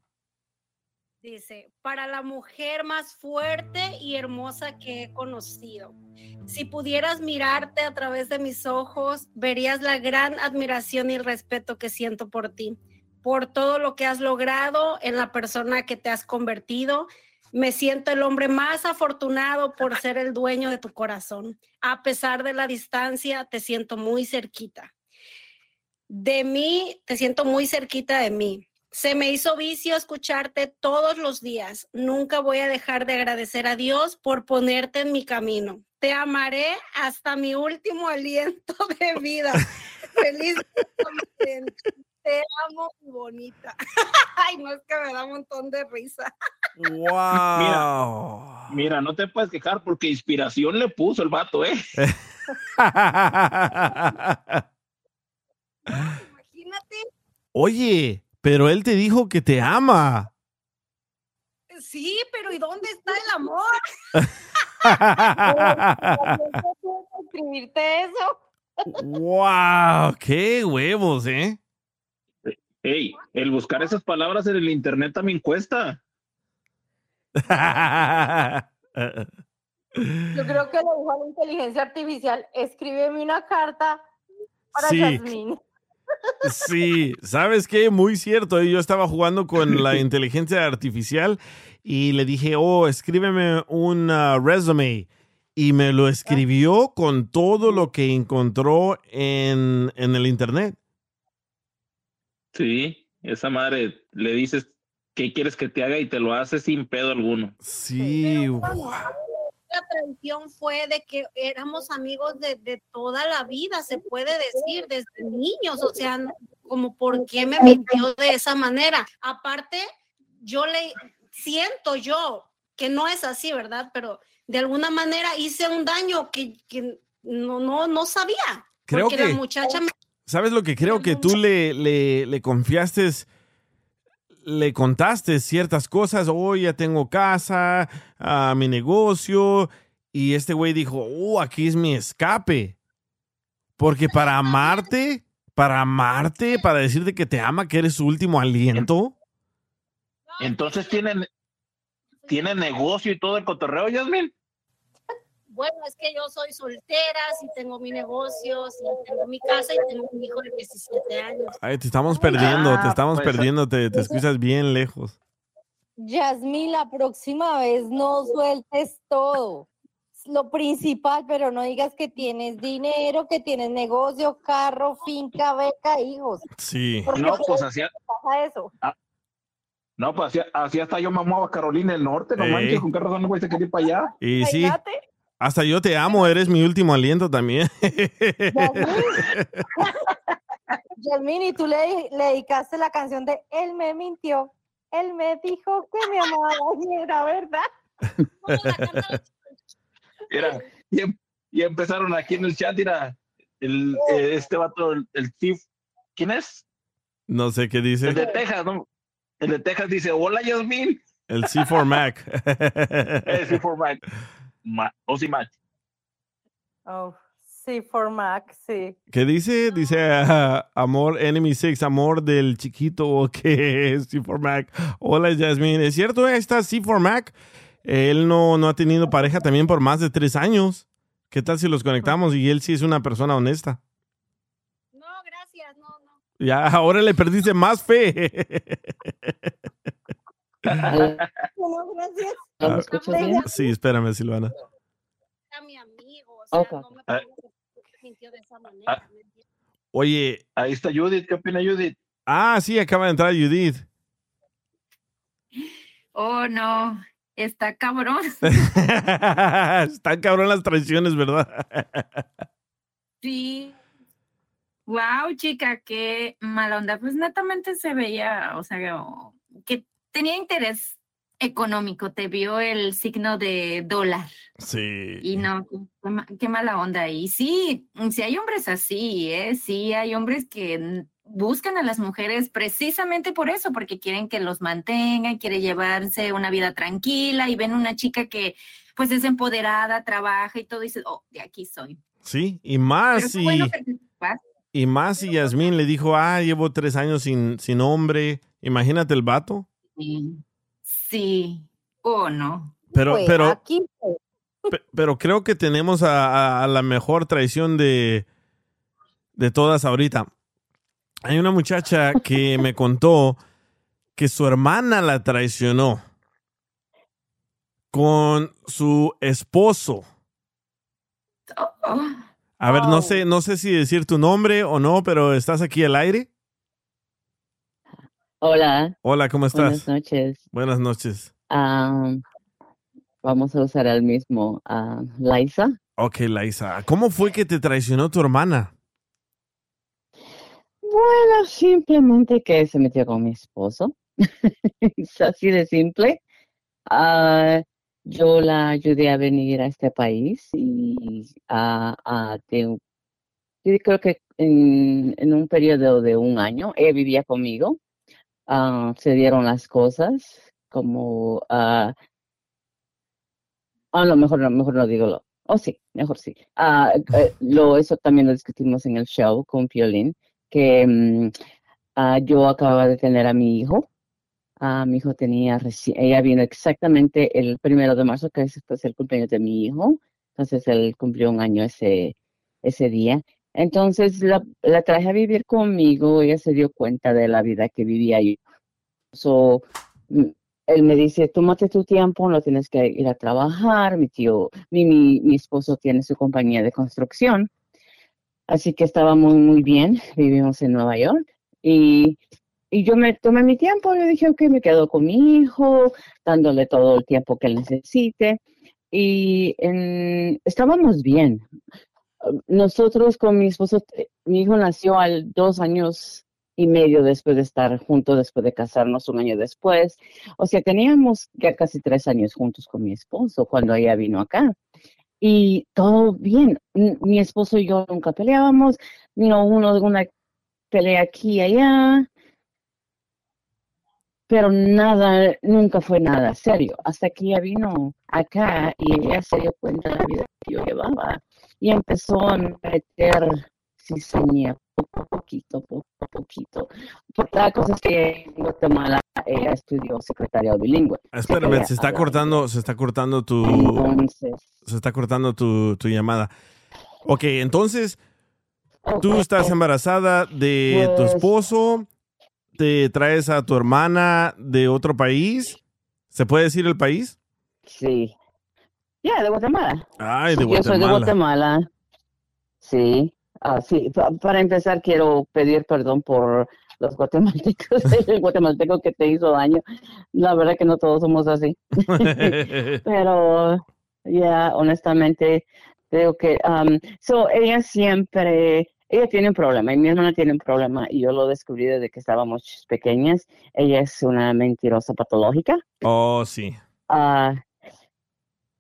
Dice, para la mujer más fuerte y hermosa que he conocido. Si pudieras mirarte a través de mis ojos, verías la gran admiración y respeto que siento por ti, por todo lo que has logrado en la persona que te has convertido. Me siento el hombre más afortunado por ser el dueño de tu corazón. A pesar de la distancia, te siento muy cerquita. De mí, te siento muy cerquita de mí. Se me hizo vicio escucharte todos los días. Nunca voy a dejar de agradecer a Dios por ponerte en mi camino. Te amaré hasta mi último aliento de vida. Feliz. Te amo, mi bonita. Ay, no es que me da un montón de risa. ¡Wow! Mira, no te puedes quejar porque inspiración le puso el vato, ¿eh? Imagínate. Oye, pero él te dijo que te ama. Sí, pero ¿y dónde está el amor? escribirte eso. ¡Wow! ¡Qué huevos, eh! Ey, el buscar esas palabras en el internet también cuesta. Yo creo que le dijo a la inteligencia artificial, escríbeme una carta para Sí. Yasmín. Sí, ¿sabes qué? Muy cierto. Yo estaba jugando con la inteligencia artificial y le dije, oh, escríbeme un uh, resume. Y me lo escribió con todo lo que encontró en, en el internet. Sí, esa madre le dices qué quieres que te haga y te lo hace sin pedo alguno. Sí, La tradición fue de que éramos amigos de, de toda la vida, se puede decir, desde niños, o sea, como por qué me mintió de esa manera. Aparte, yo le siento yo que no es así, ¿verdad? Pero de alguna manera hice un daño que, que no, no, no sabía. Creo porque que- la muchacha me ¿Sabes lo que creo que tú le, le, le confiaste? Le contaste ciertas cosas. Oh, ya tengo casa, ah, mi negocio. Y este güey dijo, oh, aquí es mi escape. Porque para amarte, para amarte, para decirte que te ama, que eres su último aliento. Entonces tienen, tienen negocio y todo el cotorreo, Yasmin. Bueno, es que yo soy soltera, sí tengo mi negocio, sí tengo mi casa y tengo un hijo de 17 años. Ay, te estamos perdiendo, te Ah, estamos pues, perdiendo, te, te escuchas bien lejos. Yasmín, la próxima vez no sueltes todo. Lo principal, pero no digas que tienes dinero, que tienes negocio, carro, finca, beca, hijos. Sí. Porque No, pues así, pasa eso. no, pues así, así hasta yo mamaba a Carolina del Norte, no Ey. manches, con qué razón el güey se quería ir para allá. Y sí, hasta yo te amo, eres mi último aliento también. Yasmín, y tú le, le dedicaste la canción de Él me mintió. Él me dijo que me amaba y era verdad. Mira, y, em- y empezaron aquí en el chat, mira, el, eh, este vato, el, el ¿quién es? No sé qué dice. El de Texas, ¿no? El de Texas dice, hola Yasmin. El C4 Mac. Sí, for Mac. Ma- Ozzy Mac. Oh, sí, for Mac, sí. ¿Qué dice? Dice ah, amor Enemy Six, amor del chiquito que es C4 Mac. Hola Jasmine, ¿es cierto? Ahí está C4 Mac. Él no, no ha tenido pareja también por más de tres años. ¿Qué tal si los conectamos? Y él sí es una persona honesta. No, gracias, no, no. Ya, ahora le perdiste más fe. No, gracias. Ah, bien? sí, espérame, Silvana. Era mi amigo, o sea, no me Ah, sintió de esa manera. ah, Oye. Ahí está Judith, ¿qué opina Judith? Ah, sí, acaba de entrar Judith. Oh, no, está cabrón. Están cabrón las traiciones, ¿verdad? Sí. Wow, chica, qué mala onda. Pues netamente se veía, o sea, que tenía interés económico, te vio el signo de dólar. Sí. Y no, qué, ma- qué mala onda. Y sí, sí hay hombres así, ¿eh? Sí hay hombres que buscan a las mujeres precisamente por eso, porque quieren que los mantengan, quiere llevarse una vida tranquila y ven una chica que pues es empoderada, trabaja y todo, y dice, oh, de aquí soy. Sí, y más bueno vas. y más si Yasmín le dijo, ah, llevo tres años sin, sin hombre. Imagínate el vato. Sí, sí, o no. Pero, Pues, pero, aquí, pe- pero creo que tenemos a, a- a la mejor traición de, de todas ahorita. Hay una muchacha que me contó que su hermana la traicionó con su esposo. A ver, no sé, no sé si decir tu nombre o no, pero ¿estás aquí al aire? Hola. Hola, ¿cómo estás? Buenas noches. Buenas noches. Ah, vamos a usar el mismo. ah, Liza. Ok, Laisa, ¿cómo fue que te traicionó tu hermana? Bueno, simplemente que se metió con mi esposo. es así de simple. Ah, yo la ayudé a venir a este país y a, a de- yo creo que en, en un periodo de un año ella vivía conmigo. Ah, se dieron las cosas como ah, a lo mejor no, mejor no digo lo. Oh, sí, mejor sí. Eh, lo, eso también lo discutimos en el show con Piolín, que mm, yo acababa de tener a mi hijo. Mi hijo tenía, reci- ella vino exactamente el primero de marzo, que es pues, el cumpleaños de mi hijo. Entonces él cumplió un año ese, ese día. Entonces la, traje a vivir conmigo, ella se dio cuenta de la vida que vivía yo. So, mm, él me dice, tómate tu tiempo, no tienes que ir a trabajar. Mi tío, mi, mi, mi esposo tiene su compañía de construcción. Así que estaba muy, muy bien. Vivimos en Nueva York. Y, y yo me tomé mi tiempo. Yo dije, ok, me quedo con mi hijo, dándole todo el tiempo que necesite. Y en- estábamos bien. Nosotros con mi esposo, eh, mi hijo nació al dos años y medio después de estar juntos, después de casarnos un año después. O sea, teníamos ya casi tres años juntos con mi esposo cuando ella vino acá. Y todo bien. Mi esposo y yo nunca peleábamos, no uno una pelea aquí y allá, pero nada, nunca fue nada serio. Hasta que ella vino acá y ella se dio cuenta de la vida que yo llevaba y empezó a meter cizaña poco a poquito, poco a poquito. Por la cosa es que en Guatemala ella estudió secretariado bilingüe. Espérame, se está cortando, se está cortando tu, Entonces, se está cortando tu, tu llamada. Ok, entonces, tú estás embarazada de tu Pues- esposo, te traes a tu hermana de otro país. ¿Se puede decir el país? Sí. Ya, de Guatemala. Ay, de Yo soy de Guatemala. Guatemala. Sí. Ah, sí. Pa- para empezar, quiero pedir perdón por los guatemaltecos, el guatemalteco que te hizo daño. La verdad que no todos somos así. Pero, ya, honestamente, creo que, um, so, ella siempre, ella tiene un problema y mi hermana tiene un problema y yo lo descubrí desde que estábamos pequeñas. Ella es una mentirosa patológica. Oh, sí. Ah,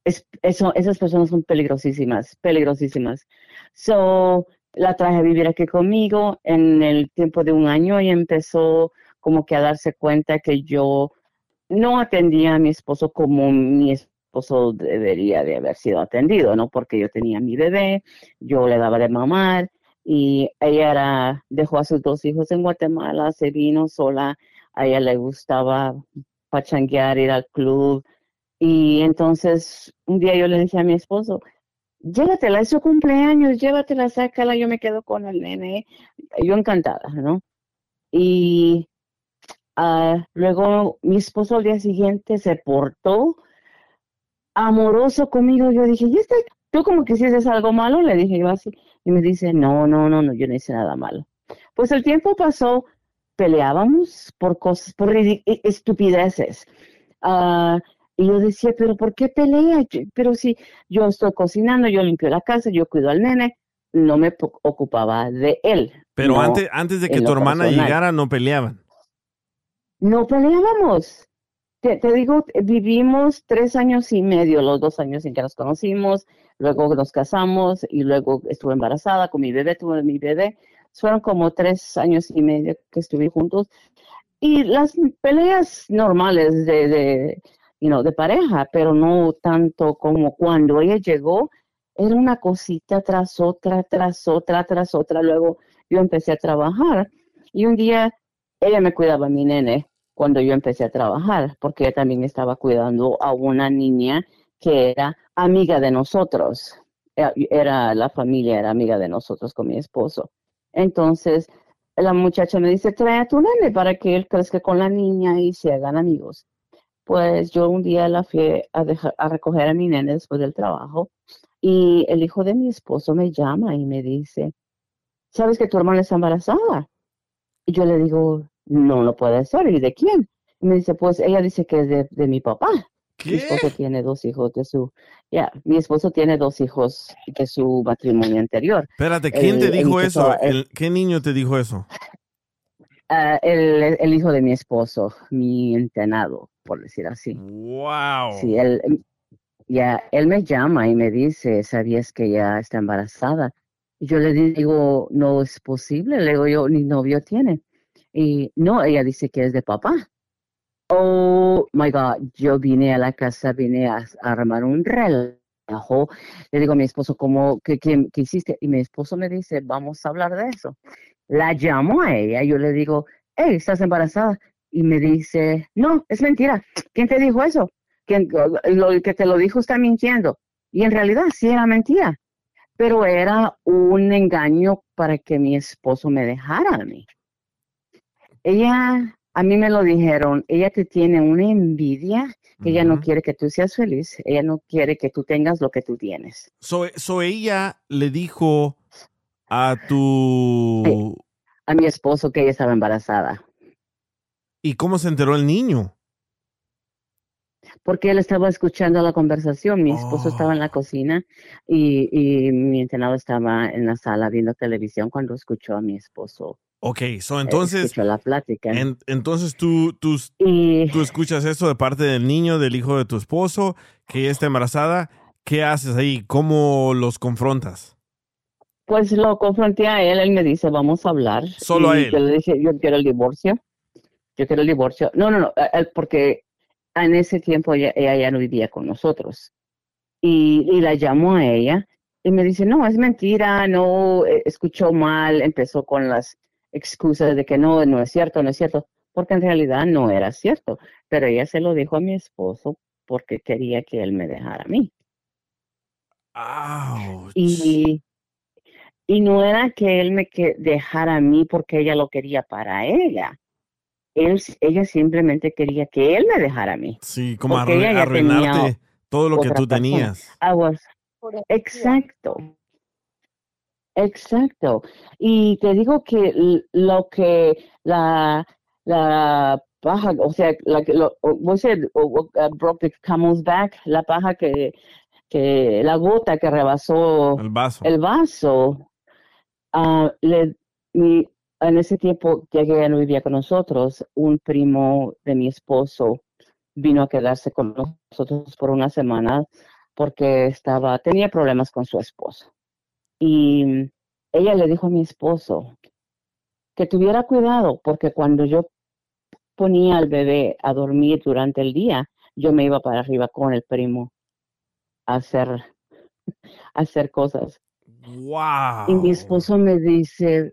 es, eso, esas personas son peligrosísimas, peligrosísimas. So, la traje a vivir aquí conmigo en el tiempo de un año y empezó como que a darse cuenta que yo no atendía a mi esposo como mi esposo debería de haber sido atendido, ¿no? Porque yo tenía mi bebé, yo le daba de mamar y ella era, dejó a sus dos hijos en Guatemala, se vino sola, a ella le gustaba pachanguear, ir al club, y entonces un día yo le dije a mi esposo, llévatela, es su cumpleaños, llévatela, sácala, yo me quedo con el nene. Yo encantada, ¿no? Y ah, luego mi esposo al día siguiente se portó amoroso conmigo. Yo dije, ¿y este? ¿Tú como que hiciste algo malo? Le dije yo así. Y me dice, no, no, no, no, yo no hice nada malo. Pues el tiempo pasó, peleábamos por cosas, por e- estupideces. Ah, y yo decía, pero ¿por qué pelea? Pero si yo estoy cocinando, yo limpio la casa, yo cuido al nene, no me ocupaba de él. Pero no antes, antes de que tu hermana personal. llegara, no peleaban. No peleábamos. Te, te digo, vivimos tres años y medio, los dos años en que nos conocimos, luego nos casamos y luego estuve embarazada con mi bebé, tuve mi bebé. Fueron como tres años y medio que estuvimos juntos. Y las peleas normales de, de, you know, de pareja, pero no tanto como cuando ella llegó, era una cosita tras otra, tras otra, tras otra. Luego yo empecé a trabajar y un día ella me cuidaba a mi nene cuando yo empecé a trabajar, porque ella también estaba cuidando a una niña que era amiga de nosotros. Era- Era la familia, era amiga de nosotros con mi esposo. Entonces, la muchacha me dice, trae a tu nene para que él crezca con la niña y se hagan amigos. Pues yo un día la fui a, dejar, a recoger a mi nene después del trabajo y el hijo de mi esposo me llama y me dice, ¿sabes que tu hermana está embarazada? Y yo le digo, no lo puede ser. ¿Y de quién? Y me dice, pues ella dice que es de, de mi papá. Mi esposo tiene dos hijos de su, ya, mi esposo tiene dos hijos de su matrimonio anterior. Espérate, ¿quién te El- dijo eso? el- ¿Qué niño te dijo eso? Ah, el, el hijo de mi esposo, mi entrenado, por decir así. Wow. Sí, él, ya, él me llama y me dice, ¿sabías que ella está embarazada? Y yo le digo, no es posible, le digo yo, ni novio tiene. Y no, ella dice que es de papá. Oh my God, yo vine a la casa, vine a, a armar un relajo. Le digo a mi esposo, ¿cómo, qué, qué, qué hiciste? Y mi esposo me dice, vamos a hablar de eso. La llamo a ella, yo le digo, hey, ¿estás embarazada? Y me dice, no, es mentira. ¿Quién te dijo eso? ¿Quién, lo el que te lo dijo está mintiendo. Y en realidad sí era mentira, pero era un engaño para que mi esposo me dejara a mí. Ella, a mí me lo dijeron, ella te tiene una envidia, que ella no quiere que tú seas feliz, ella no quiere que tú tengas lo que tú tienes. So, so ella le dijo a tu... A mi esposo que ella estaba embarazada. ¿Y cómo se enteró el niño? porque él estaba escuchando la conversación. Mi esposo estaba en la cocina y, y mi entrenador estaba en la sala viendo televisión cuando escuchó a mi esposo. Ok, so eh, entonces... escuchó la plática. en- entonces tú, tú, tú escuchas eso de parte del niño, del hijo de tu esposo, que ella está embarazada. ¿Qué haces ahí? ¿Cómo los confrontas? Pues lo confronté a él, él me dice, vamos a hablar. Solo a él. Yo le dije, yo quiero el divorcio. Yo quiero el divorcio. No, no, no, porque en ese tiempo ella, ella ya no vivía con nosotros. Y, y la llamó a ella y me dice, no, es mentira, no, eh, escuchó mal, empezó con las excusas de que no, no es cierto, no es cierto, porque en realidad no era cierto. Pero ella se lo dijo a mi esposo porque quería que él me dejara a mí. Y, y no era que él me que dejara a mí porque ella lo quería para ella. Él, ella simplemente quería que él me dejara a mí. Sí, como ya arruinarte todo lo que tú tenías. Was- exacto. Exacto. Y te digo que lo que la, la paja, o sea, la que lo, o- what's it, uh, broke the camel's back, la paja que, que la gota que rebasó El vaso. el vaso, ah, le, mi- en ese tiempo que ella no vivía con nosotros, un primo de mi esposo vino a quedarse con nosotros por una semana porque estaba, tenía problemas con su esposo. Y ella le dijo a mi esposo que tuviera cuidado porque cuando yo ponía al bebé a dormir durante el día, yo me iba para arriba con el primo a hacer, a hacer cosas. Wow. Y mi esposo me dice,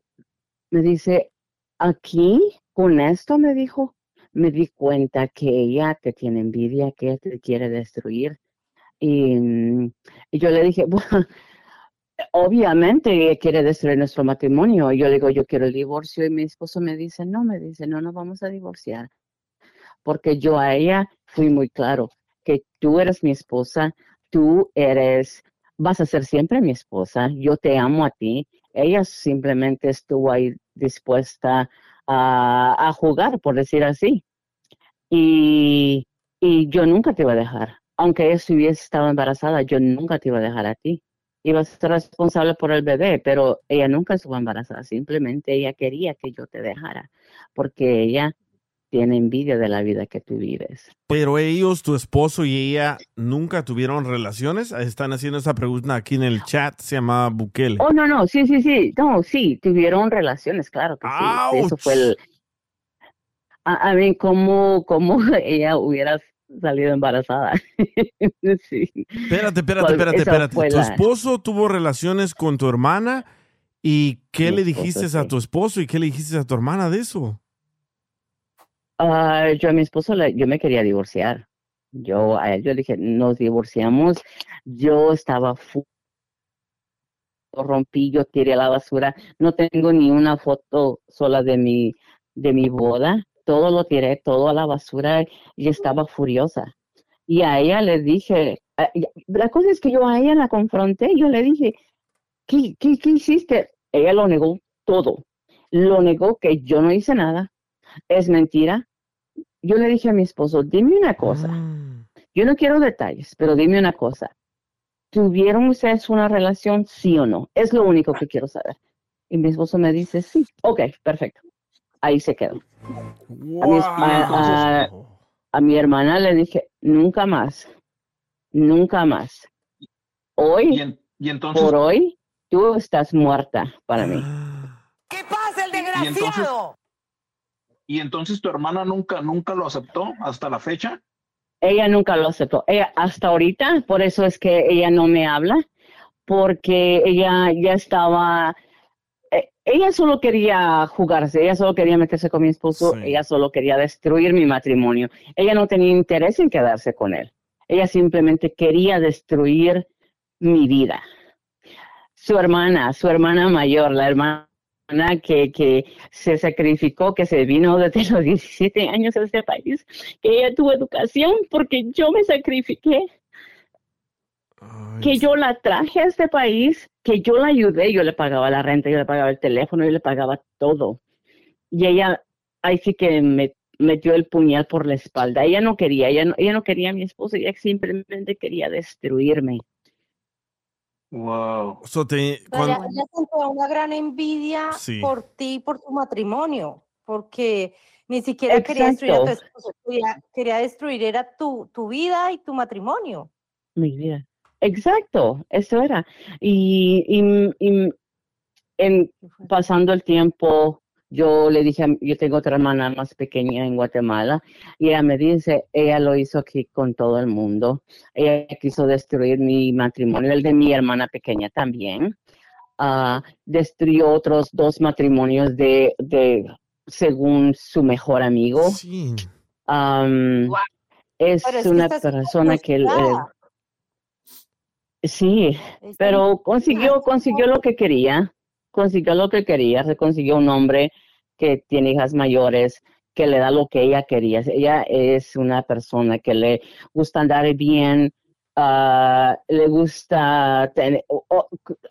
me dice, aquí, con esto, me dijo, me di cuenta que ella te tiene envidia, que ella te quiere destruir. Y, mm, yo le dije, bueno, obviamente quiere destruir nuestro matrimonio. Y yo le digo, yo quiero el divorcio. Y mi esposo me dice, no, me dice, no nos vamos a divorciar. Porque yo a ella fui muy claro que tú eres mi esposa, tú eres, vas a ser siempre mi esposa, yo te amo a ti. Ella simplemente estuvo ahí dispuesta a, jugar, por decir así. Y, y yo nunca te iba a dejar. Aunque ella hubiese estado embarazada, yo nunca te iba a dejar a ti. Iba a ser responsable por el bebé, pero ella nunca estuvo embarazada. Simplemente ella quería que yo te dejara, porque ella tiene envidia de la vida que tú vives. Pero ellos, tu esposo y ella, nunca tuvieron relaciones. Están haciendo esa pregunta aquí en el chat. Se llama Bukele. Oh, no, no, sí, sí, sí. No, sí, tuvieron relaciones, claro que sí. Eso fue el. A, a mí, ¿cómo, cómo ella hubiera salido embarazada? sí. Espérate, espérate, espérate, espérate. Tu la- esposo tuvo relaciones con tu hermana. ¿Y qué Mi le esposo, dijiste a sí. tu esposo y qué le dijiste a tu hermana de eso? Ah, yo a mi esposo, le- yo me quería divorciar. Yo a él, yo le dije, nos divorciamos. Yo estaba fu rompí, yo tiré a la basura. No tengo ni una foto sola de mi, de mi boda. Todo lo tiré, todo a la basura y estaba furiosa. Y a ella le dije, la cosa es que yo a ella la confronté, yo le dije, ¿qué, qué, qué hiciste? Ella lo negó todo. Lo negó que yo no hice nada. Es mentira. Yo le dije a mi esposo, dime una cosa. Yo no quiero detalles, pero dime una cosa. ¿Tuvieron ustedes una relación, sí o no? Es lo único que quiero saber. Y mi esposo me dice, sí. Ok, perfecto. Ahí se quedó. A mi, a- a- a mi hermana le dije, nunca más, nunca más. Hoy, y entonces- por hoy, tú estás muerta para mí. ¿Qué pasa, el Y entonces, desgraciado? Y entonces tu hermana nunca, nunca lo aceptó hasta la fecha. Ella nunca lo aceptó. Ella hasta ahorita, por eso es que ella no me habla, porque ella ya estaba, eh, ella solo quería jugarse, ella solo quería meterse con mi esposo, ella solo quería destruir mi matrimonio. Ella no tenía interés en quedarse con él. Ella simplemente quería destruir mi vida. Su hermana, su hermana mayor, la hermana que, que se sacrificó, que se vino desde los 17 años a este país, que ella tuvo educación porque yo me sacrifiqué, que yo la traje a este país, que yo la ayudé, yo le pagaba la renta, yo le pagaba el teléfono, yo le pagaba todo. Y ella, ahí sí que me metió el puñal por la espalda. Ella no quería, ella no, ella no quería a mi esposo, ella simplemente quería destruirme. Wow. So te- Pero Ella, cuan- ella sentía una gran envidia Sí. por ti y por tu matrimonio, porque ni siquiera quería destruir a tu Exacto. esposo, quería, quería destruir era tu, tu vida y tu matrimonio. Mi vida. Exacto, eso era. Y, y, y en, pasando el tiempo, yo le dije, a- yo tengo otra hermana más pequeña en Guatemala, y ella me dice, ella lo hizo aquí con todo el mundo. Ella quiso destruir mi matrimonio, el de mi hermana pequeña también. Ah, destruyó otros dos matrimonios de, de según su mejor amigo. Am, es Pero es que una persona que... eh. Sí, pero consiguió, consiguió lo que quería, consiguió lo que quería, se consiguió un hombre que tiene hijas mayores, que le da lo que ella quería. Ella es una persona que le gusta andar bien, ah, le gusta tener, o-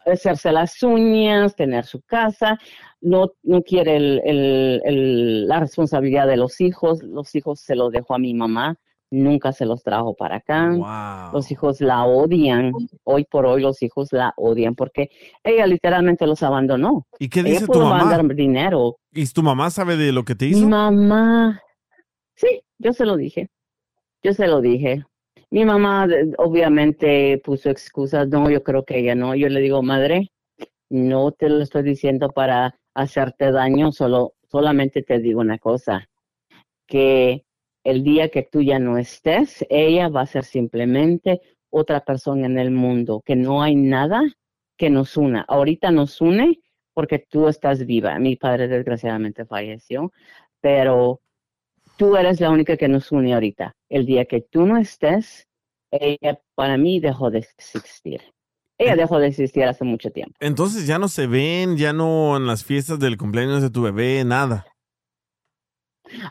hacerse las uñas, tener su casa, no, no quiere el- la responsabilidad de los hijos, los hijos se los dejó a mi mamá, nunca se los trajo para acá. Los hijos la odian. Hoy por hoy los hijos la odian porque ella literalmente los abandonó. ¿Y qué Ella dice tu pudo mamá? mandar dinero. ¿Y tu mamá sabe de lo que te Mi hizo? mamá, sí, yo se lo dije. Yo se lo dije. Mi mamá obviamente puso excusas. No, yo creo que ella no. Yo le digo, madre, no te lo estoy diciendo para hacerte daño, solo, solamente te digo una cosa, que el día que tú ya no estés, ella va a ser simplemente otra persona en el mundo, que no hay nada que nos una. Ahorita nos une porque tú estás viva. Mi padre desgraciadamente falleció, pero tú eres la única que nos une ahorita. El día que tú no estés, ella para mí dejó de existir. Ella dejó de existir hace mucho tiempo. Entonces ya no se ven, ya no en las fiestas del cumpleaños de tu bebé, nada.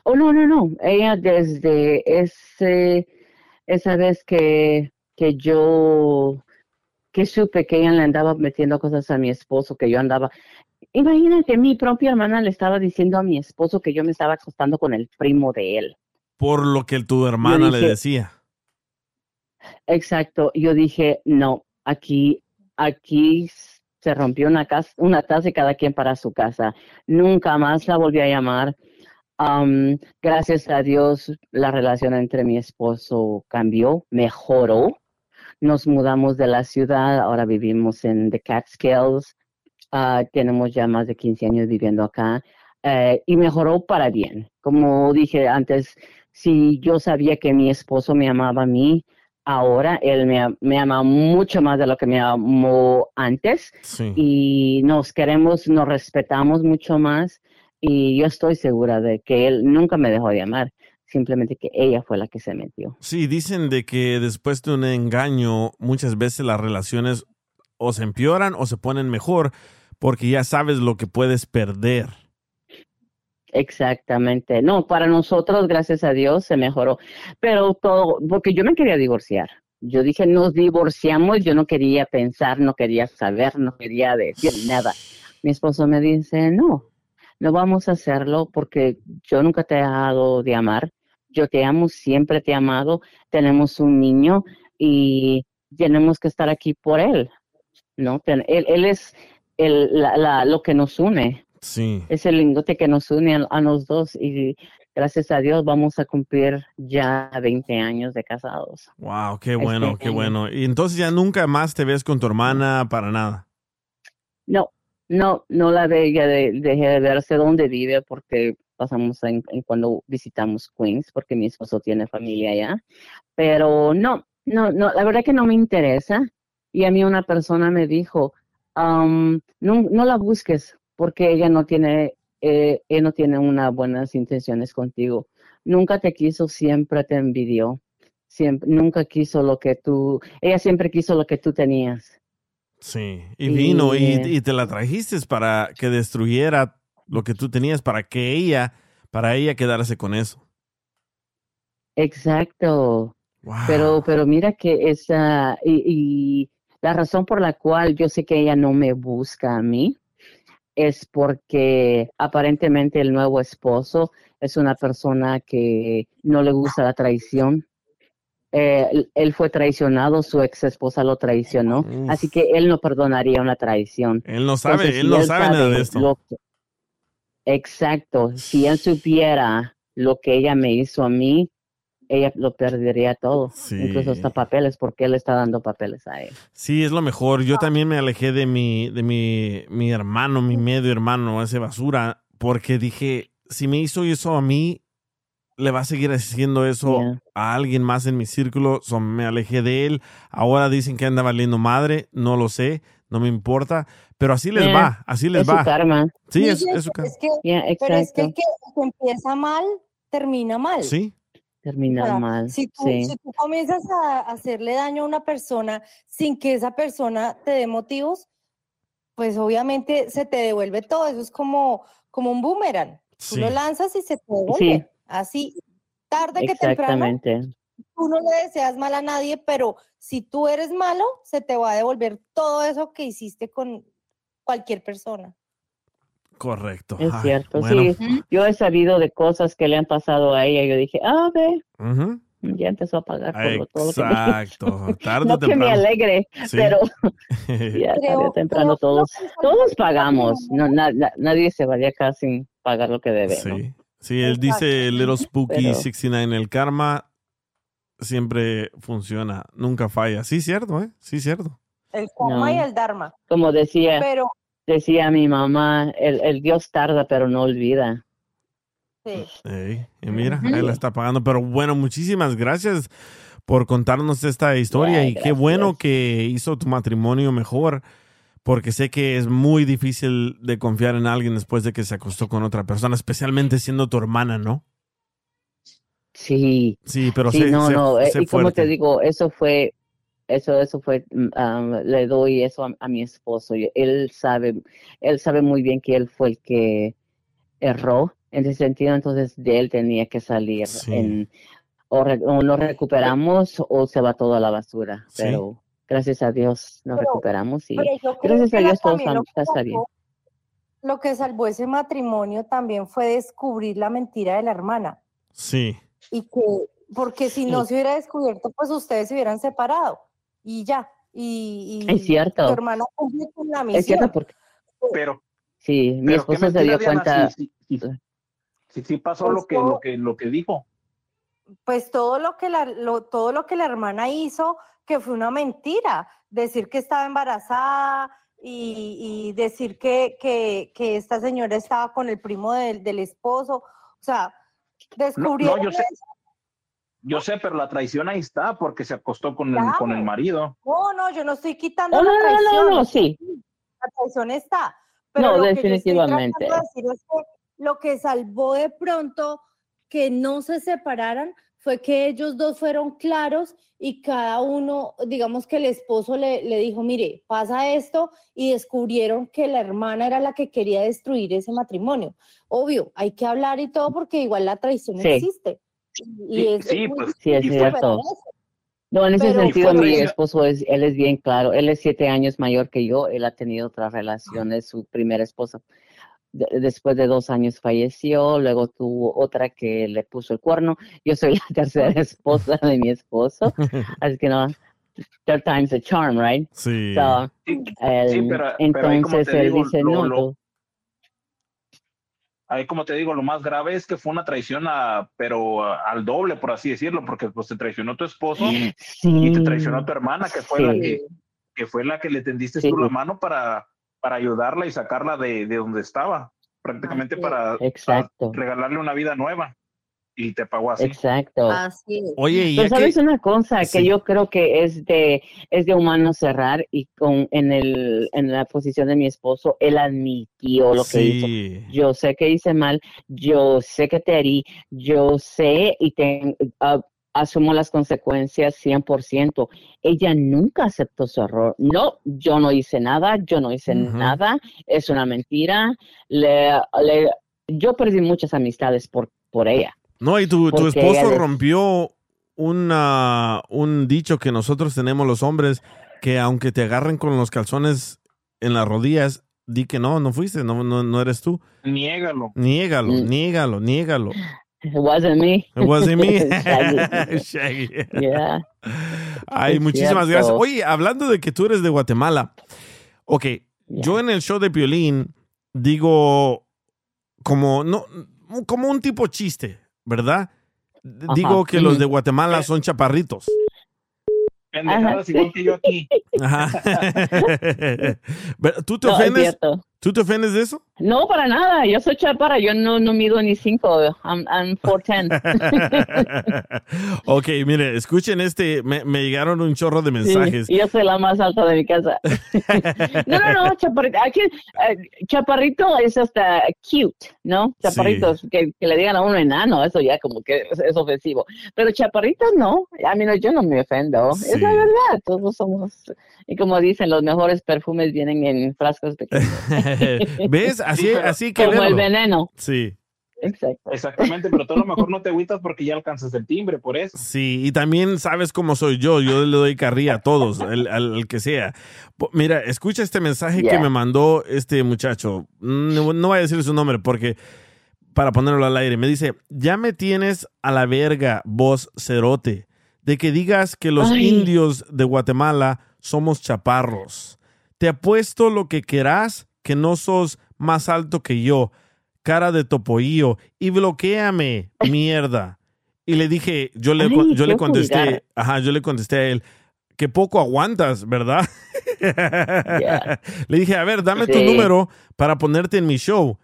Oh, no, no, no. Ella desde ese, esa vez que, que yo, que supe que ella le andaba metiendo cosas a mi esposo, que yo andaba, imagínate, mi propia hermana le estaba diciendo a mi esposo que yo me estaba acostando con el primo de él. Por lo que tu hermana le decía. Exacto. Yo dije, no, aquí, aquí se rompió una casa, una taza y cada quien para su casa. Nunca más la volví a llamar. Gracias a Dios, la relación entre mi esposo cambió, mejoró. Nos mudamos de la ciudad, ahora vivimos en The Catskills. Ah, tenemos ya más de 15 años viviendo acá eh, y mejoró para bien. Como dije antes, si yo sabía que mi esposo me amaba a mí, ahora él me, ama mucho más de lo que me amó antes Sí. y nos queremos, nos respetamos mucho más y yo estoy segura de que él nunca me dejó de amar, simplemente que ella fue la que se metió. Sí, dicen de que después de un engaño, muchas veces las relaciones o se empeoran o se ponen mejor porque ya sabes lo que puedes perder. Exactamente. No, para nosotros, gracias a Dios, se mejoró. Pero todo, porque yo me quería divorciar. Yo dije, nos divorciamos, yo no quería pensar, no quería saber, no quería decir nada. Mi esposo me dice, no, no vamos a hacerlo porque yo nunca te he dejado de amar. Yo te amo, siempre te he amado. Tenemos un niño y tenemos que estar aquí por él. ¿no? Él, él es el, la, la- lo que nos une Sí. es el lingote que nos une a, a los dos y gracias a Dios vamos a cumplir ya 20 años de casados. Wow, qué Este bueno, qué año. bueno. Y entonces ya nunca más te ves con tu hermana para nada. No, no, no la ella, de, de verse dónde vive porque pasamos en, en cuando visitamos Queens porque mi esposo tiene familia allá, pero no, no, no, la verdad que no me interesa y a mí una persona me dijo, um, no, no la busques porque ella no tiene, eh, él no tiene unas buenas intenciones contigo. Nunca te quiso, siempre te envidió. Siempre, nunca quiso lo que tú, ella siempre quiso lo que tú tenías. Sí. Y vino y, te la trajiste para que destruyera lo que tú tenías, para que ella, para ella quedarse con eso. Exacto. Pero, pero mira que esa, y, y la razón por la cual yo sé que ella no me busca a mí es porque aparentemente el nuevo esposo es una persona que no le gusta la traición. Eh, él- fue traicionado, su ex esposa lo traicionó, así que él no perdonaría una traición. Él no sabe, Entonces, él si no sabe nada de esto. lo exacto, si él supiera lo que ella me hizo a mí, ella lo perdería todo, incluso hasta papeles, porque él está dando papeles a él. Sí, es lo mejor. Yo también me alejé de mi, de mi, mi hermano, mi medio hermano, ese basura, porque dije, si me hizo eso a mí, le va a seguir haciendo eso Yeah. a alguien más en mi círculo. So, me alejé de él. Ahora dicen que anda valiendo madre, no lo sé, no me importa, pero así les Yeah. va, así les Es su va. karma. Sí, es, es su karma. que, Yeah, pero es que el que, el que empieza mal, termina mal. Sí. Termina Ahora, mal. Si tú, sí. si tú comienzas a hacerle daño a una persona sin que esa persona te dé motivos, pues obviamente se te devuelve todo. Eso es como, como un boomerang. Tú Sí. lo lanzas y se te devuelve. Sí. Así, tarde que temprano, Exactamente. tú no le deseas mal a nadie, pero si tú eres malo, se te va a devolver todo eso que hiciste con cualquier persona. Correcto. Es Ay, cierto, bueno. sí. Yo he sabido de cosas que le han pasado a ella. Yo dije, ah, ve, Ujú. ya empezó a pagar por lo- todo lo que Exacto. Tarde o no que me temprano. alegre, Sí. pero ya tarde o temprano todos, todos pagamos. No, na- na- nadie se va de acá sin pagar lo que debe. ¿no? Sí. Él dice Little Spooky Pero- 69, el karma siempre funciona, nunca falla. Sí, cierto, ¿eh? Sí, cierto. El karma y el dharma. Como decía, Pero, decía mi mamá, el, el Dios tarda pero no olvida. sí. Y mira, Ujú. él la está pagando. Pero bueno, muchísimas gracias por contarnos esta historia y qué bueno que hizo tu matrimonio mejor, porque sé que es muy difícil de confiar en alguien después de que se acostó con otra persona, especialmente siendo tu hermana, ¿no? Sí. Sí, pero sí, sé, no, sé- no, eh, sé y como te digo, eso fue, eso, eso fue, um, le doy eso a, a mi esposo. Él sabe, él sabe muy bien que él fue el que erró en ese sentido, entonces de él tenía que salir. Sí. En, o, re- o nos recuperamos o se va todo a la basura. Sí. Pero gracias a Dios nos Pero- recuperamos y gracias a Dios todo también lo está, que está bien. salvó- Lo que salvó ese matrimonio también fue descubrir la mentira de la hermana. Sí. Y que, porque si no se hubiera descubierto, pues ustedes se hubieran separado. Y ya. Y, y Es cierto. tu hermana cumple con la Es cierto misión. porque Pero, sí, mi esposo se dio Diana, cuenta. si- si- si- Sí, sí pasó Pues lo que, todo- lo que, lo que dijo. Pues todo lo que la, lo- todo lo que la hermana hizo, que fue una mentira, decir que estaba embarazada y, y decir que, que, que esta señora estaba con el primo del, del esposo, o sea, No, descubrieron no, yo sé, eso. yo sé, pero la traición ahí está porque se acostó con el, con el marido. No, no, yo no estoy quitando Oh, la no, no, no, traición. no, sí. La traición está. Pero No, lo que yo estoy definitivamente. tratando de decir es que lo que salvó de pronto que no se separaran fue que ellos dos fueron claros y cada uno, digamos que el esposo le, le dijo, mire, pasa esto y descubrieron que la hermana era la que quería destruir ese matrimonio. Obvio, hay que hablar y todo porque igual la traición Sí. existe. Y Sí, es, sí, pues, Sí, es cierto. No, en ese Pero sentido, mi esposo es, él es bien claro. Él es siete años mayor que yo. Él ha tenido otras relaciones. Su primera esposa, de- después de dos años falleció. Luego tuvo otra que le puso el cuerno. Yo soy la tercera esposa de mi esposo. Así que no, third time's a charm, right? Sí. So, Sí, él- pero- pero entonces te él digo, dice, lo- no, lo- Ahí, como te digo, lo más grave es que fue una traición, a, pero a- al doble, por así decirlo, porque pues te traicionó tu esposo y te Sí. traicionó tu hermana, que fue la Sí. que, que fue la que le tendiste Sí. tú la mano para, para ayudarla y sacarla de, de donde estaba, prácticamente para, para Exacto. regalarle una vida nueva. Y te pagó así. Exacto. Así es. Oye, y Pero sabes que... una cosa que Sí. yo creo que es de es de humano cerrar y con en el en la posición de mi esposo él admitió lo que hizo. Yo sé que hice mal, yo sé que te herí, yo sé y te, ah, asumo las consecuencias 100%. Ella nunca aceptó su error. No, yo no hice nada, yo no hice nada, es una mentira. Le, le- yo perdí muchas amistades por, por ella. No, y tu, tu esposo rompió una, un dicho que nosotros tenemos los hombres, que aunque te agarren con los calzones en las rodillas, di que no, no fuiste, no, no, no eres tú. Niégalo. Niégalo, Mm. niégalo, niégalo. It wasn't me. It wasn't me. Shaggy. Shaggy. Yeah. Ay, muchísimas gracias. Oye, hablando de que tú eres de Guatemala, ok, yo en el show de Piolín digo como, no, como un tipo chiste, ¿verdad? Ajá. Digo que los de Guatemala son chaparritos. Pendejadas igual que yo aquí. Ajá. ¿Tú te No, es ofendes? ¿Tú te ofendes de eso? No, para nada. Yo soy chaparra. Yo no, no mido ni cinco. I'm, I'm 4'10". ok, mire, escuchen este, me, me llegaron un chorro de mensajes. Sí, yo soy la más alta de mi casa. no, no, no, chaparrito. Aquí, eh, chaparrito es hasta cute, ¿no? Chaparritos, que, que le digan a uno enano, eso ya como que es, es ofensivo. Pero chaparritos no. A mí no, yo no me ofendo. Es la verdad. Todos somos. Y como dicen, los mejores perfumes vienen en frascos pequeños. ¿Ves? Así, Sí, pero- así que como el veneno. Sí. Exacto. Exactamente, pero tú a lo mejor no te agüitas porque ya alcanzas el timbre, por eso. Sí, y también sabes cómo soy yo. Yo le doy carrilla a todos, el- al, al que sea. Mira, escucha este mensaje que me mandó este muchacho. No, no voy a decir su nombre porque para ponerlo al aire. Me dice, ya me tienes a la verga, vos cerote, de que digas que los Ay. indios de Guatemala somos chaparros. Te apuesto lo que querás que no sos más alto que yo, cara de topoillo, y bloqueame, mierda. Y le dije, yo le, Ay, yo le contesté, ajá, yo le contesté a él, que poco aguantas, ¿verdad? Yeah. Le dije, a ver, dame tu número para ponerte en mi show.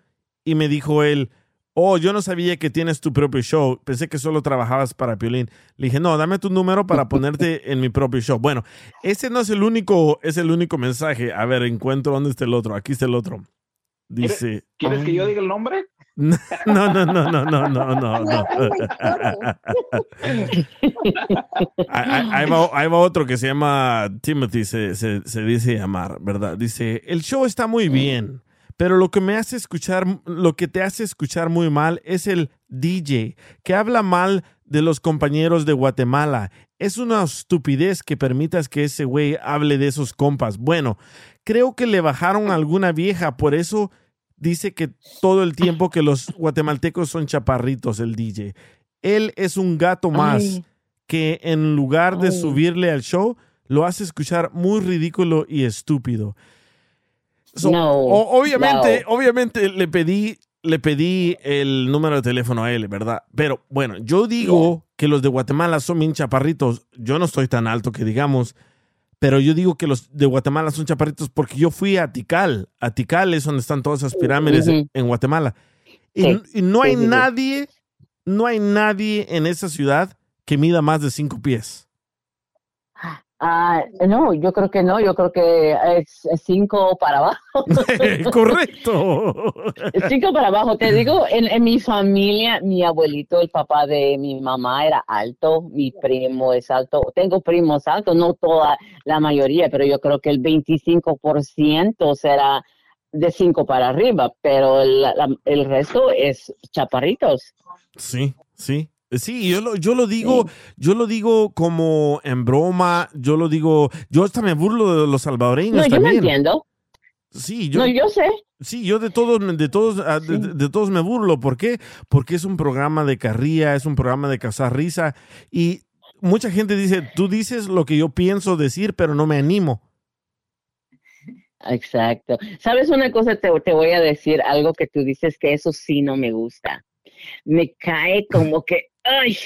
Y me dijo él, oh, yo no sabía que tienes tu propio show. Pensé que solo trabajabas para Piolín. Le dije, no, dame tu número para ponerte en mi propio show. Bueno, ese no es el único, es el único mensaje. A ver, encuentro dónde está el otro. Aquí está el otro. Dice. ¿Quieres que yo diga el nombre? No, no, no, no, no, no, no, no. no. Ahí, va, ahí va otro que se llama Timothy, se, se- se dice llamar, ¿verdad? Dice, el show está muy bien, pero lo que me hace escuchar, lo que te hace escuchar muy mal es el DJ, que habla mal de los compañeros de Guatemala. Es una estupidez que permitas que ese güey hable de esos compas. Bueno, creo que le bajaron a alguna vieja, por eso dice que todo el tiempo que los guatemaltecos son chaparritos, el DJ. Él es un gato más Ay. que en lugar de Ay. subirle al show, lo hace escuchar muy ridículo y estúpido. So, No, o- obviamente, no. obviamente le pedí le pedí el número de teléfono a él, ¿verdad? Pero bueno, yo digo que los de Guatemala son bien chaparritos. Yo no estoy tan alto que digamos, pero yo digo que los de Guatemala son chaparritos porque yo fui a Tikal. A Tikal es donde están todas esas pirámides en, en Guatemala. Y, Sí, y no hay sí, sí. nadie, no hay nadie en esa ciudad que mida más de cinco pies. Ah, no, yo creo que no, yo creo que es, es cinco para abajo. Correcto. Cinco para abajo. Te digo, en, en mi familia, mi abuelito, el papá de mi mamá era alto, mi primo es alto. Tengo primos altos, no toda la mayoría, pero yo creo que el 25% será de cinco para arriba, pero el, la- el resto es chaparritos. Sí, sí. Sí, yo lo, yo lo digo, yo lo digo como en broma, yo lo digo, yo hasta me burlo de los salvadoreños No, yo no también. entiendo. Sí, yo, No, yo sé. Sí, yo de todos, de todos, ah, de, de- todos me burlo. ¿Por qué? Porque es un programa de carrilla, es un programa de causar risa y mucha gente dice, tú dices lo que yo pienso decir, pero no me animo. Exacto. ¿Sabes una cosa? Te, te voy a decir algo que tú dices que eso sí no me gusta. Me cae como que, ¡ay!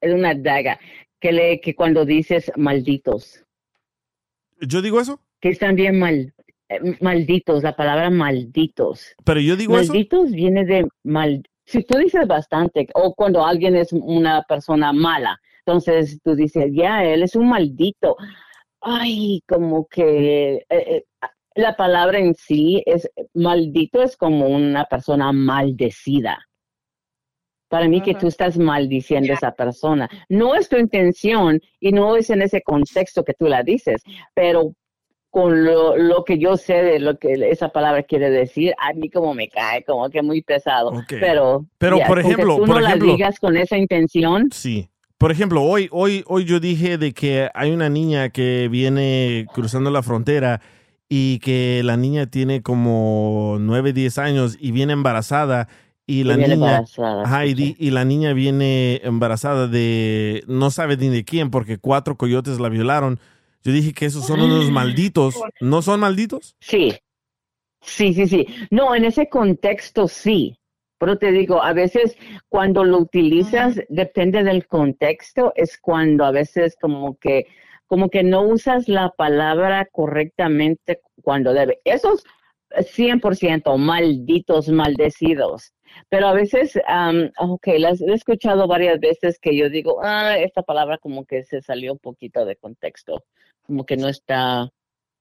Es una daga. Que, le, que cuando dices malditos, ¿Yo digo eso? que están bien mal, eh, malditos, la palabra malditos. Pero yo digo eso. malditos viene de mal. Si tú dices bastante, o cuando alguien es una persona mala, entonces tú dices, ya, él es un maldito. Ay, como que eh, eh, la palabra en sí es maldito, es como una persona maldecida. Para mí que tú estás maldiciendo a esa persona. No es tu intención y no es en ese contexto que tú la dices, pero con lo, lo que yo sé de lo que esa palabra quiere decir, a mí como me cae, como que muy pesado. Pero, Pero, ya, por ejemplo, tú por no ejemplo- la digas con esa intención. Sí. Por ejemplo, hoy, hoy, hoy yo dije de que hay una niña que viene cruzando la frontera y que la niña tiene como 9, 10 años y viene embarazada y la viene niña ajá, y, di- y la niña viene embarazada de no sabe ni de quién porque cuatro coyotes la violaron. Yo dije que esos son unos malditos. ¿No son malditos? Sí, sí, sí, sí. No, en ese contexto sí. Pero te digo, a veces cuando lo utilizas, depende del contexto, es cuando a veces como que, como que no usas la palabra correctamente cuando debe. Esos 100% malditos, maldecidos. Pero a veces, am, ok, las he escuchado varias veces que yo digo, ah, esta palabra como que se salió un poquito de contexto, como que no está,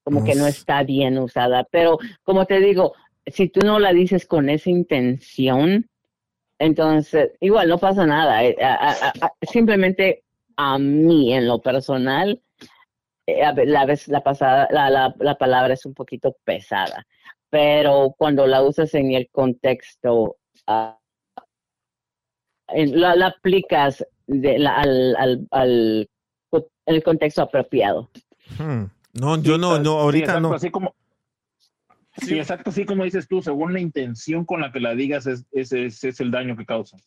como que no está bien usada. Pero como te digo, si tú no la dices con esa intención, entonces igual no pasa nada. Eh, a- a- a- simplemente a mí en lo personal, eh, la vez la pasada, la, la, la palabra es un poquito pesada. Pero cuando la usas en el contexto, ah, en- la, la aplicas de la- al, al, al- el contexto apropiado. Hmm. No, yo no, no, ahorita exacto, no. Así como, sí, exacto, así como dices tú, según la intención con la que la digas, es, es, es, es el daño que causa.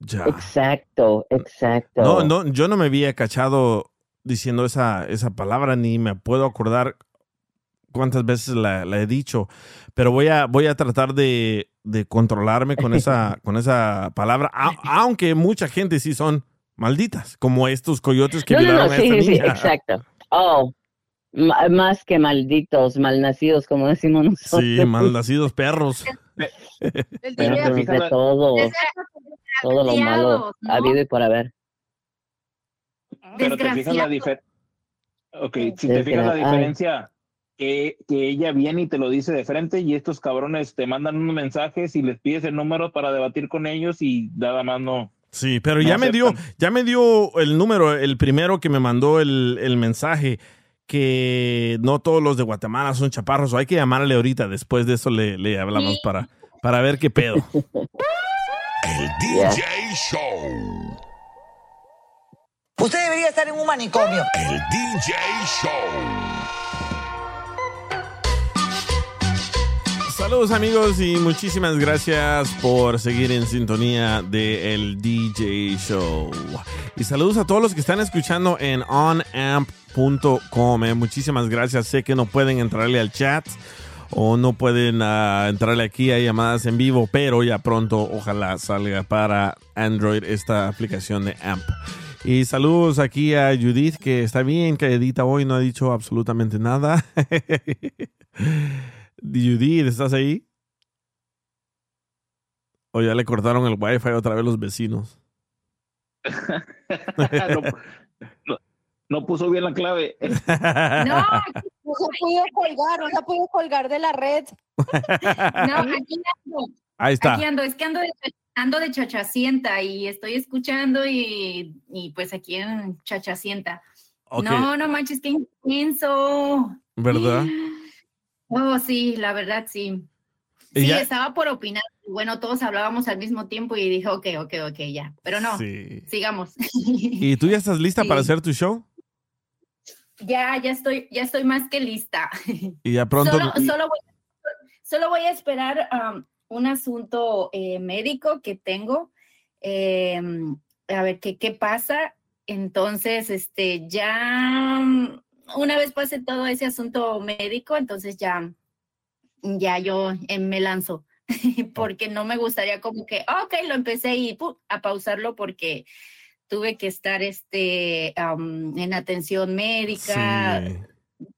Ya. Exacto, exacto. No, no, yo no me había cachado diciendo esa, esa palabra, ni me puedo acordar cuántas veces la, la he dicho, pero voy a, voy a tratar de, de controlarme con esa, con esa palabra, a- aunque mucha gente sí son malditas, como estos coyotes que No, no, no, violaron a sí, esta sí, niña. exacto. Oh, más que malditos, malnacidos, como decimos nosotros. Sí, malnacidos perros. Perros de todo, todo lo malo ¿no? habido y por haber. Pero te fijas la diferencia. Ok, si te fijas la diferencia, que, que ella viene y te lo dice de frente y estos cabrones te mandan unos mensajes y les pides el número para debatir con ellos y nada más no. Sí, pero No ya me dio, ya me dio el número, el primero que me mandó el, el mensaje que no todos los de Guatemala son chaparros, o hay que llamarle ahorita, después de eso le, le hablamos para, para ver qué pedo. El DJ Show. Usted debería estar en un manicomio. El DJ Show. Saludos amigos y muchísimas gracias por seguir en sintonía de el DJ Show. Y saludos a todos los que están escuchando en onamp.com. eh. Muchísimas gracias. Sé que no pueden entrarle al chat o no pueden ah, entrarle aquí a llamadas en vivo, pero ya pronto ojalá salga para Android esta aplicación de AMP. Y saludos aquí a Judith, que está bien, edita hoy, no ha dicho absolutamente nada. Judith, ¿estás ahí? O ya le cortaron el wifi otra vez los vecinos. no, no- no puso bien la clave. No, no se pudo colgar, no se pudo colgar de la red. No, aquí ando. Ahí está. Aquí ando, es que ando de, ando de chachacienta y estoy escuchando y, y pues aquí en chachacienta. No, no manches, qué intenso. ¿Verdad? Oh, sí, la verdad, sí. Sí, ya- estaba por opinar. Bueno, todos hablábamos al mismo tiempo y dije, ok, ok, ok, ya. Pero no, Sí. sigamos. ¿Y tú ya estás lista para hacer tu show? ya, ya estoy, ya estoy más que lista. Y ya pronto... Solo, solo voy, solo voy a esperar um, un asunto eh, médico que tengo. eh, a ver qué, qué pasa. Entonces, este, ya una vez pase todo ese asunto médico, entonces ya, ya yo eh, me lanzo. porque no me gustaría como que, ok, lo empecé y ¡pum! a pausarlo porque tuve que estar este, am, en atención médica Sí.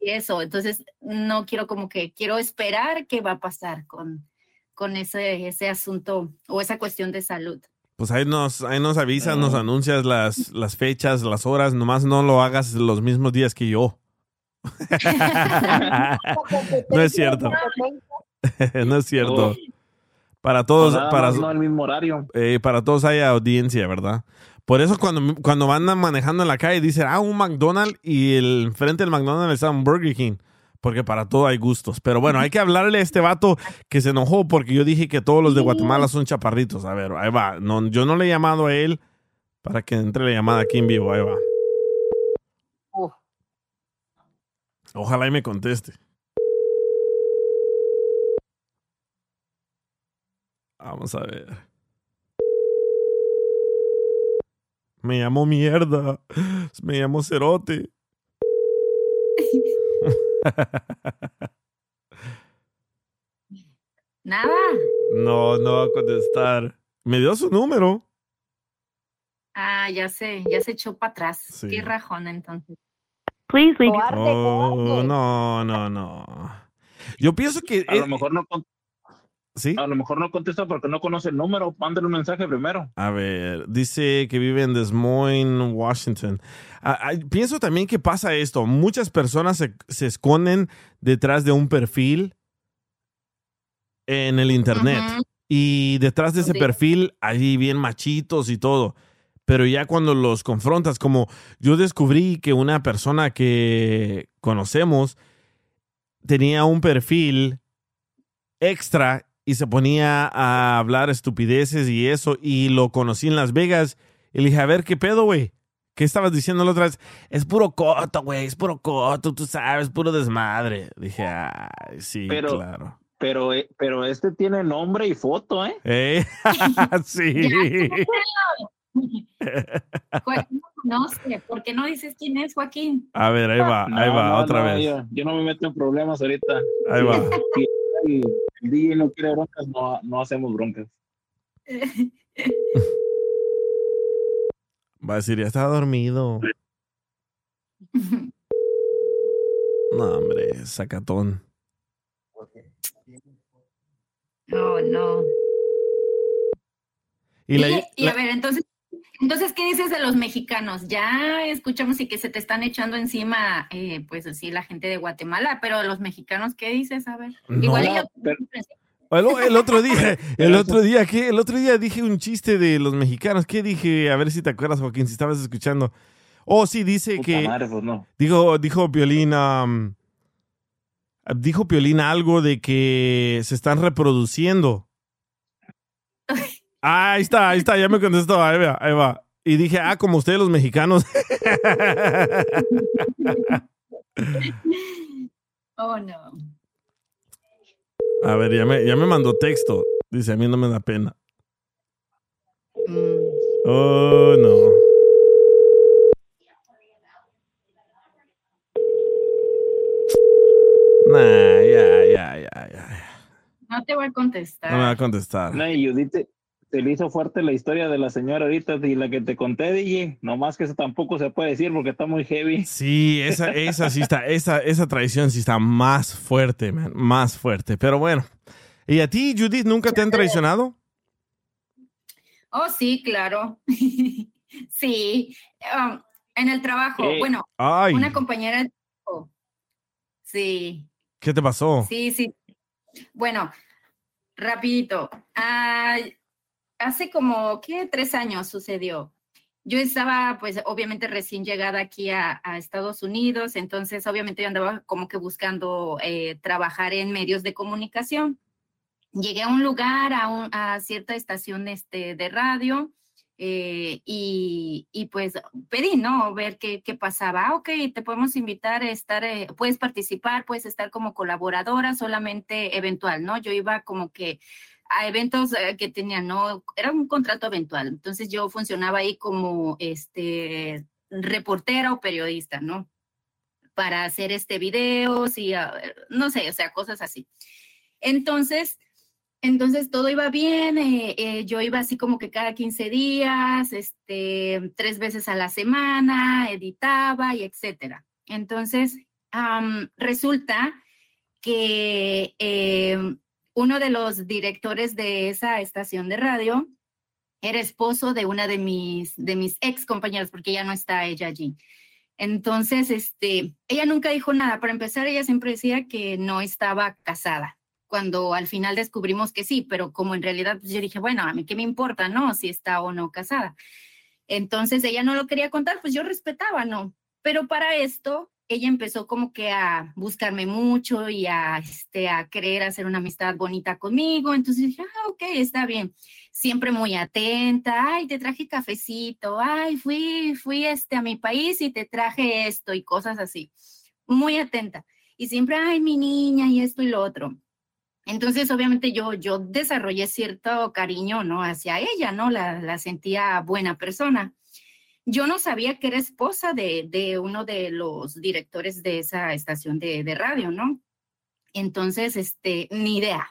y eso. Entonces, no quiero como que, quiero esperar qué va a pasar con, con ese, ese asunto o esa cuestión de salud. Pues ahí nos, ahí nos avisas, nos anuncias las, las fechas, las horas, nomás no lo hagas los mismos días que yo. no es cierto. no es cierto. Para todos, para, no al mismo horario. eh, para todos hay audiencia, ¿verdad? Por eso cuando, cuando van manejando en la calle dicen, ah, un McDonald's y el frente del McDonald's está un Burger King. Porque para todo hay gustos. Pero bueno, hay que hablarle a este vato que se enojó porque yo dije que todos los de Guatemala son chaparritos. A ver, ahí va. No, yo no le he llamado a él para que entre la llamada aquí en vivo. Ahí va. Ojalá y me conteste. Vamos a ver. Me llamo mierda. Me llamo cerote. Nada. No, no va a contestar. Me dio su número. Ah, ya sé, ya se echó para atrás. Sí. Qué rajón entonces. Please leave. Oh, no, no, no. Yo pienso que. A lo mejor no ¿Sí? A lo mejor no contesta porque no conoce el número. Mándale un mensaje primero. A ver, dice que vive en Des Moines, Washington. Ah, ah, pienso también que pasa esto. Muchas personas se, se esconden detrás de un perfil en el internet. Y detrás de ese Sí. perfil, ahí bien machitos y todo. Pero ya cuando los confrontas, como yo descubrí que una persona que conocemos tenía un perfil extra y se ponía a hablar estupideces y eso, y lo conocí en Las Vegas, y le dije, a ver, ¿qué pedo, güey? ¿Qué estabas diciendo la otra vez? Es puro coto, güey, es puro coto, tú sabes, puro desmadre. Dije, ay, sí, Pero- claro. Pero, eh, pero este tiene nombre y foto, ¿eh? ¿Eh? sí. Joaquín no conoce. ¿Por qué no dices quién es Joaquín? A ver, ahí va, ahí No, va, no, otra no, vez. Yo, yo no me meto en problemas ahorita. Ahí va. Si el, el DJ no quiere broncas, no, no hacemos broncas. Va a decir, ya estaba dormido. No, hombre, sacatón. No, no. Y la- y, y la- a ver, entonces, entonces, ¿qué dices de los mexicanos? Ya escuchamos y que se te están echando encima, eh, pues así, la gente de Guatemala, pero los mexicanos, ¿qué dices? A ver. No. Igual yo- El, el otro día, el otro día, ¿qué? El otro día dije un chiste de los mexicanos. ¿Qué dije? A ver si te acuerdas, Joaquín, si estabas escuchando. Oh, sí, dice Puta que. madre, pues no. Dijo, dijo Piolín, am, dijo Piolín algo de que se están reproduciendo. Ah, ahí está, ahí está, ya me contestó, ahí va, ahí va. Y dije, ah, como ustedes los mexicanos. Oh, no. A ver, ya me, ya me mandó texto. Dice, a mí no me da pena. Mm. Oh, no. Nah, ya, ya. no te voy a contestar. No me va a contestar. No, y Judith te, te le hizo fuerte la historia de la señora ahorita y la que te conté, DJ. Nomás que eso tampoco se puede decir porque está muy heavy. Sí, esa, esa sí está, esa, esa traición sí está más fuerte, man, más fuerte. Pero bueno. ¿Y a ti, Judith, nunca te han traicionado? Oh, sí, claro. sí. Um, en el trabajo, Eh, bueno, ay. una compañera. de trabajo. Sí, ¿Qué te pasó? sí, sí. Bueno, rapidito. Ah, hace como, ¿qué? Tres años sucedió. Yo estaba, pues, obviamente recién llegada aquí a, a Estados Unidos, entonces obviamente yo andaba como que buscando eh, trabajar en medios de comunicación. Llegué a un lugar, a, un- a cierta estación este, de radio, eh, y, y, pues pedí, ¿no? Ver qué, qué pasaba. Ah, ok, te podemos invitar a estar, eh, puedes participar, puedes estar como colaboradora, solamente eventual, ¿no? Yo iba como que a eventos eh, que tenían, ¿no? Era un contrato eventual. Entonces yo funcionaba ahí como este reportera o periodista, ¿no? Para hacer este videos y ah, no sé, o sea, cosas así. Entonces, entonces todo iba bien, eh, eh, yo iba así como que cada 15 días, este, tres veces a la semana, editaba y etcétera. Entonces, resulta que em, uno de los directores de esa estación de radio era esposo de una de mis, de mis ex compañeras, porque ya no está ella allí. Entonces, este, ella nunca dijo nada. Para empezar, ella siempre decía que no estaba casada cuando al final descubrimos que sí, pero como en realidad pues, yo dije, bueno, a mí qué me importa, ¿no? Si está o no casada. Entonces ella no lo quería contar, pues yo respetaba, ¿no? Pero para esto, ella empezó como que a buscarme mucho y a, este, a querer hacer una amistad bonita conmigo. Entonces dije, ah, ok, está bien. Siempre muy atenta, ay, te traje cafecito, ay, fui, fui este, a mi país y te traje esto y cosas así. Muy atenta. Y siempre, ay, mi niña y esto y lo otro. Entonces, obviamente yo, yo desarrollé cierto cariño, ¿no? Hacia ella, ¿no? La, la sentía buena persona. Yo no sabía que era esposa de, de uno de los directores de esa estación de, de radio, ¿no? Entonces, este, ni idea.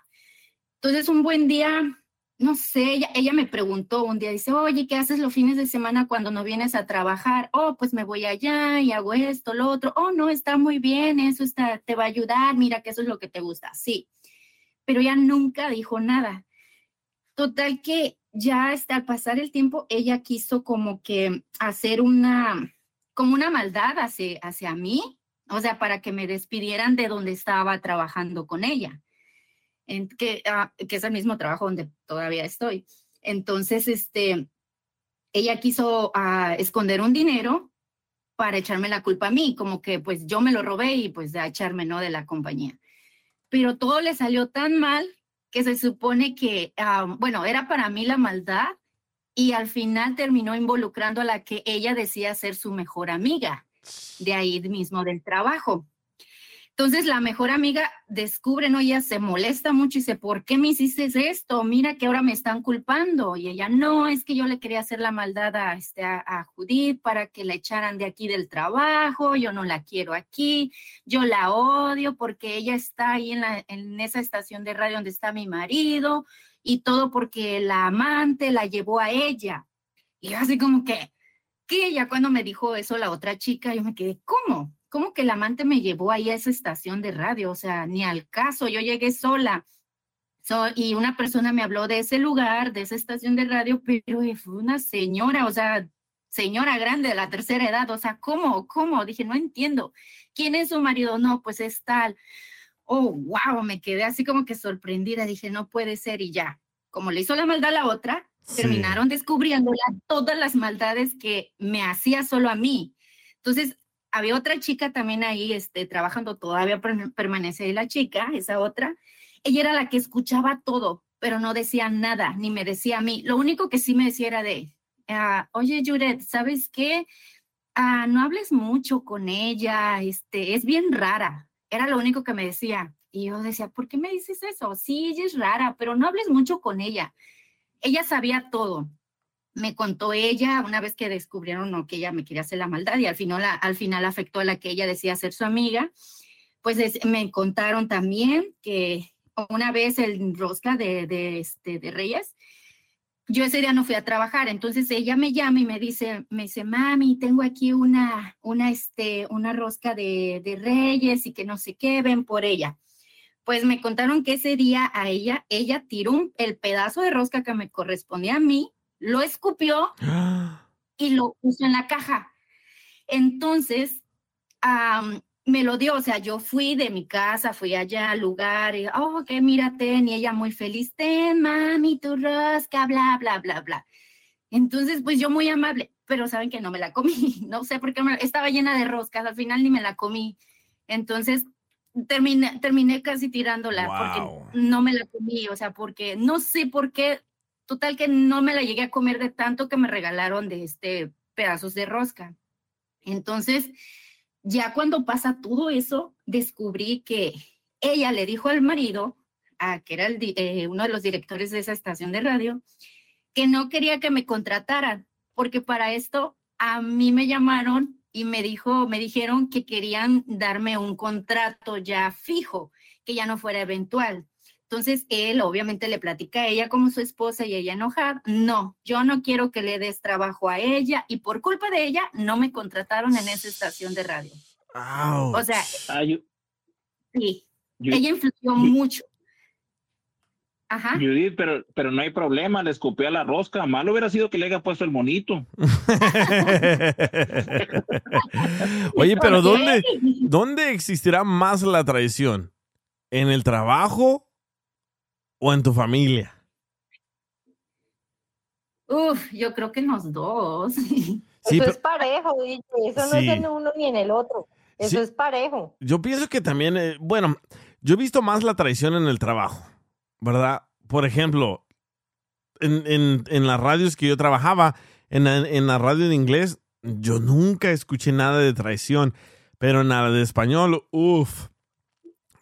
Entonces, un buen día, no sé, ella, ella me preguntó un día, dice, oye, ¿qué haces los fines de semana cuando no vienes a trabajar? Oh, pues me voy allá y hago esto, lo otro. Oh, no, está muy bien, eso está, te va a ayudar, mira que eso es lo que te gusta. Sí pero ella nunca dijo nada. Total que ya hasta al pasar el tiempo, ella quiso como que hacer una, como una maldad hacia, hacia mí, o sea, para que me despidieran de donde estaba trabajando con ella, en que, ah, que es el mismo trabajo donde todavía estoy. Entonces, este, ella quiso ah, esconder un dinero para echarme la culpa a mí, como que pues yo me lo robé y pues a echarme, ¿no? De la compañía pero todo le salió tan mal que se supone que, ah, bueno, era para mí la maldad y al final terminó involucrando a la que ella decía ser su mejor amiga, de ahí mismo del trabajo. Entonces la mejor amiga descubre, ¿no? Ella se molesta mucho y dice, ¿por qué me hiciste esto? Mira que ahora me están culpando. Y ella, no, es que yo le quería hacer la maldad a, este, a, Judith para que la echaran de aquí del trabajo, yo no la quiero aquí, yo la odio porque ella está ahí en, la, en esa estación de radio donde está mi marido y todo porque la amante la llevó a ella. Y así como que, que ya cuando me dijo eso la otra chica, yo me quedé, ¿cómo? ¿Cómo que el amante me llevó ahí a esa estación de radio? O sea, ni al caso, yo llegué sola. So, y una persona me habló de ese lugar, de esa estación de radio, pero fue una señora, o sea, señora grande de la tercera edad, o sea, ¿cómo? ¿Cómo? Dije, no entiendo. ¿Quién es su marido? No, pues es tal. Oh, wow, me quedé así como que sorprendida, dije, no puede ser y ya. Como le hizo la maldad a la otra, Sí. terminaron descubriéndola todas las maldades que me hacía solo a mí. Entonces, había otra chica también ahí, este, trabajando, todavía per- permanece ahí la chica, esa otra. Ella era la que escuchaba todo, pero no decía nada, ni me decía a mí. Lo único que sí me decía era de, ah, oye, Juret, ¿sabes qué? Ah, no hables mucho con ella, este, es bien rara. Era lo único que me decía. Y yo decía, ¿por qué me dices eso? Sí, ella es rara, pero no hables mucho con ella. Ella sabía todo me contó ella una vez que descubrieron ¿no? que ella me quería hacer la maldad y al final, al final afectó a la que ella decía ser su amiga, pues es- me contaron también que una vez el rosca de, de, este, de Reyes, yo ese día no fui a trabajar, entonces ella me llama y me dice, me dice, mami, tengo aquí una, una, este, una rosca de, de Reyes y que no sé qué, ven por ella. Pues me contaron que ese día a ella, ella tiró el pedazo de rosca que me correspondía a mí, lo escupió y lo puso en la caja. Entonces, me lo dio, o sea, yo fui de mi casa, fui allá al lugar, y, oh, que mira, ten, y ella muy feliz, ten, mami, tu rosca, bla, bla, bla, bla. Entonces, pues yo muy amable, pero saben que no me la comí, no sé por qué, me- estaba llena de roscas, al final ni me la comí. Entonces, terminé, terminé casi tirándola, Wow. porque no me la comí, o sea, porque no sé por qué, total que no me la llegué a comer de tanto que me regalaron de este pedazos de rosca. Entonces, ya cuando pasa todo eso, descubrí que ella le dijo al marido, a, que era eh, uno de los directores de esa estación de radio, que no quería que me contrataran, porque para esto a mí me llamaron y me dijo, me dijeron que querían darme un contrato ya fijo, que ya no fuera eventual. Entonces él obviamente le platica a ella como su esposa y ella enojada, no, yo no quiero que le des trabajo a ella y por culpa de ella no me contrataron en esa estación de radio. O sea, sí, Yo- ella influyó mucho. Ajá. Judith, pero, pero no hay problema, le escupió a la rosca. Malo hubiera sido que le haya puesto el monito. Oye, pero. ¿dónde, ¿dónde existirá más la traición? ¿En el trabajo o en tu familia? Uf, yo creo que en los dos. Sí, Eso pero- es parejo, DJ, Eso no es en uno ni en el otro. Eso Sí. es parejo. Yo pienso que también, eh, bueno, yo he visto más la traición en el trabajo, ¿verdad? Por ejemplo, en, en- en las radios que yo trabajaba, en la, en la radio en inglés, yo nunca escuché nada de traición, pero en la de español, uff,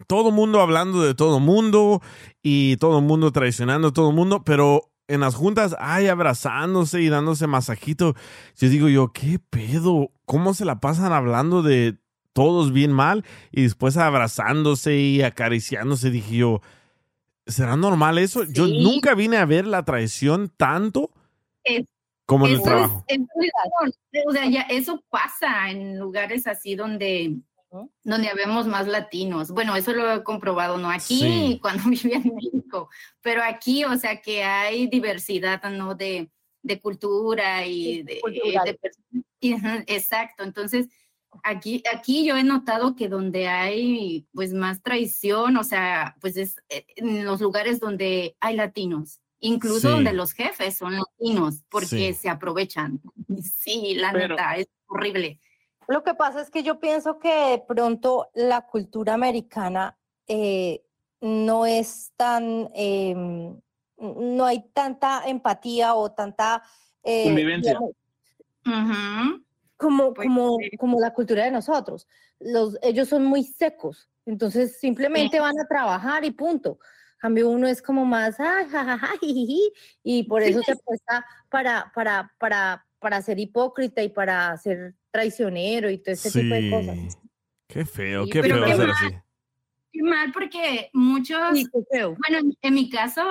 todo mundo hablando de todo mundo y todo mundo traicionando a todo mundo, pero en las juntas, ay, abrazándose y dándose masajito. Yo digo yo, ¿qué pedo? ¿Cómo se la pasan hablando de todos bien mal y después abrazándose y acariciándose? Dije yo, ¿será normal eso? Yo nunca vine a ver la traición tanto Es- como en el trabajo. es- es- o sea, ya eso pasa en lugares así donde, donde habemos más latinos. Bueno, eso lo he comprobado, no aquí Sí. cuando vivía en México, pero aquí, o sea, que hay diversidad, ¿no? De, de cultura y de, de Exacto, entonces aquí, aquí yo he notado que donde hay pues más traición, o sea, pues es eh, en los lugares donde hay latinos, incluso Sí. donde los jefes son latinos, porque Sí. se aprovechan. Sí, la Pero- neta, es horrible. Lo que pasa es que yo pienso que de pronto la cultura americana eh, no es tan, em, no hay tanta empatía o tanta eh, Convivencia. digamos, como, como, como la cultura de nosotros. Los, ellos son muy secos, entonces simplemente van a trabajar y punto. Cambio uno es como más, "Ay, ja, ja, ja, jijiji", y por eso se presta para, para, para, para ser hipócrita y para ser traicionero y todo ese tipo de cosas. Qué feo, Sí, qué pero feo qué mal. así. Qué mal porque muchos, bueno, en- mi caso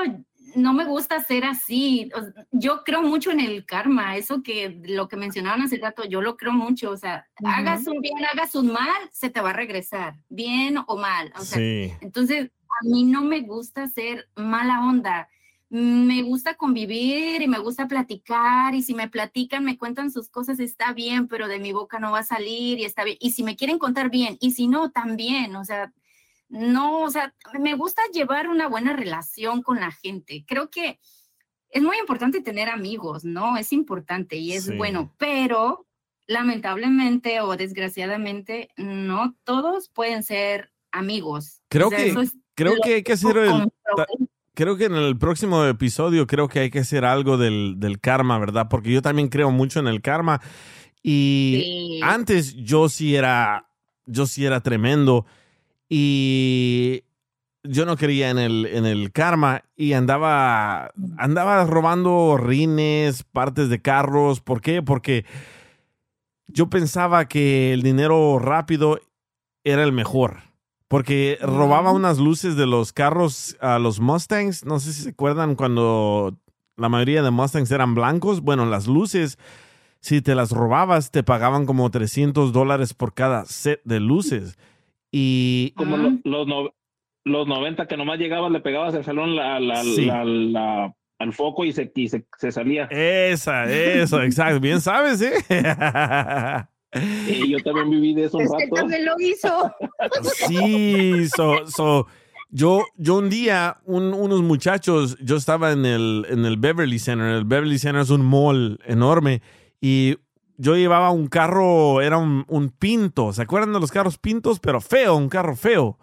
no me gusta ser así. O- Yo creo mucho en el karma, eso que lo que mencionaban hace rato, yo lo creo mucho. O sea, hagas un bien, hagas un mal, se te va a regresar, bien o mal. O sea, Sí. entonces a mí no me gusta ser mala onda. Me gusta convivir y me gusta platicar y si me platican, me cuentan sus cosas, está bien, pero de mi boca no va a salir y está bien. Y si me quieren contar bien y si no, también. O sea, no, o sea, me gusta llevar una buena relación con la gente. Creo que es muy importante tener amigos, ¿no? Es importante y es Sí. bueno, pero lamentablemente o desgraciadamente, no todos pueden ser amigos. Creo O sea, que, es creo que hay que hacer el, creo que en el próximo episodio creo que hay que hacer algo del, del karma, ¿verdad? Porque yo también creo mucho en el karma y Sí. antes yo sí era, yo sí era tremendo y yo no creía en el, en el karma y andaba, andaba robando rines, partes de carros. ¿Por qué? Porque yo pensaba que el dinero rápido era el mejor. Porque robaba unas luces de los carros a los Mustangs. No sé si se acuerdan cuando la mayoría de Mustangs eran blancos. Bueno, las luces, si te las robabas, te pagaban como 300 dólares por cada set de luces. Y Como lo- los, no- los 90 que nomás llegabas, le pegabas el salón la, la- Sí. la- la- al foco y se, y se, se salía. esa, eso, exacto. Bien sabes, ¿eh? Y yo también viví de eso un Es que rato. también lo hizo. Sí, so, so, yo, yo un día, un- unos muchachos, yo estaba en el, en el Beverly Center. El Beverly Center es un mall enorme y yo llevaba un carro, era un, un pinto. ¿Se acuerdan de los carros pintos? Pero feo, un carro feo.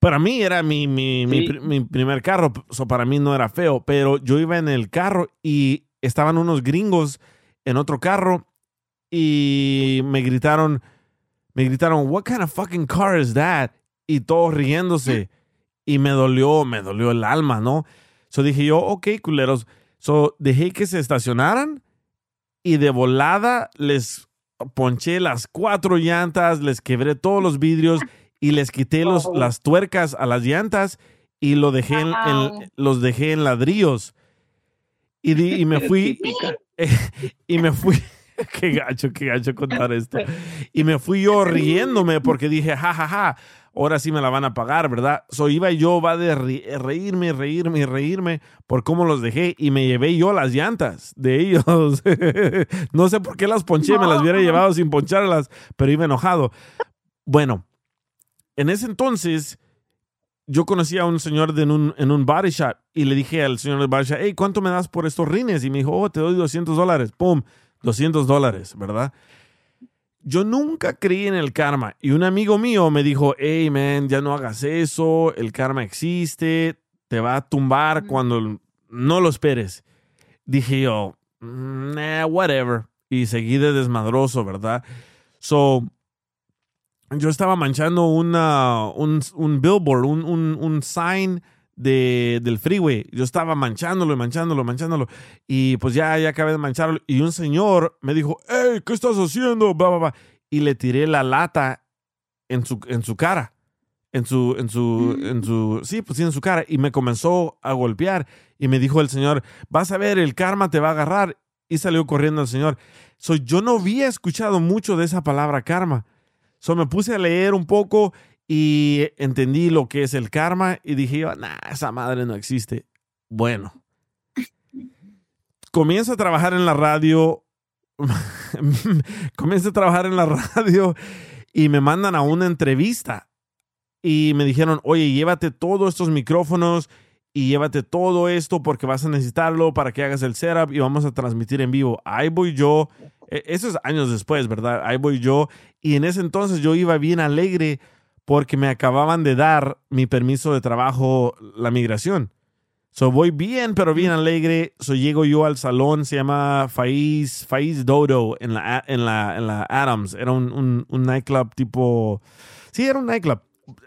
Para mí era mi, mi, mi Sí. mi primer carro, so para mí no era feo, pero yo iba en el carro y estaban unos gringos en otro carro y me gritaron, me gritaron, what kind of fucking car is that? Y todos riéndose. Y me dolió, me dolió el alma, ¿no? So dije yo, ok, culeros. So dejé que se estacionaran y de volada les ponché las cuatro llantas, les quebré todos los vidrios y les quité los, las tuercas a las llantas y lo dejé en- en- los dejé en ladrillos. Y, di- y me fui. y me fui. qué gacho, qué gacho contar esto. Y me fui yo riéndome porque dije, ja, ja, ja, ahora sí me la van a pagar, ¿verdad? So iba yo, va de ri- reírme, reírme, reírme por cómo los dejé y me llevé yo las llantas de ellos. no sé por qué las ponché, me las hubiera llevado sin poncharlas, pero iba enojado. Bueno, en ese entonces yo conocí a un señor de en, un, en un body shop y le dije al señor del body shop, hey, ¿cuánto me das por estos rines? Y me dijo, oh, te doy 200 dólares. Pum, 200 dólares, ¿verdad? Yo nunca creí en el karma y un amigo mío me dijo, hey, man, ya no hagas eso, el karma existe, te va a tumbar cuando no lo esperes. Dije yo, "Mm, nah, whatever. Y seguí de desmadroso, ¿verdad? So, yo estaba manchando una, un, un billboard, un, un, un sign de, del freeway. Yo estaba manchándolo y manchándolo, manchándolo. Y pues ya, ya acabé de mancharlo. Y un señor me dijo, hey, ¿qué estás haciendo? Y le tiré la lata en su, en su cara. En su, en su, en su, sí, pues sí, en su cara. Y me comenzó a golpear. Y me dijo el señor, vas a ver, el karma te va a agarrar. Y salió corriendo el señor. So, yo no había escuchado mucho de esa palabra karma. So, me puse a leer un poco y entendí lo que es el karma y dije yo, nah, esa madre no existe. Bueno, comienzo a trabajar en la radio, comienzo a trabajar en la radio y me mandan a una entrevista y me dijeron, oye, llévate todos estos micrófonos y llévate todo esto porque vas a necesitarlo para que hagas el setup y vamos a transmitir en vivo. Ahí voy yo, e- eso es años después, ¿verdad? Ahí voy yo y en ese entonces yo iba bien alegre porque me acababan de dar mi permiso de trabajo, la migración. So voy bien, pero bien alegre. So llego yo al salón, se llama Faiz, Faiz Dodo en la, en la, en la Adams. Era un, un, un nightclub tipo. Sí, era un nightclub,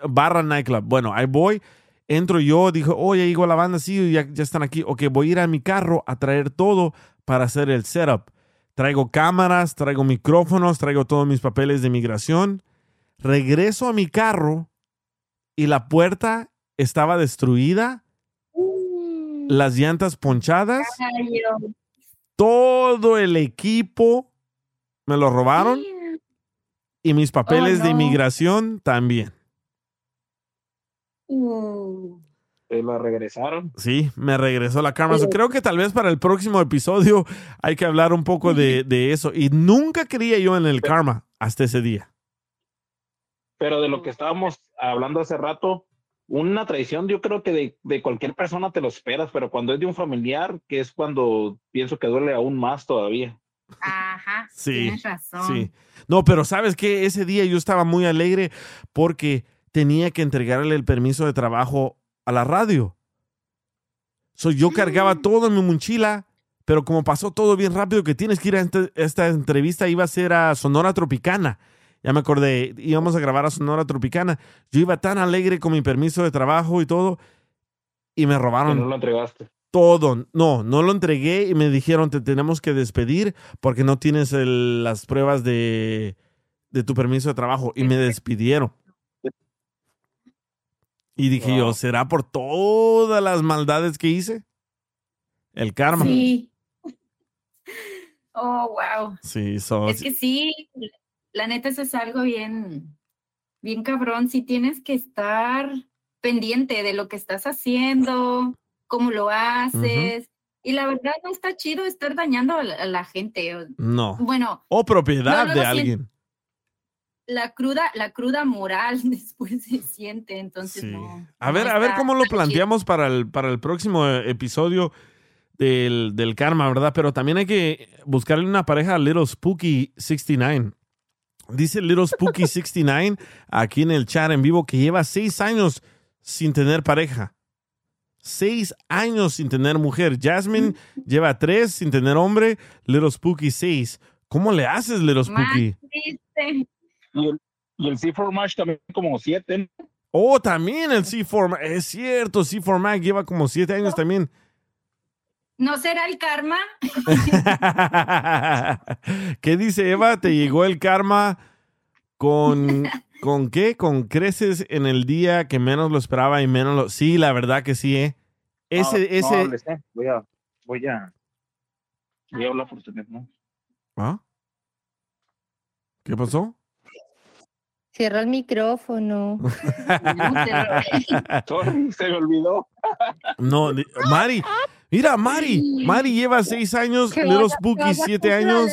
barra nightclub. Bueno, ahí voy, entro yo, dijo, oye, llegó la banda, sí, ya, ya están aquí. Ok, voy a ir a mi carro a traer todo para hacer el setup. Traigo cámaras, traigo micrófonos, traigo todos mis papeles de migración. Regreso a mi carro y la puerta estaba destruida, las llantas ponchadas, todo el equipo me lo robaron y mis papeles de no. inmigración también. Te la regresaron. Sí, me regresó la cámara. So, creo que tal vez para el próximo episodio hay que hablar un poco de, de eso. Y nunca creía yo en el karma hasta ese día. Pero de lo que estábamos hablando hace rato, una traición yo creo que de, de cualquier persona te lo esperas, pero cuando es de un familiar, que es cuando pienso que duele aún más todavía. Ajá, Sí, tienes razón. sí. No, pero sabes que ese día yo estaba muy alegre porque tenía que entregarle el permiso de trabajo a la radio. So, yo cargaba todo en mi mochila, pero como pasó todo bien rápido que tienes que ir a esta entrevista, iba a ser a Sonora Tropicana. Ya me acordé, íbamos a grabar a Sonora Tropicana. Yo iba tan alegre con mi permiso de trabajo y todo, y me robaron Que no lo entregaste. todo. No, no lo entregué y me dijeron, te tenemos que despedir porque no tienes el- las pruebas de, de tu permiso de trabajo. Y me despidieron. Y dije yo, ¿será por todas las maldades que hice? El karma. Sí. Oh, wow. Sí, so- Es que sí, la neta eso es algo bien, bien cabrón. Sí tienes que estar pendiente de lo que estás haciendo, cómo lo haces. Y la verdad no está chido estar dañando a la, a la gente. no. Bueno, O propiedad No, de alguien. la cruda, la cruda moral después se siente, entonces Sí. no. A ver, a ver cómo lo chido. planteamos para el, para el próximo eh, episodio del, del karma, ¿verdad? Pero también hay que buscarle una pareja a Little Spooky 69. Dice Little Spooky 69 aquí en el chat en vivo que lleva seis años sin tener pareja. Seis años sin tener mujer. Jasmine lleva tres sin tener hombre. Little Spooky seis. ¿Cómo le haces, Little Spooky? Triste. Y el, y el C4 Mash también como siete. Oh, también el C4 Mac. Es cierto, C4 Mac lleva como siete años también. ¿No será el karma? ¿Qué dice Eva? ¿Te llegó el karma con, con qué? Con creces en el día que menos lo esperaba y menos lo... Sí, la verdad que sí, ¿eh? Ese, No, no ese... hables, eh. Voy a, voy a, voy a hablar por teléfono. ¿Ah? ¿Qué pasó? Cierra el micrófono. Sorry, se me olvidó. No, Mari. Mira, Mari. Mari lleva seis años, Little Spooky siete años.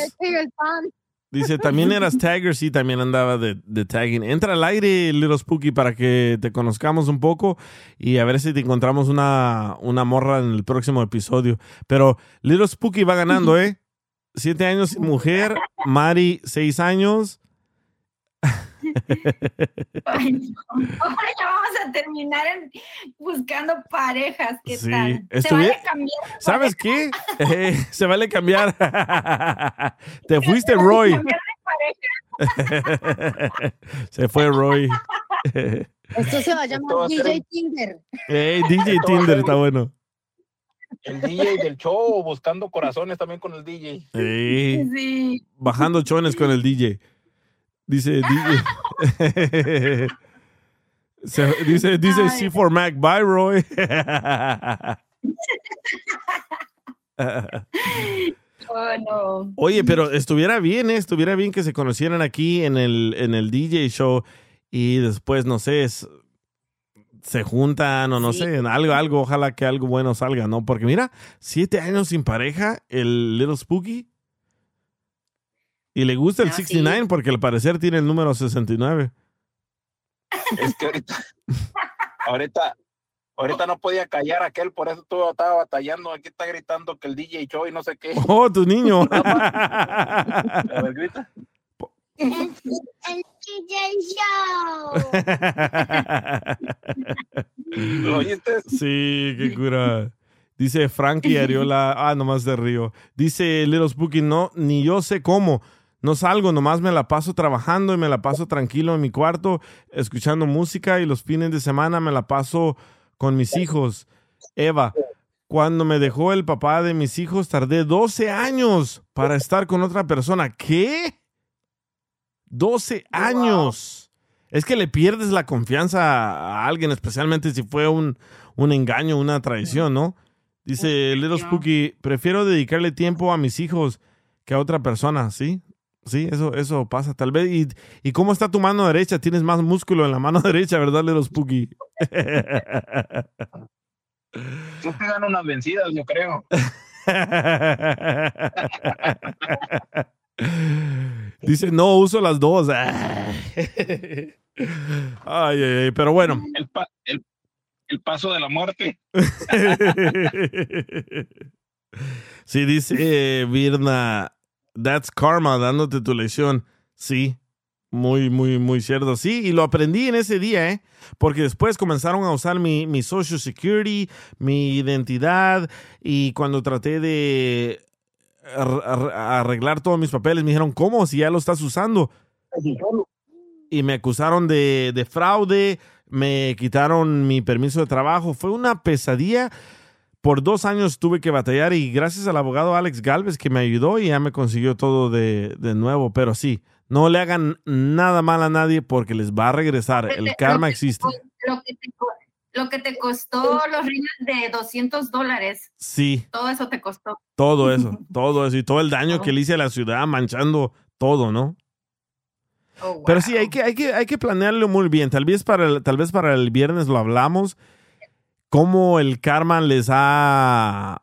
Dice, también eras tagger, sí, también andaba de, de tagging. Entra al aire, Little Spooky, para que te conozcamos un poco y a ver si te encontramos una, una morra en el próximo episodio. Pero Little Spooky va ganando, ¿eh? Siete años sin mujer, Mari, seis años. Ay, no. Ahora ya vamos a terminar en- buscando parejas. ¿Qué Sí, tal? Se vale cambiar. ¿Sabes qué? Eh, se vale cambiar. te fuiste, Roy. se fue Roy. Esto se va a llamar DJ Tinder. Hey, DJ Tinder está bueno. El DJ del show, buscando corazones también con el DJ. Sí. Sí. Bajando chones con el DJ. Dice. Se- dice dice Ay. C4 Mac. Bye, Roy. Oh, no. Oye, pero estuviera bien, ¿eh? Estuviera bien que se conocieran aquí en el, en el DJ show y después, no sé, es- se juntan o no sé, en algo, algo, ojalá que algo bueno salga, ¿no? Porque mira, siete años sin pareja, el Little Spooky. Y le gusta el No, sí. 69 porque al parecer tiene el número 69. Es que ahorita, ahorita, ahorita no podía callar a aquel, por eso todo estaba batallando. Aquí está gritando que el DJ show y no sé qué. Oh, tu niño. A ver, grita. El, el DJ Show. ¿Lo oíste? Sí, qué cura. Dice Frankie Ariola. Ah, nomás de río. Dice Little Spooky, no, ni yo sé cómo. No salgo, nomás me la paso trabajando y me la paso tranquilo en mi cuarto, escuchando música y los fines de semana me la paso con mis hijos. Eva, cuando me dejó el papá de mis hijos, tardé 12 años para estar con otra persona. ¿Qué? 12 años. Es que le pierdes la confianza a alguien, especialmente si fue un, un engaño, una traición, ¿no? Dice Little Spooky, prefiero dedicarle tiempo a mis hijos que a otra persona, ¿sí? Sí, eso, eso pasa tal vez. ¿Y, ¿Y cómo está tu mano derecha? Tienes más músculo en la mano derecha, ¿verdad, Little Spooky? Yo te dan unas vencidas, yo creo. Dice, no, uso las dos. ay, ay, ay, pero bueno. El, pa- el, el paso de la muerte. Sí, dice eh, Virna, that's karma, dándote tu lección. Sí, muy, muy, muy cierto. Sí, y lo aprendí en ese día, ¿eh? Porque después comenzaron a usar mi, mi Social Security, mi identidad, y cuando traté de ar- ar- arreglar todos mis papeles, me dijeron, ¿cómo? Si ya lo estás usando. Y me acusaron de, de fraude, me quitaron mi permiso de trabajo. Fue una pesadilla. Por dos años tuve que batallar y gracias al abogado Alex Galvez que me ayudó y ya me consiguió todo de, de nuevo. Pero sí, no le hagan nada mal a nadie porque les va a regresar. El karma existe. Lo que te, co- lo que te costó los rines de 200 dólares. Sí, Todo eso te costó. todo eso, todo eso y todo el daño que le hice a la ciudad manchando todo, ¿no? Oh, Pero sí, hay que, hay que, hay que planearlo muy bien. Tal vez para el, tal vez para el viernes lo hablamos. Cómo el karma les ha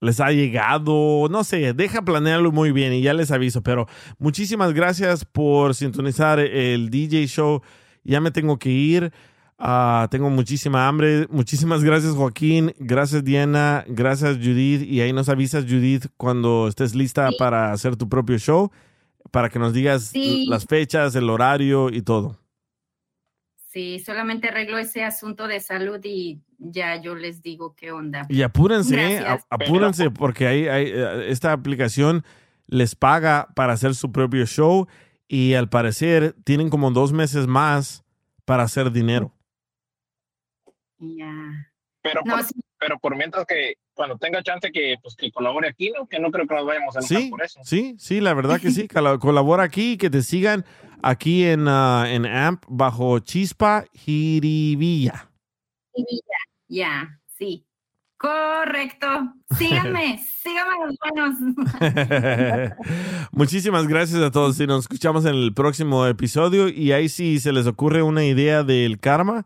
les ha llegado, no sé, deja planearlo muy bien y ya les aviso, pero muchísimas gracias por sintonizar el DJ show. Ya me tengo que ir. Ah, tengo muchísima hambre. Muchísimas gracias, Joaquín. Gracias, Diana. Gracias, Judith. Y ahí nos avisas, Judith, cuando estés lista para hacer tu propio show, para que nos digas Sí. las fechas, el horario y todo. Sí, solamente arreglo ese asunto de salud y ya yo les digo qué onda. Y apúrense, ¿eh? Gracias. A- apúrense, porque hay, hay, eh, esta aplicación les paga para hacer su propio show y al parecer tienen como dos meses más para hacer dinero. Ya. Pero, No, por, pero por mientras que cuando tenga chance que, pues, que colabore aquí, ¿no? Que no creo que nos vayamos a enojar Sí, por eso. sí, sí, la verdad que sí. Colabora aquí, que te sigan aquí en, ah, en AMP bajo Chispa Jiribilla. Ya, sí. Correcto. Síganme, síganme los buenos. Muchísimas gracias a todos y nos escuchamos en el próximo episodio y ahí si se les ocurre una idea del karma,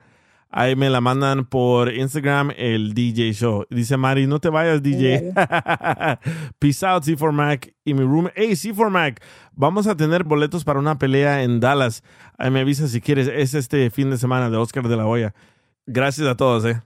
ahí me la mandan por Instagram el DJ Show. Dice Mari, no te vayas DJ. Peace out C4 Mac y mi room. Hey C4 Mac, vamos a tener boletos para una pelea en Dallas. Ahí me avisas si quieres, es este fin de semana de Oscar de la Hoya. Gracias a todos, eh.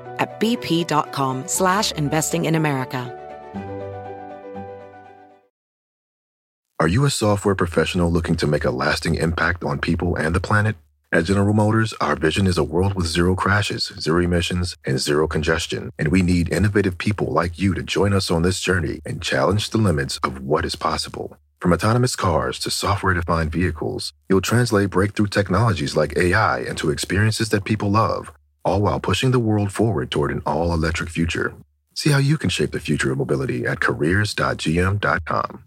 at bp.com slash investing in America. Are you a software professional looking to make a lasting impact on people and the planet? At General Motors, our vision is a world with zero crashes, zero emissions, and zero congestion. And we need innovative people like you to join us on this journey and challenge the limits of what is possible. From autonomous cars to software defined vehicles, you'll translate breakthrough technologies like AI into experiences that people love, all while pushing the world forward toward an all electric future. See how you can shape the future of mobility at careers.gm.com.